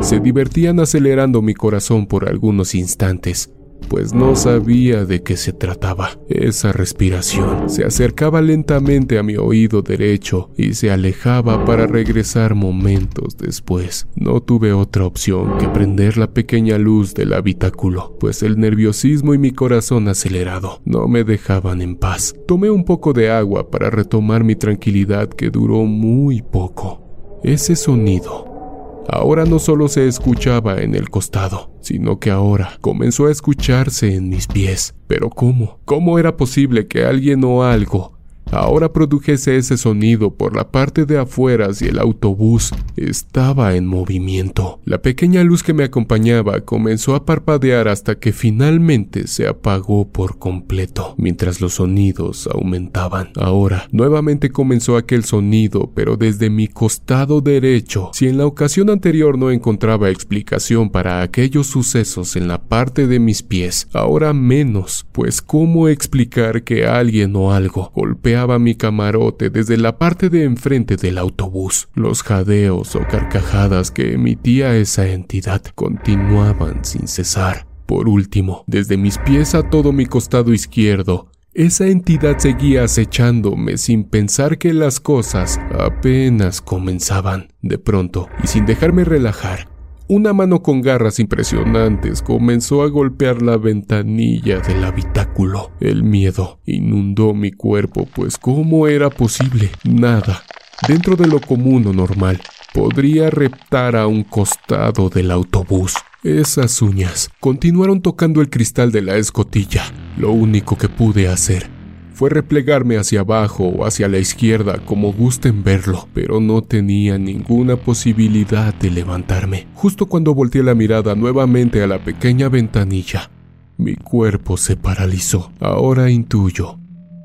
Se divertían acelerando mi corazón por algunos instantes, pues no sabía de qué se trataba. Esa respiración se acercaba lentamente a mi oído derecho y se alejaba para regresar momentos después. No tuve otra opción que prender la pequeña luz del habitáculo, pues el nerviosismo y mi corazón acelerado no me dejaban en paz. Tomé un poco de agua para retomar mi tranquilidad que duró muy poco. Ese sonido ahora no solo se escuchaba en el costado, sino que ahora comenzó a escucharse en mis pies. Pero ¿cómo? ¿Cómo era posible que alguien o algo Ahora produjese ese sonido por la parte de afuera si el autobús estaba en movimiento. La pequeña luz que me acompañaba comenzó a parpadear hasta que finalmente se apagó por completo, mientras los sonidos aumentaban. Ahora, nuevamente comenzó aquel sonido, pero desde mi costado derecho. Si en la ocasión anterior no encontraba explicación para aquellos sucesos en la parte de mis pies, ahora menos, pues cómo explicar que alguien o algo golpea mi camarote desde la parte de enfrente del autobús. Los jadeos o carcajadas que emitía esa entidad continuaban sin cesar. Por último, desde mis pies a todo mi costado izquierdo, esa entidad seguía acechándome sin pensar que las cosas apenas comenzaban. De pronto, y sin dejarme relajar, una mano con garras impresionantes comenzó a golpear la ventanilla del habitáculo. El miedo inundó mi cuerpo, pues ¿cómo era posible? Nada, dentro de lo común o normal, podría reptar a un costado del autobús. Esas uñas continuaron tocando el cristal de la escotilla. Lo único que pude hacer fue replegarme hacia abajo o hacia la izquierda como gusten verlo, pero no tenía ninguna posibilidad de levantarme. Justo cuando volteé la mirada nuevamente a la pequeña ventanilla, mi cuerpo se paralizó. Ahora intuyo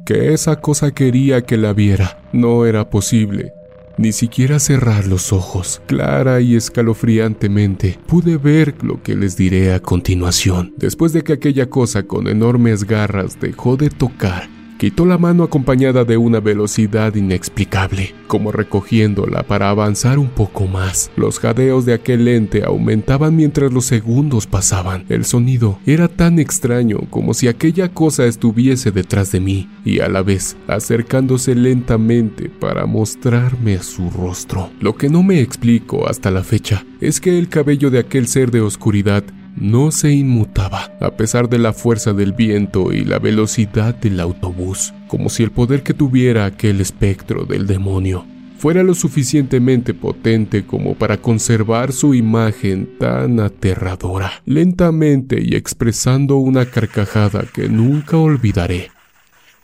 que esa cosa quería que la viera. No era posible. Ni siquiera cerrar los ojos. Clara y escalofriantemente pude ver lo que les diré a continuación. Después de que aquella cosa con enormes garras dejó de tocar, Quitó la mano acompañada de una velocidad inexplicable, como recogiéndola para avanzar un poco más. Los jadeos de aquel ente aumentaban mientras los segundos pasaban. El sonido era tan extraño como si aquella cosa estuviese detrás de mí y a la vez acercándose lentamente para mostrarme su rostro. Lo que no me explico hasta la fecha es que el cabello de aquel ser de oscuridad no se inmutaba a pesar de la fuerza del viento y la velocidad del autobús, como si el poder que tuviera aquel espectro del demonio fuera lo suficientemente potente como para conservar su imagen tan aterradora. Lentamente y expresando una carcajada que nunca olvidaré,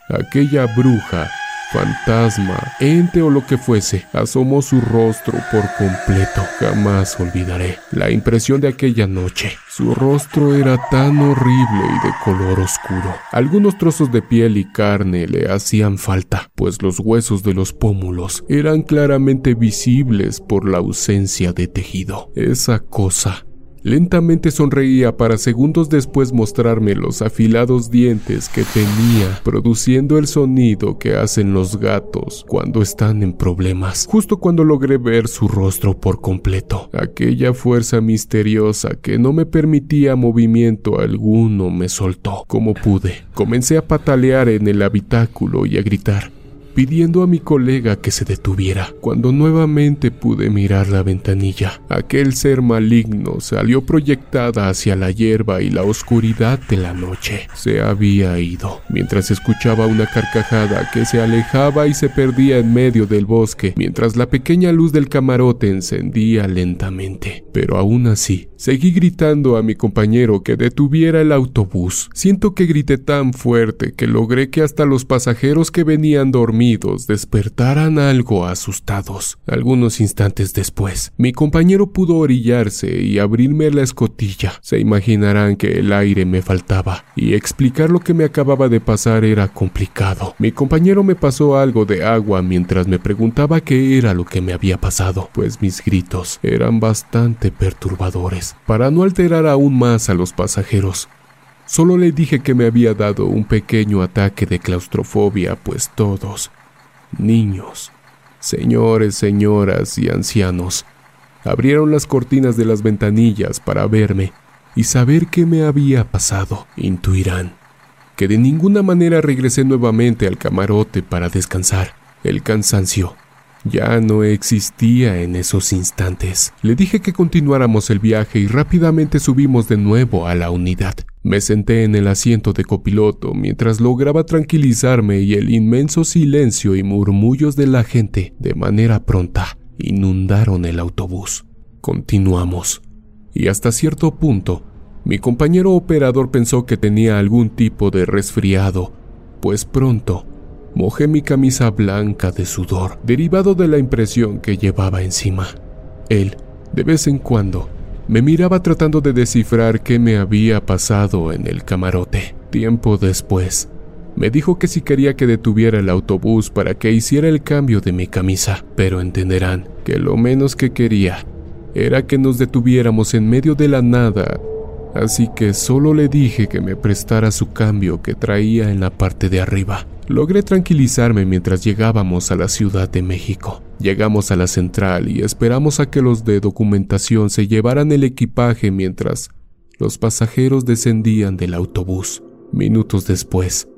aquella bruja fantasma, ente o lo que fuese, asomó su rostro por completo. Jamás olvidaré la impresión de aquella noche. Su rostro era tan horrible y de color oscuro. Algunos trozos de piel y carne le hacían falta, pues los huesos de los pómulos eran claramente visibles por la ausencia de tejido. Esa cosa Lentamente sonreía para segundos después mostrarme los afilados dientes que tenía, produciendo el sonido que hacen los gatos cuando están en problemas. Justo cuando logré ver su rostro por completo, aquella fuerza misteriosa que no me permitía movimiento alguno me soltó. Como pude, comencé a patalear en el habitáculo y a gritar pidiendo a mi colega que se detuviera. Cuando nuevamente pude mirar la ventanilla, aquel ser maligno salió proyectada hacia la hierba y la oscuridad de la noche. Se había ido, mientras escuchaba una carcajada que se alejaba y se perdía en medio del bosque, mientras la pequeña luz del camarote encendía lentamente. Pero aún así, seguí gritando a mi compañero que detuviera el autobús. Siento que grité tan fuerte que logré que hasta los pasajeros que venían dormidos despertaran algo asustados. Algunos instantes después, mi compañero pudo orillarse y abrirme la escotilla. Se imaginarán que el aire me faltaba y explicar lo que me acababa de pasar era complicado. Mi compañero me pasó algo de agua mientras me preguntaba qué era lo que me había pasado, pues mis gritos eran bastante perturbadores. Para no alterar aún más a los pasajeros, Solo le dije que me había dado un pequeño ataque de claustrofobia, pues todos, niños, señores, señoras y ancianos, abrieron las cortinas de las ventanillas para verme y saber qué me había pasado. Intuirán que de ninguna manera regresé nuevamente al camarote para descansar. El cansancio ya no existía en esos instantes. Le dije que continuáramos el viaje y rápidamente subimos de nuevo a la unidad. Me senté en el asiento de copiloto mientras lograba tranquilizarme y el inmenso silencio y murmullos de la gente de manera pronta inundaron el autobús. Continuamos. Y hasta cierto punto, mi compañero operador pensó que tenía algún tipo de resfriado, pues pronto Mojé mi camisa blanca de sudor, derivado de la impresión que llevaba encima. Él, de vez en cuando, me miraba tratando de descifrar qué me había pasado en el camarote. Tiempo después, me dijo que si quería que detuviera el autobús para que hiciera el cambio de mi camisa, pero entenderán que lo menos que quería era que nos detuviéramos en medio de la nada, así que solo le dije que me prestara su cambio que traía en la parte de arriba. Logré tranquilizarme mientras llegábamos a la Ciudad de México. Llegamos a la central y esperamos a que los de documentación se llevaran el equipaje mientras los pasajeros descendían del autobús. Minutos después,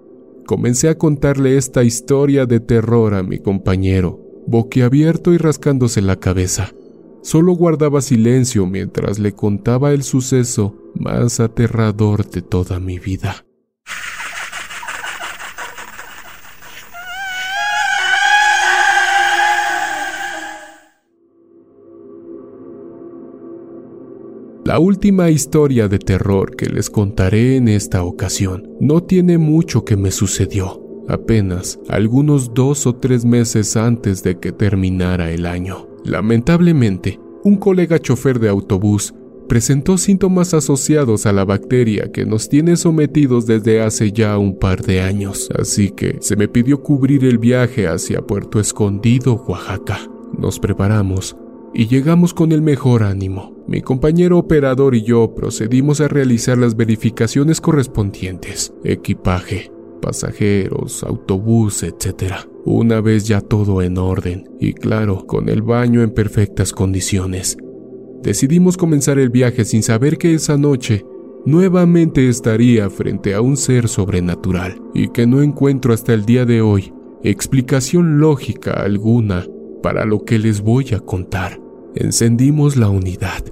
comencé a contarle esta historia de terror a mi compañero, boquiabierto y rascándose la cabeza. Solo guardaba silencio mientras le contaba el suceso más aterrador de toda mi vida. La última historia de terror que les contaré en esta ocasión no tiene mucho que me sucedió, apenas algunos dos o tres meses antes de que terminara el año. Lamentablemente, un colega chofer de autobús presentó síntomas asociados a la bacteria que nos tiene sometidos desde hace ya un par de años, así que se me pidió cubrir el viaje hacia Puerto Escondido, Oaxaca. Nos preparamos y llegamos con el mejor ánimo. Mi compañero operador y yo procedimos a realizar las verificaciones correspondientes, equipaje, pasajeros, autobús, etc. Una vez ya todo en orden y claro, con el baño en perfectas condiciones, decidimos comenzar el viaje sin saber que esa noche nuevamente estaría frente a un ser sobrenatural y que no encuentro hasta el día de hoy explicación lógica alguna para lo que les voy a contar. Encendimos la unidad.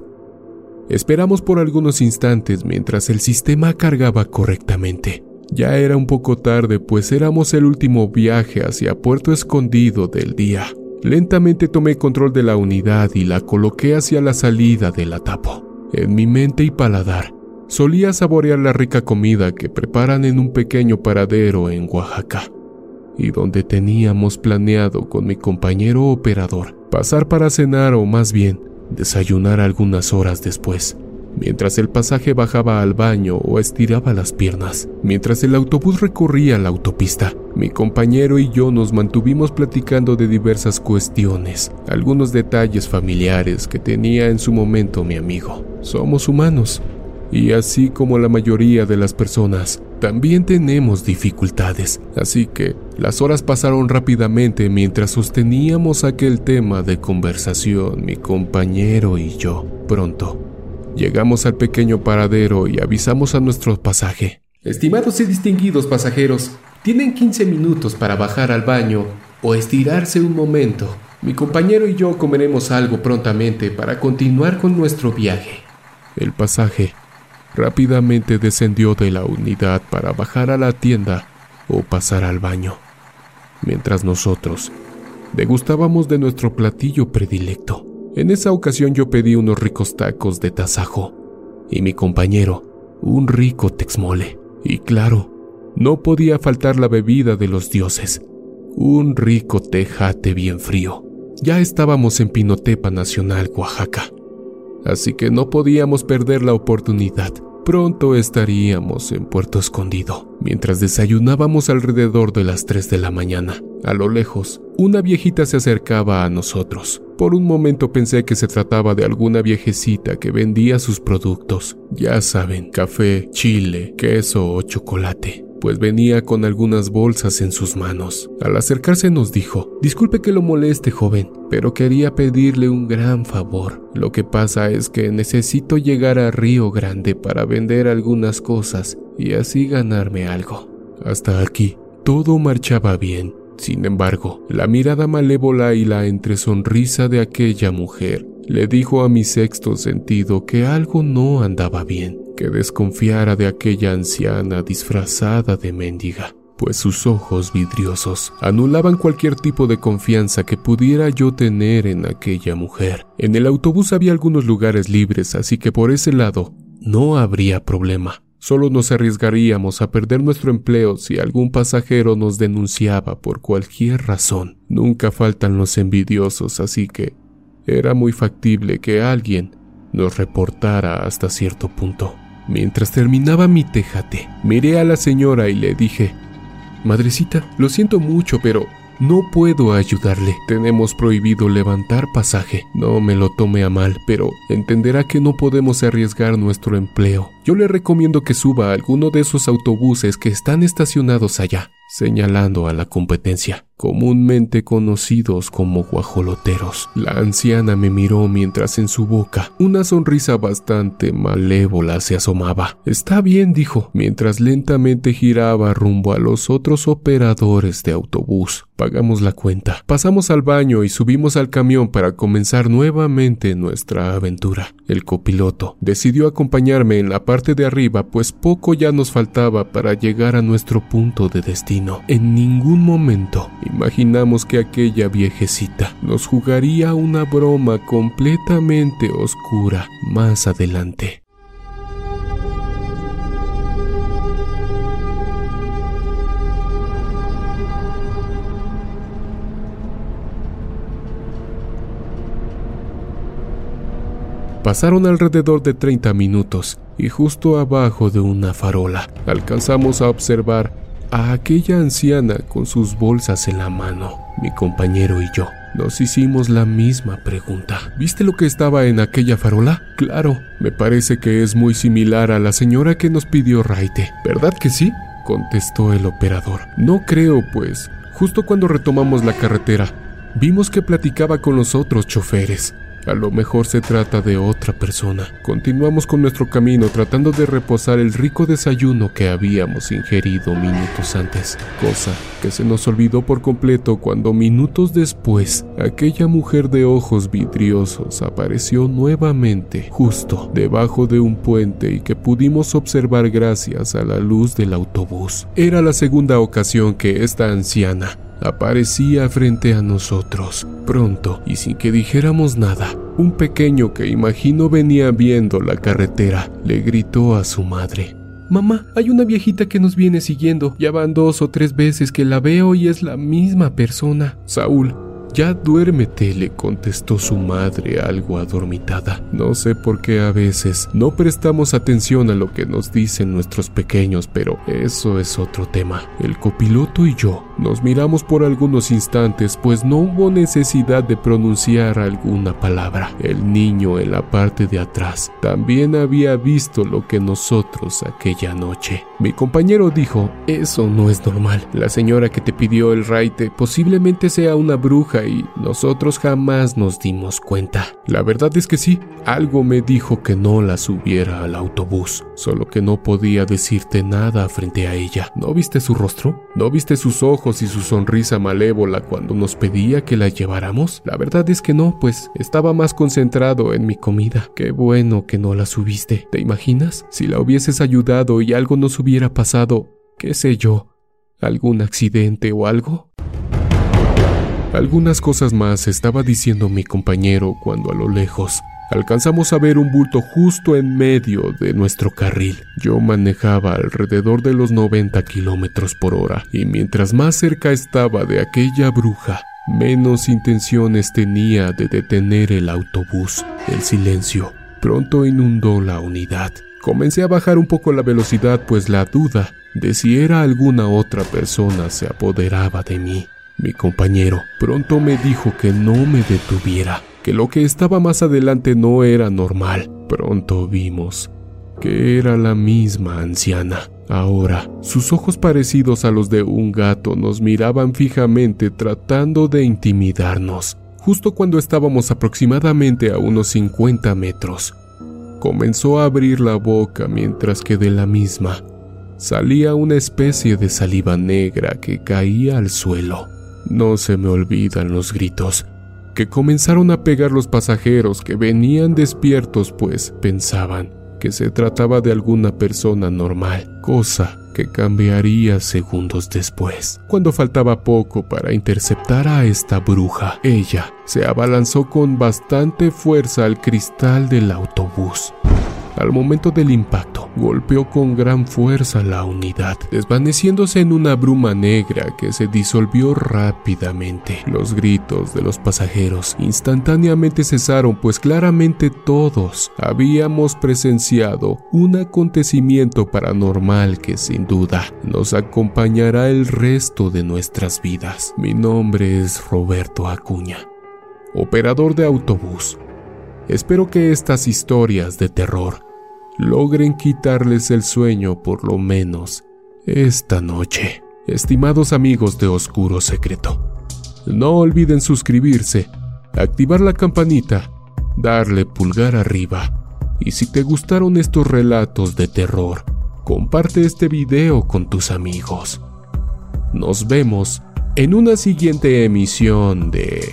Esperamos por algunos instantes mientras el sistema cargaba correctamente. Ya era un poco tarde, pues éramos el último viaje hacia Puerto Escondido del día. Lentamente tomé control de la unidad y la coloqué hacia la salida del atapo. En mi mente y paladar, solía saborear la rica comida que preparan en un pequeño paradero en Oaxaca. y donde teníamos planeado con mi compañero operador pasar para cenar o más bien desayunar algunas horas después mientras el pasaje bajaba al baño o estiraba las piernas. Mientras el autobús recorría la autopista, mi compañero y yo nos mantuvimos platicando de diversas cuestiones, algunos detalles familiares que tenía en su momento mi amigo. Somos humanos, y así como la mayoría de las personas, también tenemos dificultades, así que las horas pasaron rápidamente mientras sosteníamos aquel tema de conversación mi compañero y yo. Pronto, Llegamos al pequeño paradero y avisamos a nuestro pasaje. Estimados y distinguidos pasajeros, tienen 15 minutos para bajar al baño o estirarse un momento. Mi compañero y yo comeremos algo prontamente para continuar con nuestro viaje. El pasaje rápidamente descendió de la unidad para bajar a la tienda o pasar al baño, mientras nosotros degustábamos de nuestro platillo predilecto. En esa ocasión yo pedí unos ricos tacos de tasajo y mi compañero un rico texmole. Y claro, no podía faltar la bebida de los dioses, un rico tejate bien frío. Ya estábamos en Pinotepa Nacional, Oaxaca, así que no podíamos perder la oportunidad. Pronto estaríamos en Puerto Escondido, mientras desayunábamos alrededor de las 3 de la mañana. A lo lejos, una viejita se acercaba a nosotros. Por un momento pensé que se trataba de alguna viejecita que vendía sus productos. Ya saben, café, chile, queso o chocolate pues venía con algunas bolsas en sus manos. Al acercarse nos dijo, disculpe que lo moleste joven, pero quería pedirle un gran favor. Lo que pasa es que necesito llegar a Río Grande para vender algunas cosas y así ganarme algo. Hasta aquí, todo marchaba bien. Sin embargo, la mirada malévola y la entresonrisa de aquella mujer le dijo a mi sexto sentido que algo no andaba bien, que desconfiara de aquella anciana disfrazada de mendiga, pues sus ojos vidriosos anulaban cualquier tipo de confianza que pudiera yo tener en aquella mujer. En el autobús había algunos lugares libres, así que por ese lado no habría problema. Solo nos arriesgaríamos a perder nuestro empleo si algún pasajero nos denunciaba por cualquier razón. Nunca faltan los envidiosos, así que era muy factible que alguien nos reportara hasta cierto punto. Mientras terminaba mi tejate, miré a la señora y le dije, Madrecita, lo siento mucho, pero no puedo ayudarle. Tenemos prohibido levantar pasaje. No me lo tome a mal, pero entenderá que no podemos arriesgar nuestro empleo. Yo le recomiendo que suba a alguno de esos autobuses que están estacionados allá, señalando a la competencia comúnmente conocidos como guajoloteros. La anciana me miró mientras en su boca una sonrisa bastante malévola se asomaba. Está bien, dijo, mientras lentamente giraba rumbo a los otros operadores de autobús. Pagamos la cuenta, pasamos al baño y subimos al camión para comenzar nuevamente nuestra aventura. El copiloto decidió acompañarme en la parte de arriba, pues poco ya nos faltaba para llegar a nuestro punto de destino. En ningún momento imaginamos que aquella viejecita nos jugaría una broma completamente oscura más adelante. Pasaron alrededor de 30 minutos y justo abajo de una farola alcanzamos a observar a aquella anciana con sus bolsas en la mano. Mi compañero y yo nos hicimos la misma pregunta. ¿Viste lo que estaba en aquella farola? Claro, me parece que es muy similar a la señora que nos pidió raite. ¿Verdad que sí? contestó el operador. No creo, pues. Justo cuando retomamos la carretera, vimos que platicaba con los otros choferes. A lo mejor se trata de otra persona. Continuamos con nuestro camino tratando de reposar el rico desayuno que habíamos ingerido minutos antes, cosa que se nos olvidó por completo cuando minutos después aquella mujer de ojos vidriosos apareció nuevamente justo debajo de un puente y que pudimos observar gracias a la luz del autobús. Era la segunda ocasión que esta anciana aparecía frente a nosotros. Pronto, y sin que dijéramos nada, un pequeño que imagino venía viendo la carretera le gritó a su madre, Mamá, hay una viejita que nos viene siguiendo. Ya van dos o tres veces que la veo y es la misma persona. Saúl, ya duérmete, le contestó su madre algo adormitada. No sé por qué a veces no prestamos atención a lo que nos dicen nuestros pequeños, pero eso es otro tema. El copiloto y yo nos miramos por algunos instantes, pues no hubo necesidad de pronunciar alguna palabra. El niño en la parte de atrás también había visto lo que nosotros aquella noche. Mi compañero dijo, eso no es normal. La señora que te pidió el raite posiblemente sea una bruja y nosotros jamás nos dimos cuenta. La verdad es que sí, algo me dijo que no la subiera al autobús, solo que no podía decirte nada frente a ella. ¿No viste su rostro? ¿No viste sus ojos y su sonrisa malévola cuando nos pedía que la lleváramos? La verdad es que no, pues estaba más concentrado en mi comida. Qué bueno que no la subiste. ¿Te imaginas? Si la hubieses ayudado y algo nos hubiera pasado, qué sé yo, algún accidente o algo. Algunas cosas más estaba diciendo mi compañero cuando a lo lejos alcanzamos a ver un bulto justo en medio de nuestro carril. Yo manejaba alrededor de los 90 kilómetros por hora y mientras más cerca estaba de aquella bruja, menos intenciones tenía de detener el autobús. El silencio pronto inundó la unidad. Comencé a bajar un poco la velocidad pues la duda de si era alguna otra persona se apoderaba de mí. Mi compañero pronto me dijo que no me detuviera, que lo que estaba más adelante no era normal. Pronto vimos que era la misma anciana. Ahora, sus ojos parecidos a los de un gato nos miraban fijamente tratando de intimidarnos. Justo cuando estábamos aproximadamente a unos 50 metros, comenzó a abrir la boca mientras que de la misma salía una especie de saliva negra que caía al suelo. No se me olvidan los gritos que comenzaron a pegar los pasajeros que venían despiertos pues pensaban que se trataba de alguna persona normal, cosa que cambiaría segundos después. Cuando faltaba poco para interceptar a esta bruja, ella se abalanzó con bastante fuerza al cristal del autobús. Al momento del impacto, golpeó con gran fuerza la unidad, desvaneciéndose en una bruma negra que se disolvió rápidamente. Los gritos de los pasajeros instantáneamente cesaron, pues claramente todos habíamos presenciado un acontecimiento paranormal que sin duda nos acompañará el resto de nuestras vidas. Mi nombre es Roberto Acuña, operador de autobús Espero que estas historias de terror logren quitarles el sueño por lo menos esta noche. Estimados amigos de Oscuro Secreto, no olviden suscribirse, activar la campanita, darle pulgar arriba y si te gustaron estos relatos de terror, comparte este video con tus amigos. Nos vemos en una siguiente emisión de